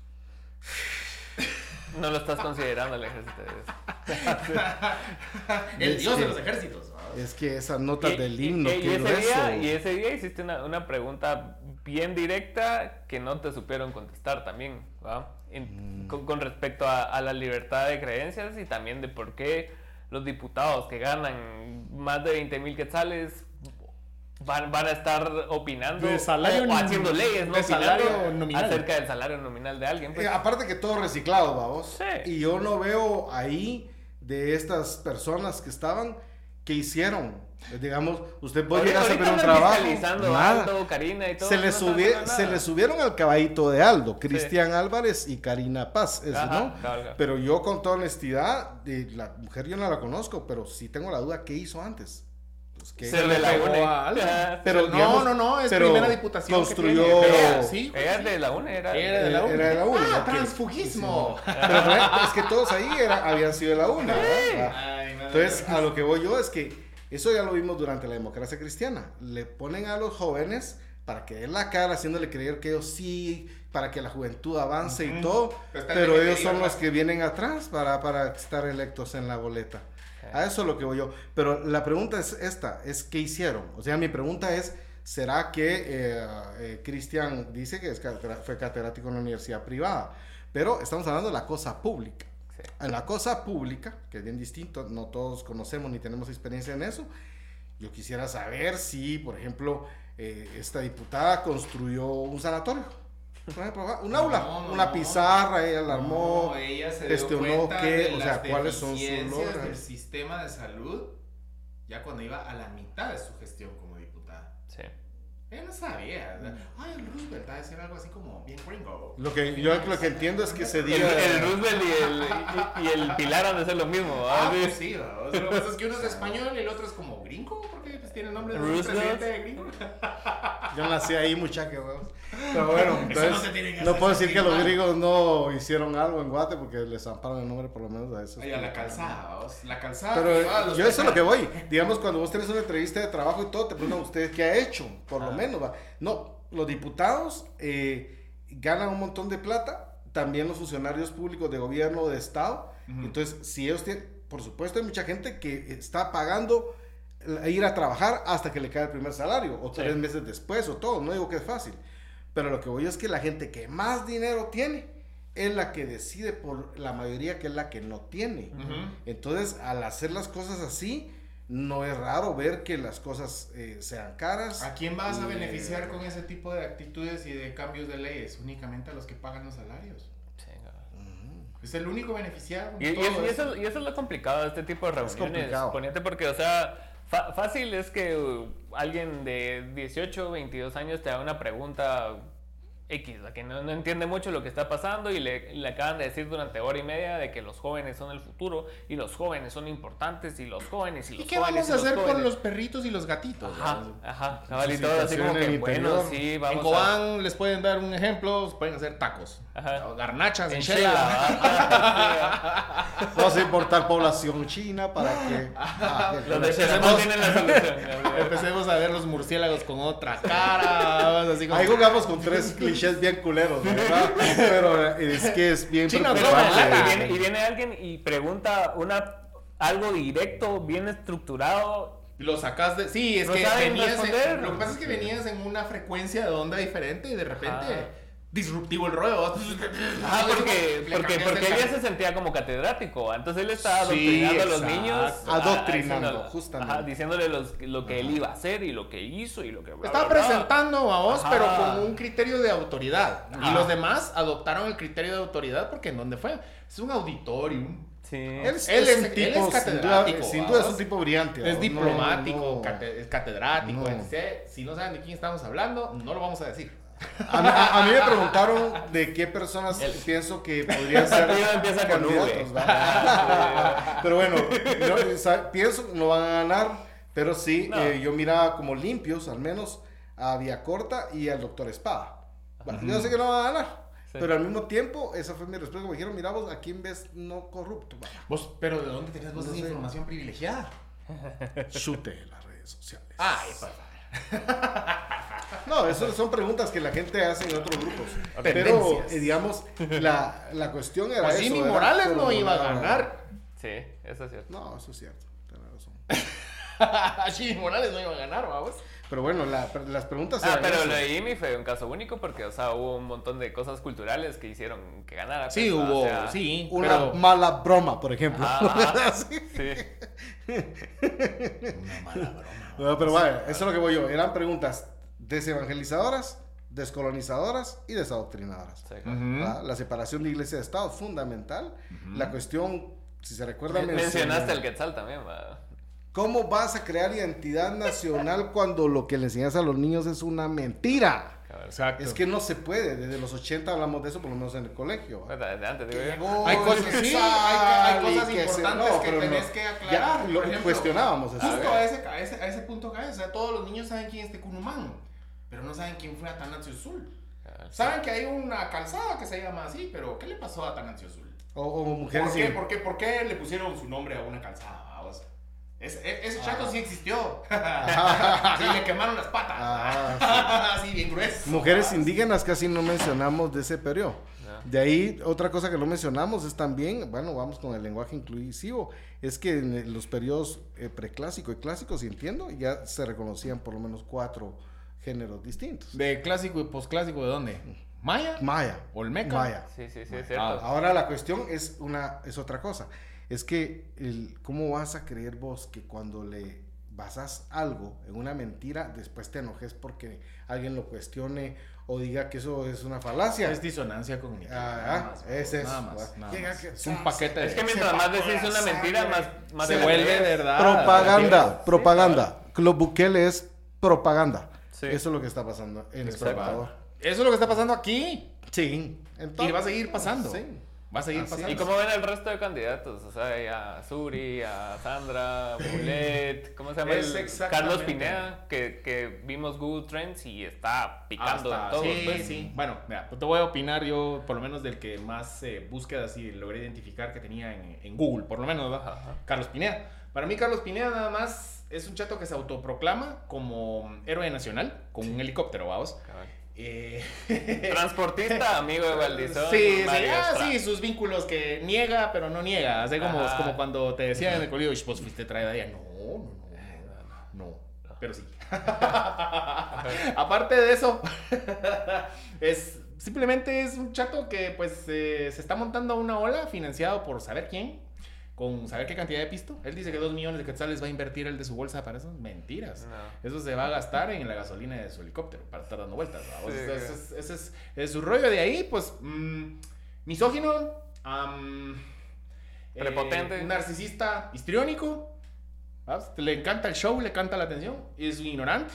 B: [LAUGHS]
A: No lo estás considerando el ejército de Dios. [LAUGHS]
B: el
C: Es
B: Dios de
C: que-
B: los ejércitos.
C: Es que esas notas
A: Y-
C: del
A: y-
C: himno,
A: y,
C: qué
A: ese día, y ese día hiciste una, una pregunta bien directa que no te supieron contestar también, ¿va? En-
C: Mm.
A: con, con respecto a, a la libertad de creencias y también de por qué los diputados que ganan más de 20 mil quetzales van, van a estar opinando
B: De salario
A: o, o haciendo leyes, ¿no?
B: de salario nominal.
A: acerca del salario nominal de alguien. pues.
C: Eh, aparte que todo reciclado, vamos.
A: Sí.
C: Y yo no veo ahí de estas personas que estaban, que hicieron. Eh, Digamos, usted puede llegar a hacer un trabajo. nada.
A: Aldo, Karina y todo.
C: Se le,
A: no
C: subi- se le subieron al caballito de Aldo, Cristian Álvarez y Karina Paz, eso,
A: Ajá,
C: ¿no?
A: cabal.
C: Pero yo con toda honestidad, la mujer yo no la conozco, pero sí tengo la duda, ¿qué hizo antes? Pues, ¿qué-
A: Se le
B: pegó
A: une.
B: a Aldo.
A: Ah,
C: Pero,
B: no,
C: digamos,
B: no, no, es
C: pero
B: primera diputación. que
C: construyó-
B: tiene, pero- sí,
A: es de la UNE, era.
B: Era de la
C: Era
B: UNE.
C: de la UNE,
B: Ah, transfugismo.
C: Pero es que todos ahí era- habían sido de la UNA, ¿verdad?
B: Ay, no,
C: Entonces,
B: no,
C: a lo que voy yo es que eso ya lo vimos durante la democracia cristiana. Le ponen a los jóvenes para que den la cara, haciéndole creer que ellos sí, para que la juventud avance y todo,
B: Pero
C: ellos son los que vienen atrás para, para estar electos en la boleta. A eso es lo que voy yo. Pero la pregunta es esta, es ¿qué hicieron? O sea, mi pregunta es, ¿será que eh, eh, Cristian dice que es fue catedrático en una universidad privada? Pero estamos hablando de la cosa pública. En la cosa pública, que es bien distinto, no todos conocemos ni tenemos experiencia en eso, yo quisiera saber si, por ejemplo, eh, esta diputada construyó un sanatorio. Un aula,
B: No, no,
C: una pizarra, ella la armó.
B: No, ella se
C: gestionó qué, o sea, cuáles son sus logros.
B: del sistema de salud ya cuando iba a la mitad de su gestión como. Ella no sabía. Ay, el Roosevelt va a decir algo así como bien gringo.
C: Lo que yo lo que entiendo es que ese
A: El,
C: día...
A: el Roosevelt y el, y, y el Pilar han de ser lo mismo.
B: Ah,
A: Sí.
B: pues sí, ¿no? O sea, lo que pasa es que uno es español y el otro es como gringo, porque pues tiene el nombre de
A: Roosevelt.
B: presidente [LAUGHS] gringo.
C: Yo nací ahí, muchacha, huevos. Pero bueno,
B: Eso no
C: puedo decir que los gringos no hicieron algo en Guate porque les amparan el nombre por lo menos a eso.
B: Ay, a la calzada, vos, la calzada.
C: Pero yo eso es lo que voy. Digamos, cuando vos tenés una entrevista de trabajo y todo, te preguntan ustedes qué ha hecho, por lo
B: Ah.
C: menos. ¿va? No, los diputados eh, ganan un montón de plata, también los funcionarios públicos de gobierno de Estado. Entonces, si ellos tienen, por supuesto, hay mucha gente que está pagando ir a trabajar hasta que le cae el primer salario, o
A: Sí.
C: tres meses después, o todo. No digo que es fácil. Pero lo que voy es que la gente que más dinero tiene es la que decide por la mayoría que es la que no tiene. Entonces, al hacer las cosas así, no es raro ver que las cosas eh, sean caras.
B: ¿A quién vas a beneficiar
C: eh,
B: con ese tipo de actitudes y de cambios de leyes? Únicamente a los que pagan los salarios. Es el único beneficiado.
A: Y, es- eso, y eso es lo complicado de este tipo de
C: Es
A: reuniones.
C: complicado.
A: Ponete porque, o sea, fácil es que uh, alguien de 18, 22 años te haga una pregunta X, la que no, no entiende mucho lo que está pasando y le, le acaban de decir durante hora y media de que los jóvenes son el futuro y los jóvenes son importantes y los jóvenes y
B: ¿Y
A: los
B: qué
A: jóvenes
B: vamos
A: y
B: a hacer con los perritos y los gatitos?
A: Ajá,
B: ¿verdad?
A: ajá, cabal, y
C: Su
A: todo así como
C: en
A: que, bueno, sí,
B: En
A: vamos a...
B: Cobán les pueden dar un ejemplo, pueden hacer tacos.
A: Ajá.
B: O Garnachas en
A: En
B: Shela.
A: Shela,
C: Vamos a importar población china para que. ah, que-
A: Los de
B: Empecemos-
A: Shela no tienen la solución. [LAUGHS] cabal.
B: Empecemos a ver los murciélagos con otra cara. así como-
C: Ahí jugamos con tres [LAUGHS] clichés bien culeros, ¿verdad? Pero es que es bien
B: Chino,
A: Pero,
C: preocupante.
A: ajá, y, viene, y viene alguien y pregunta una, algo directo, bien estructurado.
B: Lo sacas de. Sí, es
A: No
B: que venías. en- lo que pasa es que venías en una frecuencia de onda diferente y de repente.
A: Ajá.
B: Disruptivo el ruedo.
A: Ah, porque,
B: Le
A: porque, porque
B: el
A: él ya se sentía como catedrático. Entonces él estaba
B: Sí,
A: adoctrinando a los niños.
C: Adoctrinando,
A: haciendo-
C: justamente.
A: Ajá, diciéndole los- lo que él iba a hacer y lo que hizo y lo que. bla,
B: Estaba
A: bla, bla.
B: presentando a vos,
A: Ajá.
B: pero con un criterio de autoridad. Y los demás adoptaron el criterio de autoridad porque ¿en dónde fue? Es un auditorium.
A: Sí.
C: Él es,
B: Él
C: es
B: es-
C: un
B: él
C: tipo,
B: es
C: sin duda,
B: catedrático,
C: sin duda es un tipo brillante.
B: Es diplomático,
C: No, no.
B: cate- es catedrático.
C: No.
B: Si no saben de quién estamos hablando, no lo vamos a decir.
C: A mí, a- a mí me preguntaron de qué personas pienso que podrían [LAUGHS] ser
A: empieza con V.
C: pero bueno, pienso que no van a ganar, pero sí,
A: No.
C: eh, yo miraba como limpios, al menos, a Corta y al doctor Espada. Va, Yo sé que no van a ganar.
A: Sí.
C: Pero al mismo tiempo, esa fue mi respuesta. Me dijeron, mira vos, ¿a quién ves no corrupto? Va,
B: Vos, pero ¿de dónde tenías vos
C: No
B: esa
C: sé.
B: información privilegiada?
C: Chute en las redes sociales.
B: Ay, favor. [LAUGHS]
C: No, eso son preguntas que la gente hace en otros grupos. Pero, eh, digamos, la, la cuestión era
B: Pues
C: eso.
B: Jimmy
C: era
B: Morales no iba a
C: una-
B: ganar.
A: Sí, eso es cierto.
C: No, eso es cierto. Tienes razón. [LAUGHS]
B: Jimmy Morales no iba a ganar, vamos.
C: Pero bueno, la- las preguntas
A: Ah,
C: eran
A: pero
C: eso.
A: lo de Jimmy fue un caso único porque, o sea, hubo un montón de cosas culturales que hicieron que ganara.
B: Sí,
A: pues,
B: hubo,
A: o sea,
B: sí.
C: Una
B: pero-
C: mala broma, por ejemplo.
A: Ajá, [LAUGHS]
C: Sí.
A: sí.
B: Una mala broma.
C: No, pero vaya, eso es lo que voy yo. Eran preguntas desevangelizadoras, descolonizadoras y desadoctrinadoras.
A: Sí.
C: ¿verdad? La separación de iglesia y Estado es fundamental. La cuestión, si se recuerda,
A: Men-
C: menciona-
A: Mencionaste el Quetzal también, va.
C: ¿Cómo vas a crear identidad nacional cuando lo que le enseñas a los niños es una mentira?
B: Exacto.
C: Es que no se puede. Desde los 80 hablamos de eso, por lo menos en el colegio.
A: Desde antes, digo yo.
B: Hay cosas- sí, hay- hay cosas
C: se-
B: importantes que tenés que aclarar.
C: Ya lo
B: ejemplo,
C: cuestionábamos eso.
B: Justo a ese, a, ese, a ese punto cae. O sea, todos los niños saben quién es Tecunumán, pero no saben quién fue Atanasio Sul.
A: Cabrón.
B: Saben que hay una calzada que se llama así, pero ¿qué le pasó a Atanasio Sul?
C: O, o mujeres
B: ¿Por qué, por, qué, ¿Por qué le pusieron su nombre a una calzada? Es- e- ese chato sí existió. [LAUGHS] [LAUGHS] sí, le quemaron las patas.
C: Ah, [LAUGHS]
B: sí, bien grueso.
C: Mujeres indígenas casi no mencionamos de ese periodo.
A: No.
C: De ahí, otra cosa que no mencionamos es también, bueno, vamos con el lenguaje inclusivo, es que en los periodos eh, preclásico y clásico, si entiendo, ya se reconocían por lo menos cuatro géneros distintos.
B: ¿De clásico y posclásico de dónde? ¿Maya?
C: Maya.
B: ¿Olmeca?
C: Maya.
A: Sí, sí, sí, es cierto.
B: Ah,
C: Ahora la cuestión es una es otra cosa. Es que el, cómo vas a creer vos que cuando le basas algo en una mentira, después te enojes porque alguien lo cuestione o diga que eso es una falacia.
B: Es disonancia cognitiva.
C: Ah,
B: nada más,
C: es eso.
B: Nada más. nada
C: Llega
B: más.
C: que-
B: Es un paquete de...
A: Es que mientras más decís una mentira, más, más
B: se vuelve verdad.
C: propaganda,
A: Sí,
C: propaganda. Club Bukele es propaganda.
A: Sí.
C: Eso es lo que está pasando en El. Salvador.
B: Eso es lo que está pasando aquí.
C: Sí.
B: Y va a seguir pasando.
C: Sí.
B: Va a seguir
C: Así
B: pasando.
A: ¿Y cómo ven el resto de candidatos? O sea, a Suri, a Sandra, [LAUGHS] Bulet, ¿cómo se llama?
B: Es.
A: Carlos Pineda, que, que vimos Google Trends y está picando
B: Hasta-
A: en todo.
B: sí,
A: pues.
B: sí. Bueno, mira, pues te voy a opinar yo, por lo menos del que más eh, búsquedas y logré identificar que tenía en, en Google, por lo menos, ¿verdad?
A: Ajá.
B: Carlos Pineda. Para mí, Carlos Pineda nada más es un chato que se autoproclama como héroe nacional, con un helicóptero, vamos.
A: Cabal.
B: Eh, [LAUGHS]
A: Transportista, amigo de Valdizón.
B: Sí, sí, ah, sí, sus vínculos que niega, pero no niega. Así como,
A: Ajá.
B: como cuando te decían en el colegio, "Ish, vos fuiste traída allá". No, no, no, no, no, pero sí. [LAUGHS] Aparte de eso, [LAUGHS] es simplemente es un chato que pues eh, se está montando una ola financiado por saber quién, con saber qué cantidad de pisto. Él dice que dos millones de quetzales va a invertir el de su bolsa para eso. Mentiras.
A: No.
B: Eso se va a gastar en la gasolina de su helicóptero para estar dando vueltas. ese, es, ese es- es su rollo de ahí, pues, mm, misógino, eh,
A: Prepotente.
B: un narcisista histriónico. Le encanta el show, le encanta la atención, es ignorante.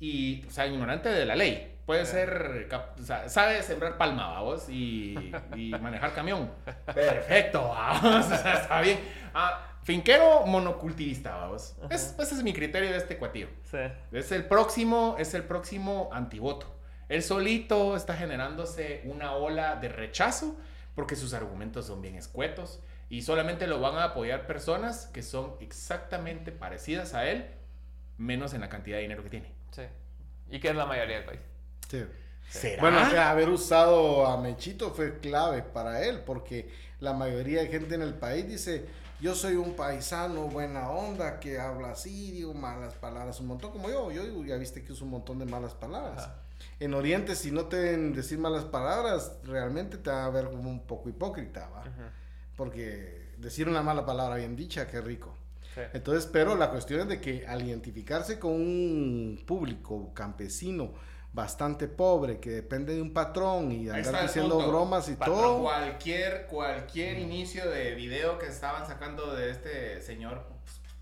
B: Y, o sea, ignorante de la ley. Puede ser, o sea, sabe sembrar palma, vamos, y, y manejar camión. Perfecto, vamos, [LAUGHS] o sea, está bien. Ah, finquero monocultivista, vamos. Es, ese es mi criterio de este cuatillo.
A: Sí.
B: Es el próximo, es el próximo antivoto. Él solito está generándose una ola de rechazo porque sus argumentos son bien escuetos y solamente lo van a apoyar personas que son exactamente parecidas a él, menos en la cantidad de dinero que tiene.
A: Sí. ¿Y qué es la mayoría del país?
C: Sí.
B: ¿Será?
C: Bueno, o sea, haber usado a Mechito fue clave para él, porque la mayoría de gente en el país dice, yo soy un paisano buena onda que habla así, digo malas palabras un montón, como yo, yo digo, ya viste que uso un montón de malas palabras.
A: Ajá.
C: En Oriente, si no te decir malas palabras, realmente te va a ver como un poco hipócrita, ¿va?
A: Ujú.
C: Porque decir una mala palabra bien dicha, qué rico.
A: Sí.
C: Entonces, pero la cuestión es de que al identificarse con un público campesino bastante pobre que depende de un patrón y
B: Ahí
C: andar
B: el
C: diciendo
B: punto.
C: bromas y
A: Patrón,
C: todo.
B: Cualquier, cualquier inicio de video que estaban sacando de este señor,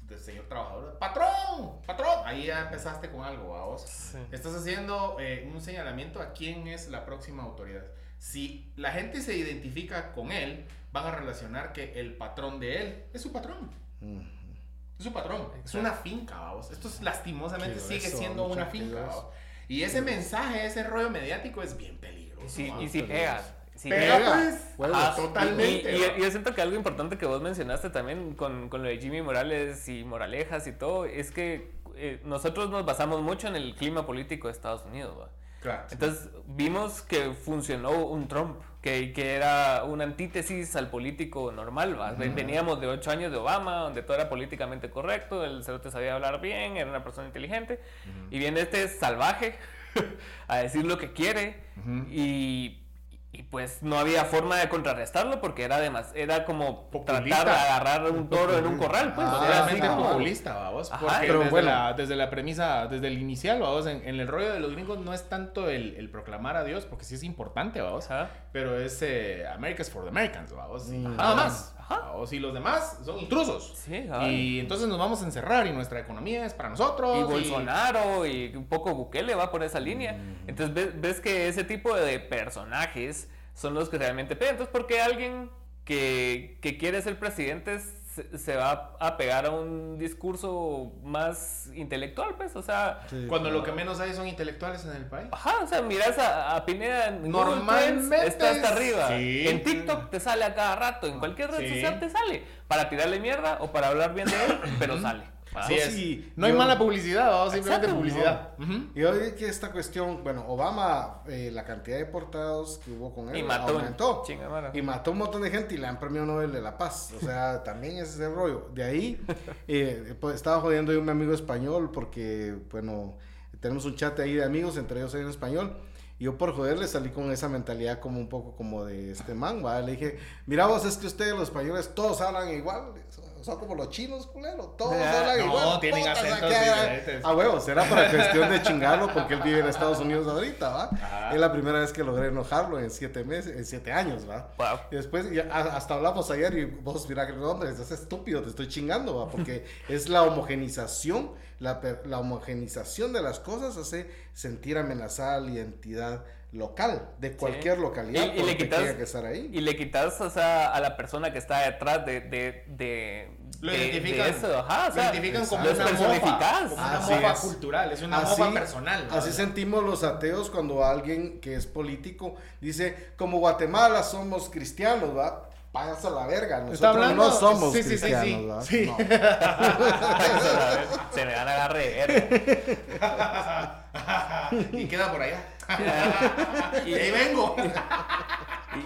B: del señor trabajador, patrón, patrón, ahí ya empezaste con algo, vamos.
A: Sí.
B: Estás haciendo eh, un señalamiento a quién es la próxima autoridad. Si la gente se identifica con él, van a relacionar que el patrón de él es su patrón.
C: Mm.
B: Es su patrón. Es
A: Exacto.
B: una finca, vamos. Esto es, lastimosamente
C: Qué
B: sigue
C: grueso,
B: siendo una finca. Y ese mensaje, ese rollo mediático es bien peligroso.
A: Y si,
B: vamos.
A: y si pegas. Si
B: Pega,
A: pegas.
B: pues.
A: Ajá,
B: totalmente,
A: Y, y-
B: ¿va?
A: y yo siento que algo importante que vos mencionaste también con, con lo de Jimmy Morales y Moralejas y todo, es que eh, nosotros nos basamos mucho en el clima político de Estados Unidos. ¿va?
B: Claro.
A: Entonces vimos que funcionó un Trump, que, que era una antítesis al político normal. ¿va? Ven- Veníamos de ocho años de Obama, donde todo era políticamente correcto, el cerote sabía hablar bien, era una persona inteligente, y viene este salvaje [LAUGHS] a decir lo que quiere, y, y pues no había forma de contrarrestarlo porque era, demas, era como
B: Populista.
A: tratar de agarrar un toro en un corral. Pues,
C: Ah,
A: era así como-
B: populista, vamos.
A: Ajá,
B: Porque
C: pero
B: desde,
C: bueno.
B: la, desde la premisa, desde el inicial, vamos, en, en el rollo de los gringos no es tanto el, el proclamar a Dios, porque sí es importante, vamos.
A: Ajá.
B: Pero es eh, America's for the Americans, vamos. Nada más.
A: Ajá.
B: Vamos, y los demás son intrusos.
A: Sí, cabal.
B: Y entonces nos vamos a encerrar y nuestra economía es para nosotros.
A: Y Bolsonaro y un poco Bukele va por esa línea. Entonces ves, ves que ese tipo de personajes son los que realmente pegan. Entonces, ¿por qué alguien que, que quiere ser presidente se, se va a pegar a un discurso más intelectual? Pues, o sea,
C: Sí.
B: Cuando lo que menos hay son intelectuales en el país.
A: ajá, o sea, miras a, a Pineda en Google
B: Normalmente
A: Trends, está hasta arriba.
B: sí.
A: En TikTok te sale a cada rato, en cualquier red
B: Sí.
A: social te sale. Para tirarle mierda o para hablar bien de él, [CLEARS THROAT] pero sale.
B: Así es.
C: sí,
B: no hay
C: yo-
B: mala publicidad, vamos, simplemente
A: Exacto.
B: publicidad.
C: Y hoy que esta cuestión, bueno, Obama, eh, la cantidad de deportados que hubo con él
A: Y mató
C: aumentó.
A: chingamara.
C: Y mató un montón de gente y le dan premio Nobel de la Paz. O sea, [LAUGHS] también es ese rollo. De ahí, eh, pues, estaba jodiendo yo a un amigo español porque, bueno, tenemos un chat ahí de amigos, entre ellos hay un español. Y yo por joderle salí con esa mentalidad como un poco como de este man, ¿va? Le dije, mira vos, es que ustedes los españoles todos hablan igual. Son como los chinos, culero. Todos
A: Ah,
C: hablan
B: no,
C: igual.
B: tienen
C: putas,
B: acentos
C: acá".
B: diferentes.
C: A huevos, era para [LAUGHS] cuestión de chingarlo porque él vive en Estados Unidos ahorita, ¿va?
B: Ajá.
C: Es la primera vez que logré enojarlo en siete meses, en siete años, ¿va?
A: Wow.
C: Y después, hasta hablamos ayer y vos, mira que no, hombre, estás estúpido, te estoy chingando, ¿va? Porque [LAUGHS] es la homogenización, la, la homogenización de las cosas hace sentir amenazada la identidad local, de cualquier localidad,
A: Y- y le
C: lo que
A: quitas-
C: tenga que estar ahí.
A: Y le quitas o sea, a la persona que está detrás de, de, de,
B: Lo
A: de-
B: identifican,
A: de eso. Ajá, o
B: lo
A: sea,
B: identifican como
A: los
B: una mofa, como una
C: Así
B: mofa
C: es.
B: cultural, es una
C: Así-
B: mofa personal. ¿no?
C: Así sentimos los ateos cuando alguien que es político dice, como Guatemala somos cristianos, ¿va? Páganse a la verga, nosotros
B: ¿Está hablando?
C: no somos
B: Sí, sí, sí,
C: cristianos,
B: sí.
C: ¿va?
B: Sí.
C: No. [LAUGHS]
A: Se me van a agarrar de verga. [LAUGHS]
B: y queda por allá. [LAUGHS]
A: Y-
B: ahí vengo. [LAUGHS]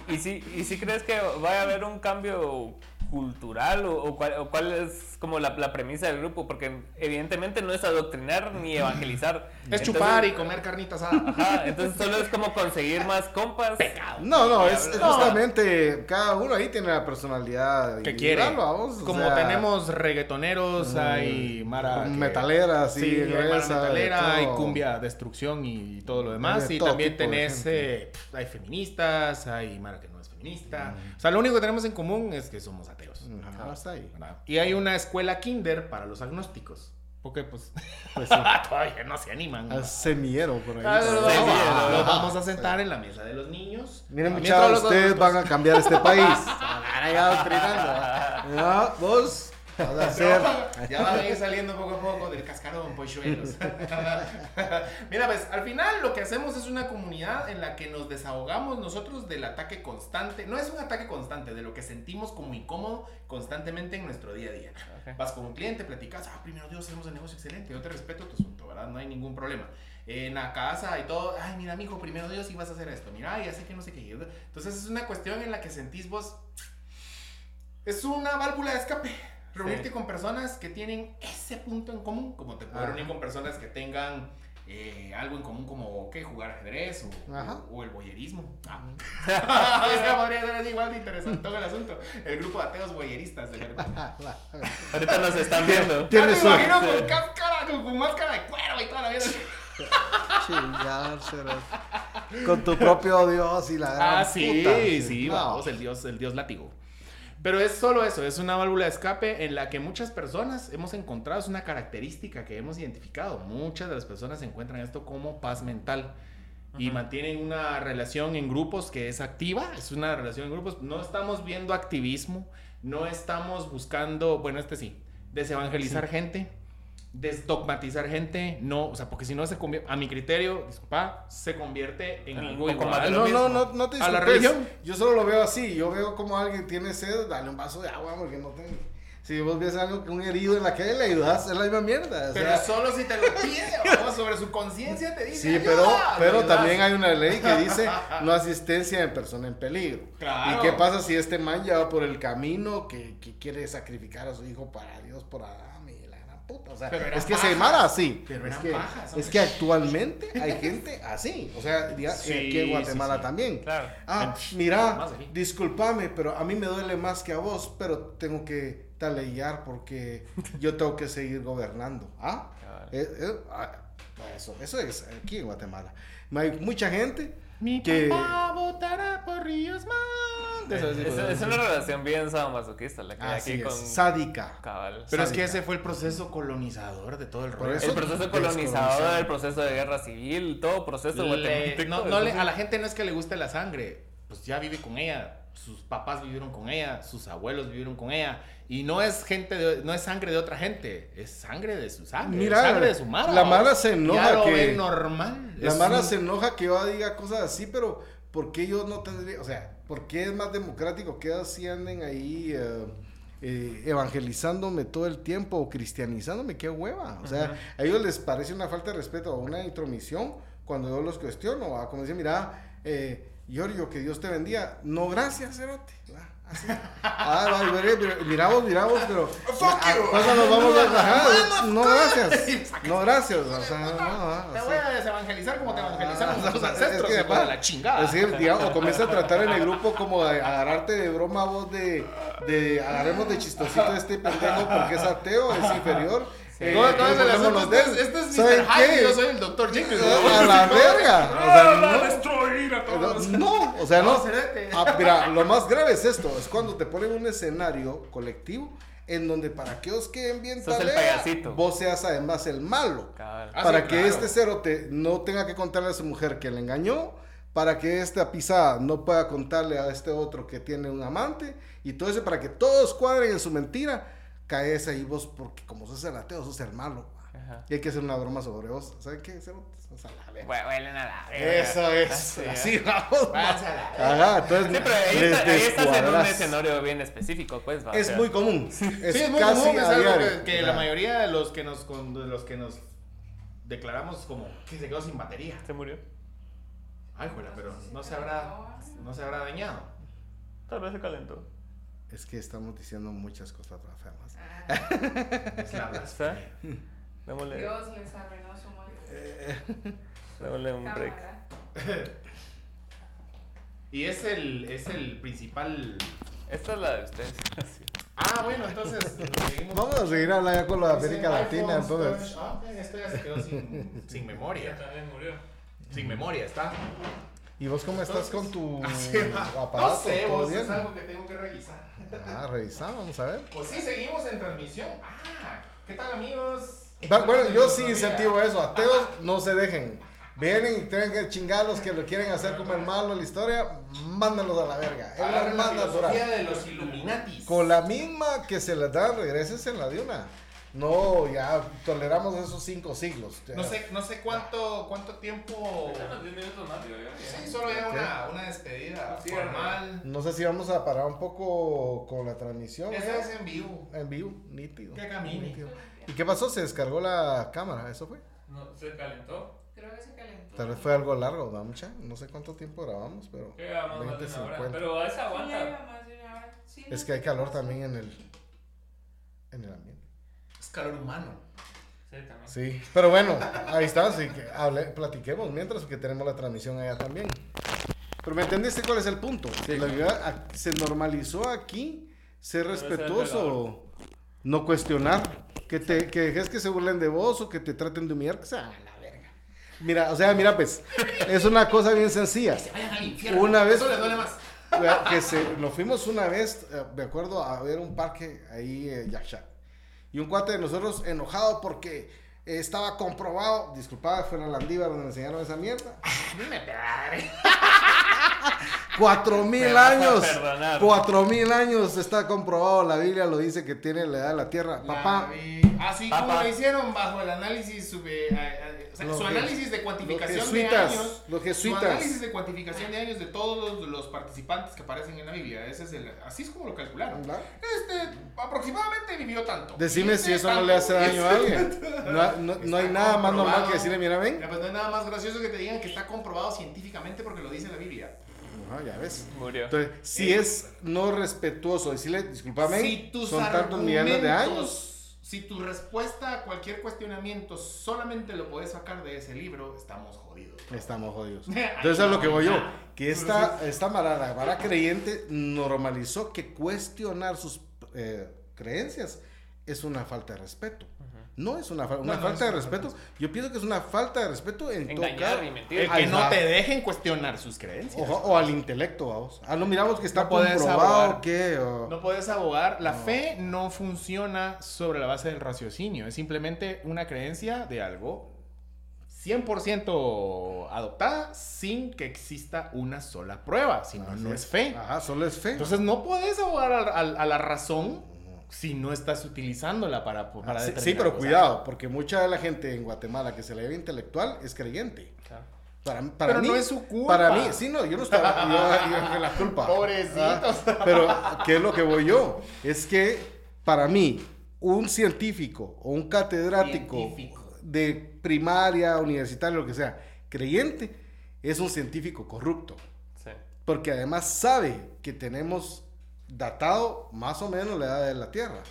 A: Y, y, y sí crees que vaya a haber un cambio cultural o, o cuál, o cuál es como la, la premisa del grupo? Porque evidentemente no es adoctrinar ni evangelizar.
B: Es
A: Entonces-
B: chupar y comer carnitas.
A: Ajá, entonces solo es como conseguir más compas.
C: No, no, es, es
B: No.
C: justamente cada uno ahí tiene la personalidad
B: que quiere. Como
C: sea,
B: tenemos reggaetoneros, hay mara
C: metaleras, sí,
B: sí, hay mara
C: gruesa,
B: metalera, hay cumbia, destrucción y todo lo demás.
C: de
B: Y también tenés, eh, hay feministas, hay mara que feminista. O sea, lo único que tenemos en común es que somos ateos.
C: Ajá, hasta ahí.
B: Y hay una escuela kinder para los agnósticos. Porque pues,
C: Pues sí, [LAUGHS]
B: todavía no se animan.
C: al semillero por ahí.
B: Ah, no, no, vamos, a sentar en la mesa de los niños.
C: Miren, muchachos, ustedes van a cambiar este país. [LAUGHS] Van a ir adoctrinando. Vos [LAUGHS] vas a hacer.
B: Ya van a ir saliendo poco a poco del cascarón, polluelos. [LAUGHS] Mira, pues al final lo que hacemos es una comunidad en la que nos desahogamos nosotros del ataque constante. No es un ataque constante, de lo que sentimos como incómodo constantemente en nuestro día a día. Vas con un cliente, platicas, ah, primero Dios, hacemos el negocio excelente, yo te respeto tu asunto, ¿verdad? No hay ningún problema. En la casa y todo, ay, mira, mijo, primero Dios, y vas a hacer esto, mira, ya sé que no sé qué. Entonces es una cuestión en la que sentís vos, es una válvula de escape. Reunirte
A: Sí.
B: con personas que tienen ese punto en común, como te puedes reunir con personas que tengan eh, algo en común como ¿qué? jugar ajedrez o,
C: Ajá.
B: o- o el boyerismo. Ah. [LAUGHS] Podría ser así igual de interesante todo el asunto. El grupo de ateos boyeristas de verdad. [LAUGHS]
A: Ahorita nos están viendo.
C: Tiene
B: Ya te
C: su-
B: imagino con cáscara, con, con máscara de cuero y toda la vida. [LAUGHS]
C: Con tu propio Dios y la gran
B: Ah, sí,
C: puta.
B: sí,
C: No.
B: vamos, el dios, el dios látigo. Pero es solo eso, es una válvula de escape en la que muchas personas hemos encontrado, es una característica que hemos identificado. Muchas de las personas encuentran esto como paz mental y mantienen una relación en grupos que es activa, es una relación en grupos. No estamos viendo activismo, no estamos buscando, bueno, este sí, desevangelizar gente, desdogmatizar gente, no, o sea, porque si no se convierte, a mi criterio, disculpa, se convierte en
A: Un
B: algo igual.
C: No, no, no, no te
B: A la
C: disculpes.
B: religión.
C: Yo solo lo veo así. Yo veo como alguien tiene sed, dale un vaso de agua porque no tengo. Si vos ves algo que un herido en la calle le ayudas, es la misma mierda. o
B: Pero solo si te lo pide, [LAUGHS] vamos, sobre su conciencia te dice.
C: Sí,
B: "Ayuda",
C: pero, pero también hay una ley que dice [LAUGHS] no asistencia en persona en peligro.
B: Claro.
C: ¿Y qué pasa si este man ya va por el camino que, que quiere sacrificar a su hijo para Dios, por Adán y la gran puta? O sea, es que
B: pajas.
C: se mara así.
B: Pero
C: es, que,
B: pajas,
C: es que actualmente hay gente así. O sea, diga-
B: Sí,
C: aquí en Guatemala
B: sí, sí.
C: también.
A: Claro.
C: Ah,
B: Más
C: mira, discúlpame, pero a mí me duele más que a vos, pero tengo que talellar porque yo tengo que seguir gobernando. ¿Ah?
A: Cabal.
C: Eh, eh, ah, eso, eso es aquí en Guatemala. Hay mucha gente
B: Mi
C: que...
B: papá votará por Ríos Montes.
A: Es, es- es una relación bien sadomasoquista la que hay aquí
C: es,
A: con
C: sádica.
A: cabal.
B: Pero es que
C: Sádica.
B: ese fue el proceso colonizador de todo el rollo.
A: el proceso colonizador, el proceso de guerra civil, todo proceso
B: Le-
A: guatemalteco.
B: no, no le- a la gente no es que le guste la sangre, pues ya vive con ella, sus papás vivieron con ella, sus abuelos vivieron con ella, y no es gente, de- no es sangre de otra gente, es sangre de su sangre,
C: Mira,
B: sangre de su mara.
C: la mara se enoja que-
B: normal.
C: La
B: es
C: mara
B: un-
C: se enoja que yo diga cosas así, pero ¿por qué yo no tendría, o sea, por qué es más democrático que así anden ahí eh, eh, evangelizándome todo el tiempo o cristianizándome? ¡Qué hueva! O sea,
A: Ajá.
C: a ellos les parece una falta de respeto o una intromisión cuando yo los cuestiono, ¿va? como dicen, mira, eh, Giorgio, que Dios te bendiga. No, gracias, Cerote. Así. Ah, va, mira, mira, mira vos, mira vos, pero ¿a cuándo nos vamos a? [LAUGHS] No, gracias. [LAUGHS] No, gracias. O sea, no, ah,
B: Te
C: así.
B: voy a desevangelizar como te evangelizaron
C: Ah,
B: tus
C: es
B: ancestros,
C: que,
B: de la chingada.
C: Es que, digamos, o comienza a tratar en el grupo como de agarrarte de broma vos de, de agarremos de chistosito a este pendejo porque es ateo, es inferior.
A: Sí.
B: No, no, el asunto,
C: burlémonos de
B: este es, este es
C: ¿Saben
B: Mr. Hyde yo soy el Dr. Jekyll.
C: A la verga. [LAUGHS] O sea, no.
B: destruir a todos.
C: No, o sea, no.
B: No.
C: Ah, mira, lo más grave es esto, es cuando te ponen un escenario colectivo en donde para que os queden bien vos seas además el malo.
A: Cabal.
B: Ah,
C: para
B: sí,
C: que
B: claro.
C: este cerote no tenga que contarle a su mujer que le engañó, para que esta pisada no pueda contarle a este otro que tiene un amante, y todo eso para que todos cuadren en su mentira, caes ahí vos, porque como sos el ateo, sos el malo.
A: Ajá.
C: Y hay que hacer una broma sobre vos. ¿Saben qué, cerote? Sos a la verga.
A: Verga.
C: Eso es,
A: Así,
C: así
A: ¿eh?
C: vamos.
B: A la-
C: Ajá, entonces
A: Sí, pero ahí,
C: les
A: está- ahí estás en un escenario bien específico, pues. va, o
C: Es
A: sea,
C: muy común. [LAUGHS] Es,
B: sí, es muy
C: casi
B: común, es algo
C: diario.
B: que, que
C: O
B: la
C: sea,
B: mayoría de los que nos con- de los que nos declaramos como que se quedó sin batería.
A: Se murió.
B: Ay, juela, pero no se habrá no se habrá dañado.
A: Tal vez se calentó.
C: Es que estamos diciendo muchas cosas blasfemas.
D: Ah,
B: Es la blasfemia. [LAUGHS]
A: Démosle,
D: Dios les arruinó su
A: démosle un break.
D: Cámara.
B: Y es el, es el principal.
A: Esta es la de ustedes. [LAUGHS]
B: Ah, bueno, entonces. seguimos.
C: Vamos a seguir hablando ya con la
B: Dice
C: América Latina, entonces.
B: storage. Ah, esto ya se quedó sin, sin memoria.
A: también murió.
B: Sin memoria, está.
C: ¿Y vos cómo estás con tu [LAUGHS] aparato?
B: No sé,
C: ¿Todo
B: vos,
C: bien?
B: es algo que tengo que revisar.
C: Ah, revisamos, vamos a ver.
B: Pues sí, seguimos en transmisión. Ah, ¿qué tal, amigos?
C: Bueno, yo sí incentivo eso. Ateos, no se dejen. Vienen y tienen que chingar los que lo quieren hacer como el malo en la historia, mándalos a la verga. Es
B: la
C: más
B: filosofía
C: natural.
B: de los Illuminatis.
C: Con la misma que se les da, regreses en la de una. No, ya toleramos esos cinco siglos. Ya.
B: No sé, no sé cuánto, cuánto tiempo.
A: 10 minutos más, yo
B: Sí, solo ya una, una despedida
A: Sí,
B: formal.
C: No sé si vamos a parar un poco con la transmisión.
B: Esa
C: ¿eh?
B: es en vivo.
C: En vivo, nítido.
B: Que camine.
C: nítido. ¿Y qué pasó? Se descargó la cámara, ¿eso fue?
A: No, se calentó.
D: Creo que se calentó.
C: Tal vez fue algo largo, ¿no, mucha? No sé cuánto tiempo grabamos, pero...
A: Llevamos más de
C: 20,
A: una hora.
C: 50.
A: Pero esa aguanta.
D: iba más de una hora. Sí,
C: Es
D: no,
C: que hay calor también en el, en el ambiente.
B: Calor humano.
A: Sí, también.
C: Sí, pero bueno, ahí está, así que hable- platiquemos mientras que tenemos la transmisión allá también. Pero ¿me entendiste cuál es el punto? La verdad, a- se normalizó aquí ser
A: Debe ser
C: respetuoso, no cuestionar, que, te, que dejes que se burlen de vos o que te traten de humillar, que sea la verga. Mira, o sea, mira pues, es una cosa bien sencilla.
B: Vayan al infierno.
C: Una vez-
B: Eso les duele más.
C: Que se, nos fuimos una vez, eh, me acuerdo, a ver un parque ahí en Yaxac. Y un cuate de nosotros enojado porque estaba comprobado, disculpad, fue en la Landívar donde me enseñaron esa mierda. [LAUGHS] [LAUGHS] Cuatro
A: Me
C: mil
A: a
C: años. Cuatro mil años está comprobado. La Biblia lo dice que tiene la edad de la tierra. Papá,
B: Así
A: Papá.
B: como lo hicieron bajo el análisis, sube- eh, eh, o sea,
C: Los
B: su análisis de cuantificación
C: los
B: de años.
C: los
B: Su
C: jesuitas.
B: análisis de cuantificación de años de todos los, los participantes que aparecen en la Biblia. Ese es el, así es como lo calcularon. Este, aproximadamente vivió tanto.
C: decime
B: Este
C: si eso no le hace daño a alguien. [LAUGHS]
B: tanto.
C: No, no- no hay nada más normal que decirle, mira, ven.
B: Pues no hay nada más gracioso que te digan que está comprobado científicamente porque lo dice la Biblia.
C: Ajá, ya ves.
A: Murió.
C: Entonces, si
B: Eh,
C: es no respetuoso decirle, discúlpame,
B: Si tus
C: son tantos millones de años.
B: Si tu respuesta a cualquier cuestionamiento solamente lo puedes sacar de ese libro, estamos jodidos.
C: Estamos jodidos. [LAUGHS] Entonces, a lo que voy yo, que esta, esta mara, la vara creyente normalizó que cuestionar sus eh, creencias es una falta de respeto. No es una, fa- una
B: no,
C: falta
B: es
C: de
B: una
C: respeto.
B: falta
C: Yo pienso que es una falta de respeto en
A: Engañar
C: tocar
A: y
B: El
A: mentir.
C: Ahí
B: que no te dejen cuestionar sus creencias.
C: o, o al intelecto, vamos. Ah, no miramos que está
B: No puedes
C: comprobado
B: abogar.
C: que... o-
B: No puedes abogar. La
C: No.
B: fe no funciona sobre la base del raciocinio. Es simplemente una creencia de algo 100% adoptada sin que exista una sola prueba. Si no, no es fe.
C: Ajá, solo es fe.
B: Entonces no puedes abogar a, la razón si no estás utilizándola para, para
C: Ah, sí, pero cuidado, porque mucha de la gente en Guatemala que se le ve intelectual es creyente.
A: Claro.
C: Para, para
B: Pero
C: mí,
B: no es su culpa.
C: Para mí, sí, no, yo no estaba yo, yo- yo la culpa.
B: Pobrecitos.
C: Ah, pero, ¿qué es lo que voy yo? Es que para mí, un científico o un catedrático
B: Científico.
C: de primaria, universitaria, lo que sea, creyente, es un científico corrupto.
A: Sí.
C: Porque además sabe que tenemos datado más o menos la edad de la Tierra.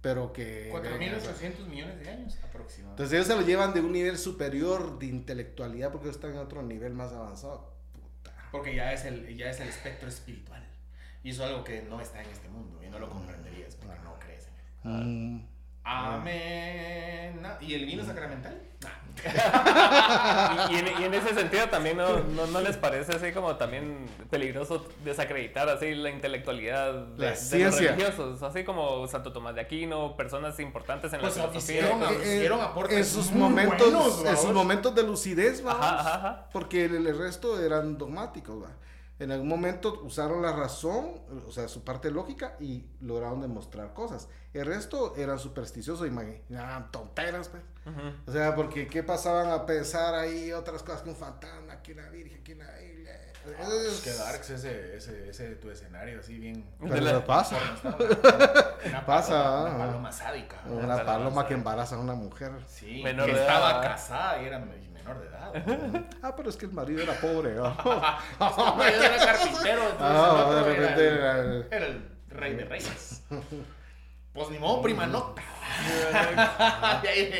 C: Pero que...
B: 4.800 millones de años aproximadamente.
C: Entonces ellos se lo llevan de un nivel superior de intelectualidad porque ellos están en otro nivel más avanzado. Puta.
B: Porque ya es, el, ya es el espectro espiritual. Y eso es algo que no está en este mundo y no lo comprenderías porque no crees en él.
C: Mm.
B: Amén. ¿Y el vino sacramental? Nah. [LAUGHS]
A: Y, y en, y en ese sentido también no, no, no les parece así como también peligroso desacreditar así la intelectualidad de,
C: La
A: de
C: ciencia.
A: los religiosos, así como Santo Tomás de Aquino, personas importantes en
B: Pues,
A: la filosofía.
B: hicieron-
C: Eh, eh,
B: hicieron aportes
C: en sus
B: muy
C: momentos,
B: buenos,
C: sus momentos de lucidez, vamos,
A: Ajá, ajá, ajá.
C: porque el, el resto eran dogmáticos. ¿va? En algún momento usaron la razón, o sea, su parte lógica y lograron demostrar cosas. El resto eran supersticiosos, imaginaban tonteras, pues. O sea, porque qué pasaban a pensar ahí otras cosas que un fantasma, que una virgen, que una Biblia. Es-
B: Qué darks ese, ese, ese tu escenario así bien.
C: Pero
A: De la-
C: pasa. [LAUGHS]
B: Una
C: Pasa,
B: paloma,
C: ah.
B: Una paloma sádica.
C: Una paloma que embaraza a una mujer.
B: Sí,
A: Menor
B: que
A: de
B: estaba
A: edad.
B: casada y era menor de edad.
C: Ah, pero es que el marido era pobre. ¿no? [LAUGHS]
B: No, yo era carpintero, entonces
C: Ah,
B: el otro
C: de repente
B: era, el,
C: era el-
B: era el, Rey de reyes. [LAUGHS] Pues ni modo, prima nocta.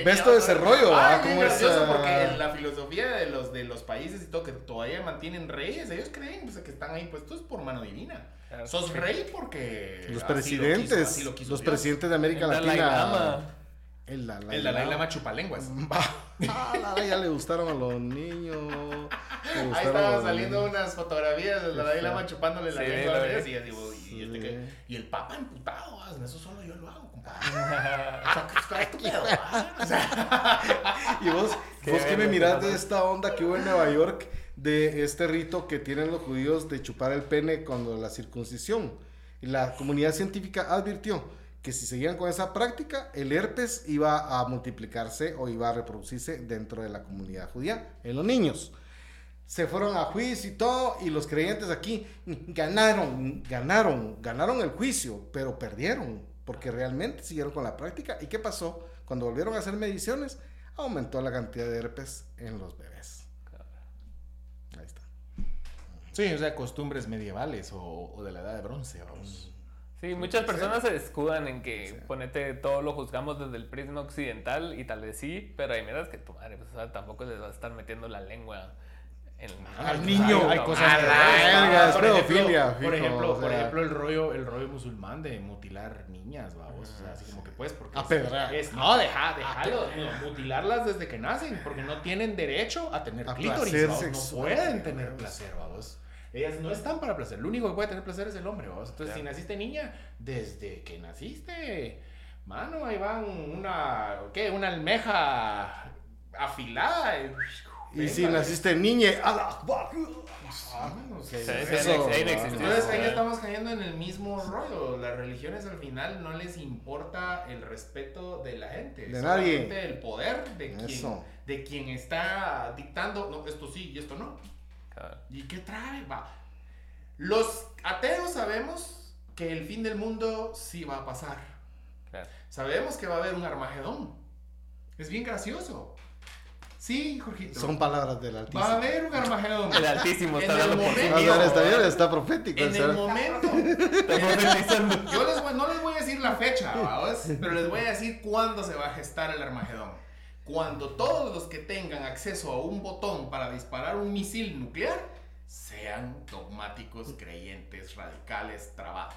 C: ¿Ves todo ese rollo?
B: Bien
C: ¿Cómo es,
B: gracioso porque en la filosofía de los, de los países y todo que todavía mantienen reyes, ellos creen pues, que están ahí puestos por mano divina.
A: Claro.
B: Sos rey porque.
C: Los
B: así lo
C: presidentes,
B: quiso- así lo quiso
C: los
B: Dios.
C: presidentes de América
A: El Dalai
C: Latina.
A: Lama.
C: El Dalai
B: El Dalai Lama chupalenguas.
C: Ah, ya le gustaron a los niños.
B: Ahí estaban saliendo unas fotografías del Dalai Lama chupándole la lengua y este
C: Sí.
B: que- y el Papa emputado, ah, eso solo yo lo hago, compadre. Que [LAUGHS] ah, [LAUGHS]
C: ¿Y vos,
A: Qué
C: vos qué me mirás de esta onda que hubo en Nueva York de este rito que tienen los judíos de chupar el pene cuando la circuncisión? Y la comunidad científica advirtió que si seguían con esa práctica, el herpes iba a multiplicarse o iba a reproducirse dentro de la comunidad judía, en los niños. Se fueron a juicio y todo, y los creyentes aquí ganaron, ganaron, ganaron el juicio, pero perdieron, porque realmente siguieron con la práctica. ¿Y qué pasó? Cuando volvieron a hacer mediciones, aumentó la cantidad de herpes en los bebés. Ahí está.
B: Sí, o sea, costumbres medievales o, de la edad de bronce, vamos.
A: Sí, muchas personas se escudan en que ponete todo lo juzgamos desde el prisma occidental y tal vez sí, pero hay miras que tu madre, pues, o sea, tampoco les va a estar metiendo la lengua en
C: Al niño.
B: Hay cosas
C: a
B: que-
C: la verga, es
B: por ejemplo,
C: pedofilia,
B: Por ejemplo,
C: o
B: por ejemplo, el rollo, el rollo musulmán de mutilar niñas, vamos. O sea, así como que puedes porque
C: A
B: es- no, deja, déjalo, no, mutilarlas desde que nacen, porque no tienen derecho a tener
C: A
B: clítoris,
C: placer
B: no
C: sexual,
B: pueden tener placer, vamos. Ellas no están para placer, lo único que puede tener placer es el hombre, vamos. Entonces,
A: Claro.
B: si naciste niña, desde que naciste, mano, ahí va un- una, ¿qué? Una almeja afilada.
C: Y si naciste niña.
B: Ah,
C: ah,
B: entonces ahí estamos cayendo en el mismo rollo. Las religiones al final no les importa el respeto de la gente.
C: De nadie.
B: el poder de quien, de quien está dictando, no, esto sí y esto no.
A: Claro.
B: ¿Y qué trae? Va. Los ateos sabemos que el fin del mundo sí va a pasar.
A: Claro.
B: Sabemos que va a haber un Armagedón. Es bien gracioso. Sí, Jorgito.
C: Son palabras del
B: va a
C: Altísimo.
B: haber un Armagedón.
A: El Altísimo
B: En
A: está
B: el
A: dando
C: no, está bien, está profético.
B: En el momento. Yo les voy- no les voy a decir la fecha, ¿vamos? pero les voy a decir cuándo se va a gestar el Armagedón. Cuando todos los que tengan acceso a un botón para disparar un misil nuclear sean dogmáticos, creyentes, radicales, trabados.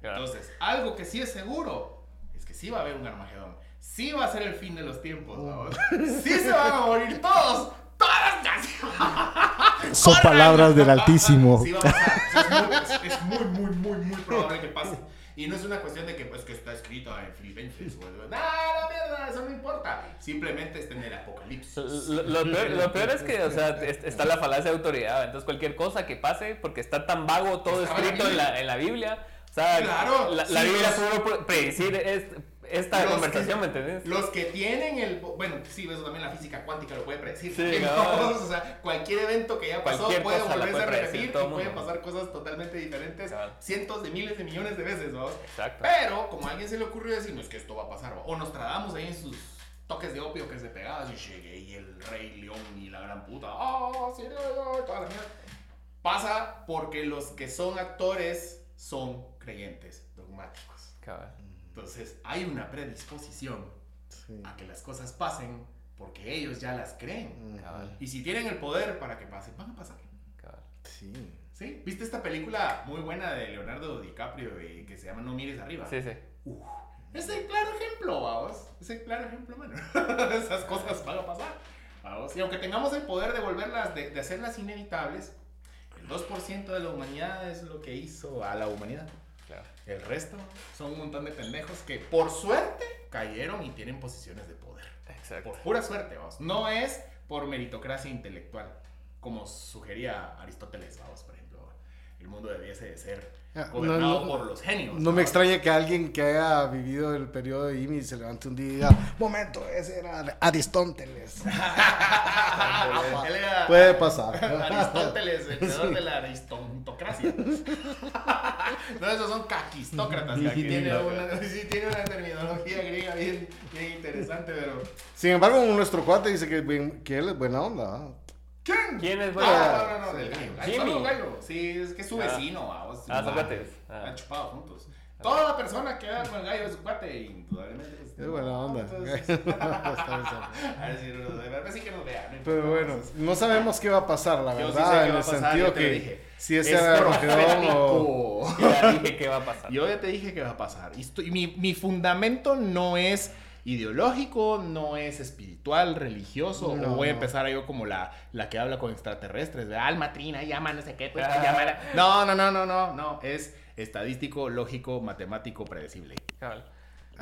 A: Claro.
B: Entonces, algo que sí es seguro es que sí va a haber un Armagedón. Sí va a ser el fin de los tiempos, ¿vamos? Sí se van a morir todos. Todas las.
C: Son palabras del Altísimo.
B: Sí va a pasar. Es, muy, es- muy, muy, muy, muy probable que pase. Y no es una cuestión de que, pues, que está escrito en Filipenses. No, la mierda, eso no importa. Simplemente está en el apocalipsis.
A: Lo, lo peor, lo peor es que, o sea, es- está la falacia de autoridad. Entonces, cualquier cosa que pase, porque está tan vago todo
B: la
A: escrito en la, en la Biblia, o sea,
B: Claro,
A: la, la
B: sí,
A: Biblia pudo predecir es- esta conversación,
B: que-
A: ¿me entiendes?
B: Los que tienen el. Bueno, sí, eso también la física cuántica lo puede predecir.
A: Sí, no. [LAUGHS]
B: O sea, cualquier evento que ya pasó
A: Cualquier
B: puede volverse a repetir y pueden pasar cosas totalmente diferentes
A: Cabal.
B: cientos de miles de millones de veces, ¿no?
A: Exacto.
B: Pero, como a alguien se le ocurrió decir, no es que esto va a pasar, o nos tratamos ahí en sus toques de opio que se pegaban y llegué y el rey león y la gran puta, ¡ah, sí, no, no", toda la mierda. Pasa porque los que son actores son creyentes dogmáticos.
A: Cabal.
B: Entonces, hay una predisposición
C: Sí.
B: a que las cosas pasen porque ellos ya las creen.
A: Cabal.
B: Y si tienen el poder para que pasen, van a pasar.
A: Cabal.
C: Sí.
B: ¿Sí? ¿Viste esta película muy buena de Leonardo DiCaprio y que se llama No mires arriba?
A: Sí, sí.
B: Uf, es el claro ejemplo, vamos. Es el claro ejemplo, mano. [LAUGHS] Esas cosas van a pasar. Vamos. Y aunque tengamos el poder de volverlas, de, de hacerlas inevitables, el 2% de la humanidad es lo que hizo a la humanidad.
A: Claro.
B: El resto son un montón de pendejos que por suerte cayeron y tienen posiciones de poder.
A: Exacto.
B: Por pura suerte, vamos. No es por meritocracia intelectual, como sugería Aristóteles, vamos, por ejemplo. El mundo debiese de ser gobernado
C: no, no,
B: por los genios.
C: No me extraña que alguien que haya vivido el periodo de Imi se levante un día y diga, momento, ese era Aristóteles. [LAUGHS]
B: Era
C: Puede pasar.
B: Aristóteles, el creador de la aristontocracia. [LAUGHS] no, esos son caquistócratas. tiene una, sí, tiene una terminología griega bien, bien interesante, pero.
C: Sin embargo, nuestro cuate dice que, que él es buena onda. ¿ah?
B: ¿Quién?
A: ¿Quién es
B: No,
A: bueno?
B: no, no, no,
C: Sí.
B: del gallo.
A: Jimmy.
B: Solo gallo. Sí, es que es su
A: Ah.
B: vecino, vamos.
A: Ah, son cuates. Ah.
B: Han chupado juntos. Toda persona que haga con el gallo de su cuate, indudablemente. pues,
C: Es buena onda.
B: entonces-
C: bien. [LAUGHS] [LAUGHS]
B: A ver si que nos vea. no
C: Pero bueno, no sabemos qué va a pasar, la
B: Yo sí
C: verdad,
B: sé qué
C: en
B: va
C: el
B: pasar,
C: sentido que
B: dije.
C: si ese
B: Es
C: era o... [LAUGHS]
A: Ya dije qué va a pasar.
B: Yo ya te dije que va a pasar. Y estoy- mi, mi fundamento no es ideológico, no es espiritual, religioso,
C: No.
B: o voy a empezar yo como la, la que habla con extraterrestres, de alma trina, llama no sé qué, pues,
A: Ah.
B: llámala". No, no, no, no, no, no, es estadístico, lógico, matemático, predecible.
A: Cabal.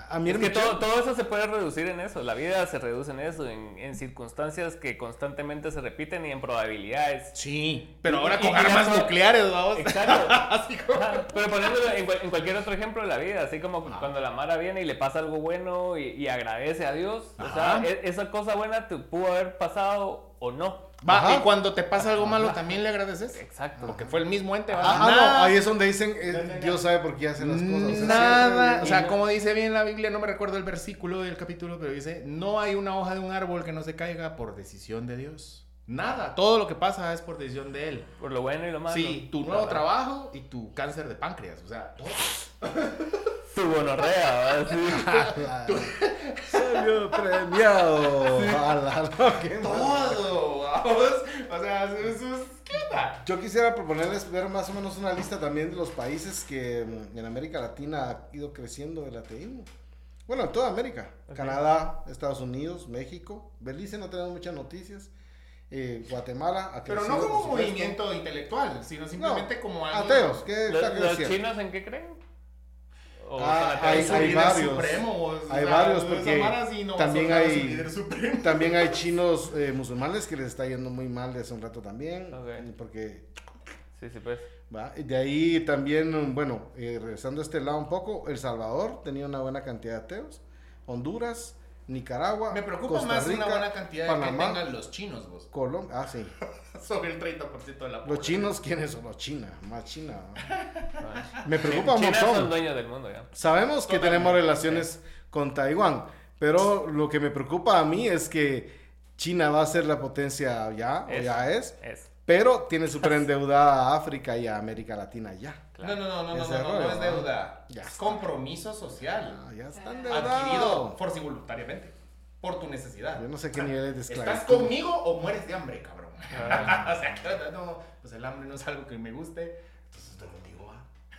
C: A mí
A: Es que todo, todo eso se puede reducir en eso. La vida se reduce en eso, en, en circunstancias que constantemente se repiten y en probabilidades.
B: Sí, pero
A: Y-
B: ahora
A: y-
B: con
A: y
B: armas
A: eso-
B: nucleares, vamos. [LAUGHS]
A: Exacto.
B: Así como-
A: Ajá, Pero poniéndolo en, en cualquier otro ejemplo de la vida, así como cuando la Mara viene y le pasa algo bueno y, y agradece a Dios, o sea,
B: Ajá.
A: e- esa cosa buena te pudo haber pasado o no.
B: Va,
C: Ajá.
B: y cuando te pasa algo malo, también le agradeces.
A: Exacto.
B: Porque fue el mismo ente. ¿va?
C: Ah, ah,
B: Nada-
C: no, ahí es donde dicen, eh. Dios sabe por qué hace las cosas. o sea,
B: Nada, o sea, como dice bien la Biblia, no me recuerdo el versículo del capítulo, pero dice, no hay una hoja de un árbol que no se caiga por decisión de Dios. Nada, todo lo que pasa es por decisión de Él.
A: Por lo bueno y lo malo.
B: Sí, tu nuevo trabajo y tu cáncer de páncreas, o sea, todo. [LAUGHS]
A: Tu gonorrea, ¿verdad? [LAUGHS] [LAUGHS] Sí.
C: Salió premiado. No, qué mal.
B: Todo, vamos. O sea, eso es... ¿Qué onda?
C: Yo quisiera proponerles ver más o menos una lista también de los países que mm, en América Latina ha ido creciendo el ateísmo. Bueno, en toda América. Canadá, Estados Unidos, México. Belice no tenemos muchas noticias. Eh, Guatemala ha
B: Pero no como movimiento intelectual, sino simplemente como algo...
C: Ateos, ¿qué
A: ¿Los,
C: está
A: los
C: creciendo?
A: chinos en qué creen? ¿O
C: Ah, hay- hay varios.
B: supremo, o
C: Hay varios, porque
B: no
C: también hay-. [LAUGHS] También hay [LAUGHS] chinos eh, musulmanes que les está yendo muy mal desde un rato también.
A: Ok.
C: Porque
A: Sí, sí, pues.
C: De ahí también, bueno, eh, regresando a este lado un poco, El Salvador tenía una buena cantidad de ateos. Honduras, Nicaragua,
B: Me preocupa
C: Costa
B: más
C: Rica,
B: una buena cantidad de
C: Panamá,
B: que tengan los chinos, vos.
C: Colombia. Ah, sí. [LAUGHS]
B: Sobre el 30% de la
C: Los
B: población.
C: chinos, ¿quiénes son los chinos? Más China. [LAUGHS] Me preocupa un
A: China son dueños del mundo ya.
C: Sabemos que
B: Totalmente.
C: tenemos relaciones con Taiwán, pero lo que me preocupa a mí es que China va a ser la potencia ya, o ya es,
A: Es.
C: pero tiene súper [LAUGHS] endeudada a África y a América Latina ya.
A: Claro.
B: No, no, no, no, no, no, no, es deuda.
C: Ya
B: es compromiso social.
C: Ah, ya está
B: Adquirido voluntariamente. Por tu necesidad.
C: Yo no sé qué niveles de
B: ¿Estás conmigo o mueres de hambre, cabrón?
A: Ah. [LAUGHS]
B: o sea, ¿qué onda? no, pues el hambre no es algo que me guste. Entonces estoy contigo.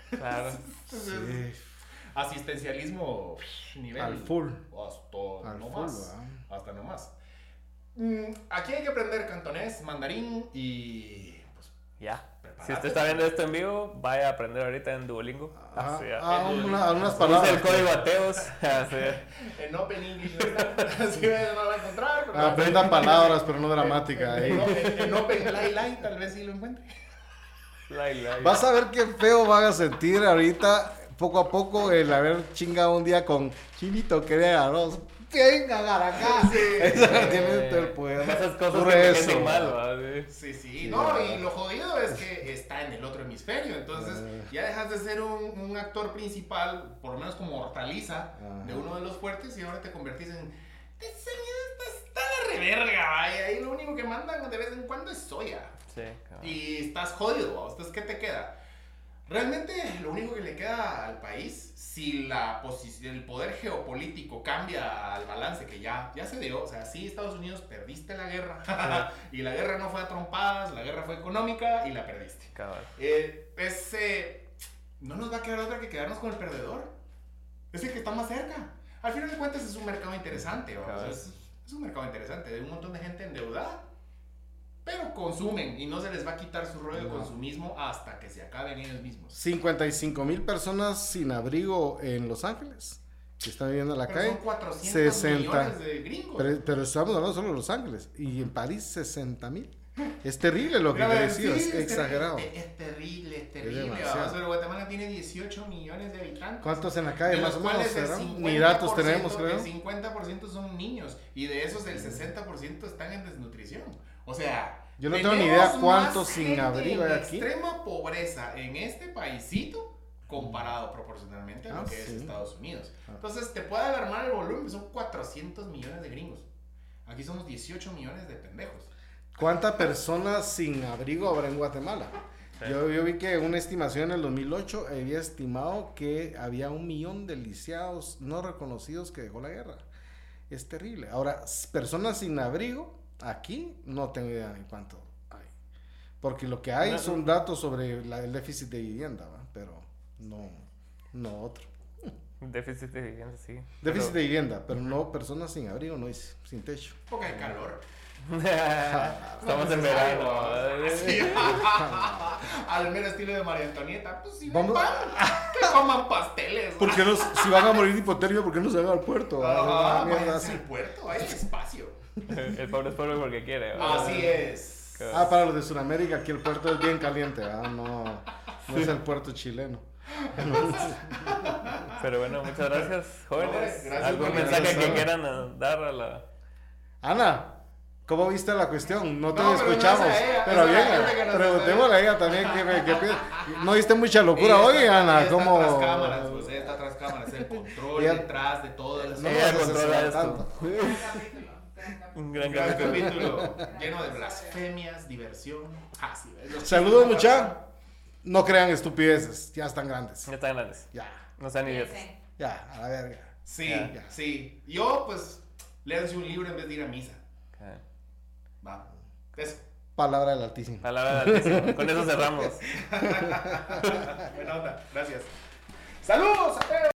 A: Claro.
B: Entonces, [LAUGHS]
C: Sí,
B: Asistencialismo nivel.
C: al full.
B: Hasta
C: Al
B: no
C: full,
B: más. Hasta no más. Mm, aquí hay que aprender cantonés, mandarín y. Pues,
A: Ya. Si usted está viendo esto en vivo, vaya a aprender ahorita en Duolingo.
C: Ah,
A: Así,
C: ah,
B: el-
C: una- unas
A: Use
C: palabras.
A: el código ateos. [LAUGHS] Así.
B: en Open English. [LAUGHS] Así no lo va a encontrar. pero-
C: Aprendan palabras, pero no gramática.
B: En, en- en Open Lai Lai tal vez sí lo encuentre.
A: Lai, lai.
C: Vas a ver qué feo van a sentir ahorita, poco a poco, el haber chingado un día con Chinito quería arroz. Venga, agarra acá. Eso no tiene todo el poder.
A: Esas cosas que
C: eso,
A: me mal. Sí.
B: Sí, sí,
C: Sí,
B: no,
C: ¿verdad?
B: y lo jodido es que está en el otro hemisferio, entonces ya dejas de ser un, un actor principal, por lo menos como hortaliza,
C: Ajá.
B: de uno de los fuertes y ahora te convertís en... Miedo está, está la reverga, y ahí lo único que mandan de vez en cuando es soya.
A: Sí, cabrón.
B: Y estás jodido, ¿va? entonces ¿qué te queda? Realmente lo único que le queda al país, si la el poder geopolítico cambia al balance que ya, ya se dio, o sea, sí, Estados Unidos perdiste la guerra, [LAUGHS] y la guerra no fue a trompadas, la guerra fue económica y la perdiste.
A: Cabal.
B: Eh, es, eh, no nos va a quedar otra que quedarnos con el perdedor, es el que está más cerca. Al final de cuentas es un mercado interesante. O sea, es, es un mercado interesante, de un montón de gente endeudada, pero consumen y no se les va a quitar su rollo de
C: No.
B: consumismo hasta que se acaben ellos mismos.
C: 55 mil personas sin abrigo en Los Ángeles que están viviendo en la
B: Pero
C: calle.
B: son 400
C: 60.
B: millones de gringos.
C: Pero, pero estamos hablando solo de Los Ángeles. Y en París 60 mil. Es terrible lo [LAUGHS] que crecido,
B: sí,
C: es exagerado.
B: terrible, Es, terrible, es terrible. vamos, pero Guatemala tiene 18 millones de habitantes.
C: ¿Cuántos en la
B: de
C: calle? Más o menos,
B: cuales el
C: ¿será?
B: 50%,
C: Ni datos tenemos, creo.
B: El 50% son niños y de esos el 60% están en desnutrición. O sea,
C: Yo no tengo ni idea cuántos
B: más
C: sin abrigo hay aquí.
B: extrema pobreza en este paísito comparado proporcionalmente a lo
C: Ah,
B: que es
C: sí.
B: Estados Unidos.
C: Ah.
B: Entonces te puede alarmar el volumen, son 400 millones de gringos. Aquí somos 18 millones de pendejos.
C: ¿Cuántas personas sin abrigo habrá en Guatemala? Yo, yo vi que una estimación en el 2008 había estimado que había un millón de lisiados no reconocidos que dejó la guerra. Es terrible. Ahora, personas sin abrigo, aquí no tengo idea ni cuánto hay. Porque lo que hay
A: No,
C: son datos sobre la- el déficit de vivienda, ¿va? pero no, no otro. [LAUGHS]
A: Déficit de vivienda, sí.
C: Déficit
A: Pero-
C: de vivienda, pero no personas sin abrigo, no dice, sin techo.
B: Poca de calor. [LAUGHS]
A: Estamos en verano.
B: Sí. [LAUGHS] Al mero estilo de María Antonieta. Pues si
C: Vamos-
B: van, que coman pasteles.
C: ¿Por qué no, si van a morir de hipotermia, ¿por qué no se van al puerto?
B: Ajá,
C: Una mierda
B: váyanse
C: así.
B: al puerto, hay espacio. [LAUGHS]
A: El pobre es pobre porque quiere. ¿verdad?
B: Así es.
C: Ah, para los de Sudamérica, aquí el puerto es bien caliente, ¿verdad? No, no es el puerto chileno. [LAUGHS]
A: Pero bueno, muchas gracias, jóvenes.
B: Gracias
A: ¿Algún
B: por
A: mensaje que quieran dar a la...
C: Ana, ¿cómo viste la cuestión? No te
B: No, pero no
C: escuchamos.
B: es a ella,
C: pero
B: a
C: bien,
B: nos
C: preguntémosle a ella también qué, qué. ¿No viste mucha locura
B: Ella
C: hoy,
B: está-
C: Ana?
B: ella
C: ¿Cómo?
B: Está tras cámaras, pues ella está tras cámaras, el control
C: Ella-
B: detrás de todo. el-
C: No
A: Ella controla esto.
C: tanto. [LAUGHS]
D: Gran.
A: Un gran
B: Gran
A: capítulo.
B: capítulo lleno de blasfemias, diversión. Ah, sí,
C: Saludos, mucha. No crean estupideces, ya están grandes.
A: Ya están grandes.
C: Ya,
A: No sean idiotas.
C: Ya, a la verga.
B: Sí,
C: Ya.
B: sí. Yo, pues, léanse un libro en vez de ir a misa.
A: Ok.
B: Va. Eso.
C: Palabra del Altísimo.
A: Palabra del Altísimo. Con eso cerramos. [LAUGHS]
B: Buena onda. Gracias. ¡Saludos! a todos!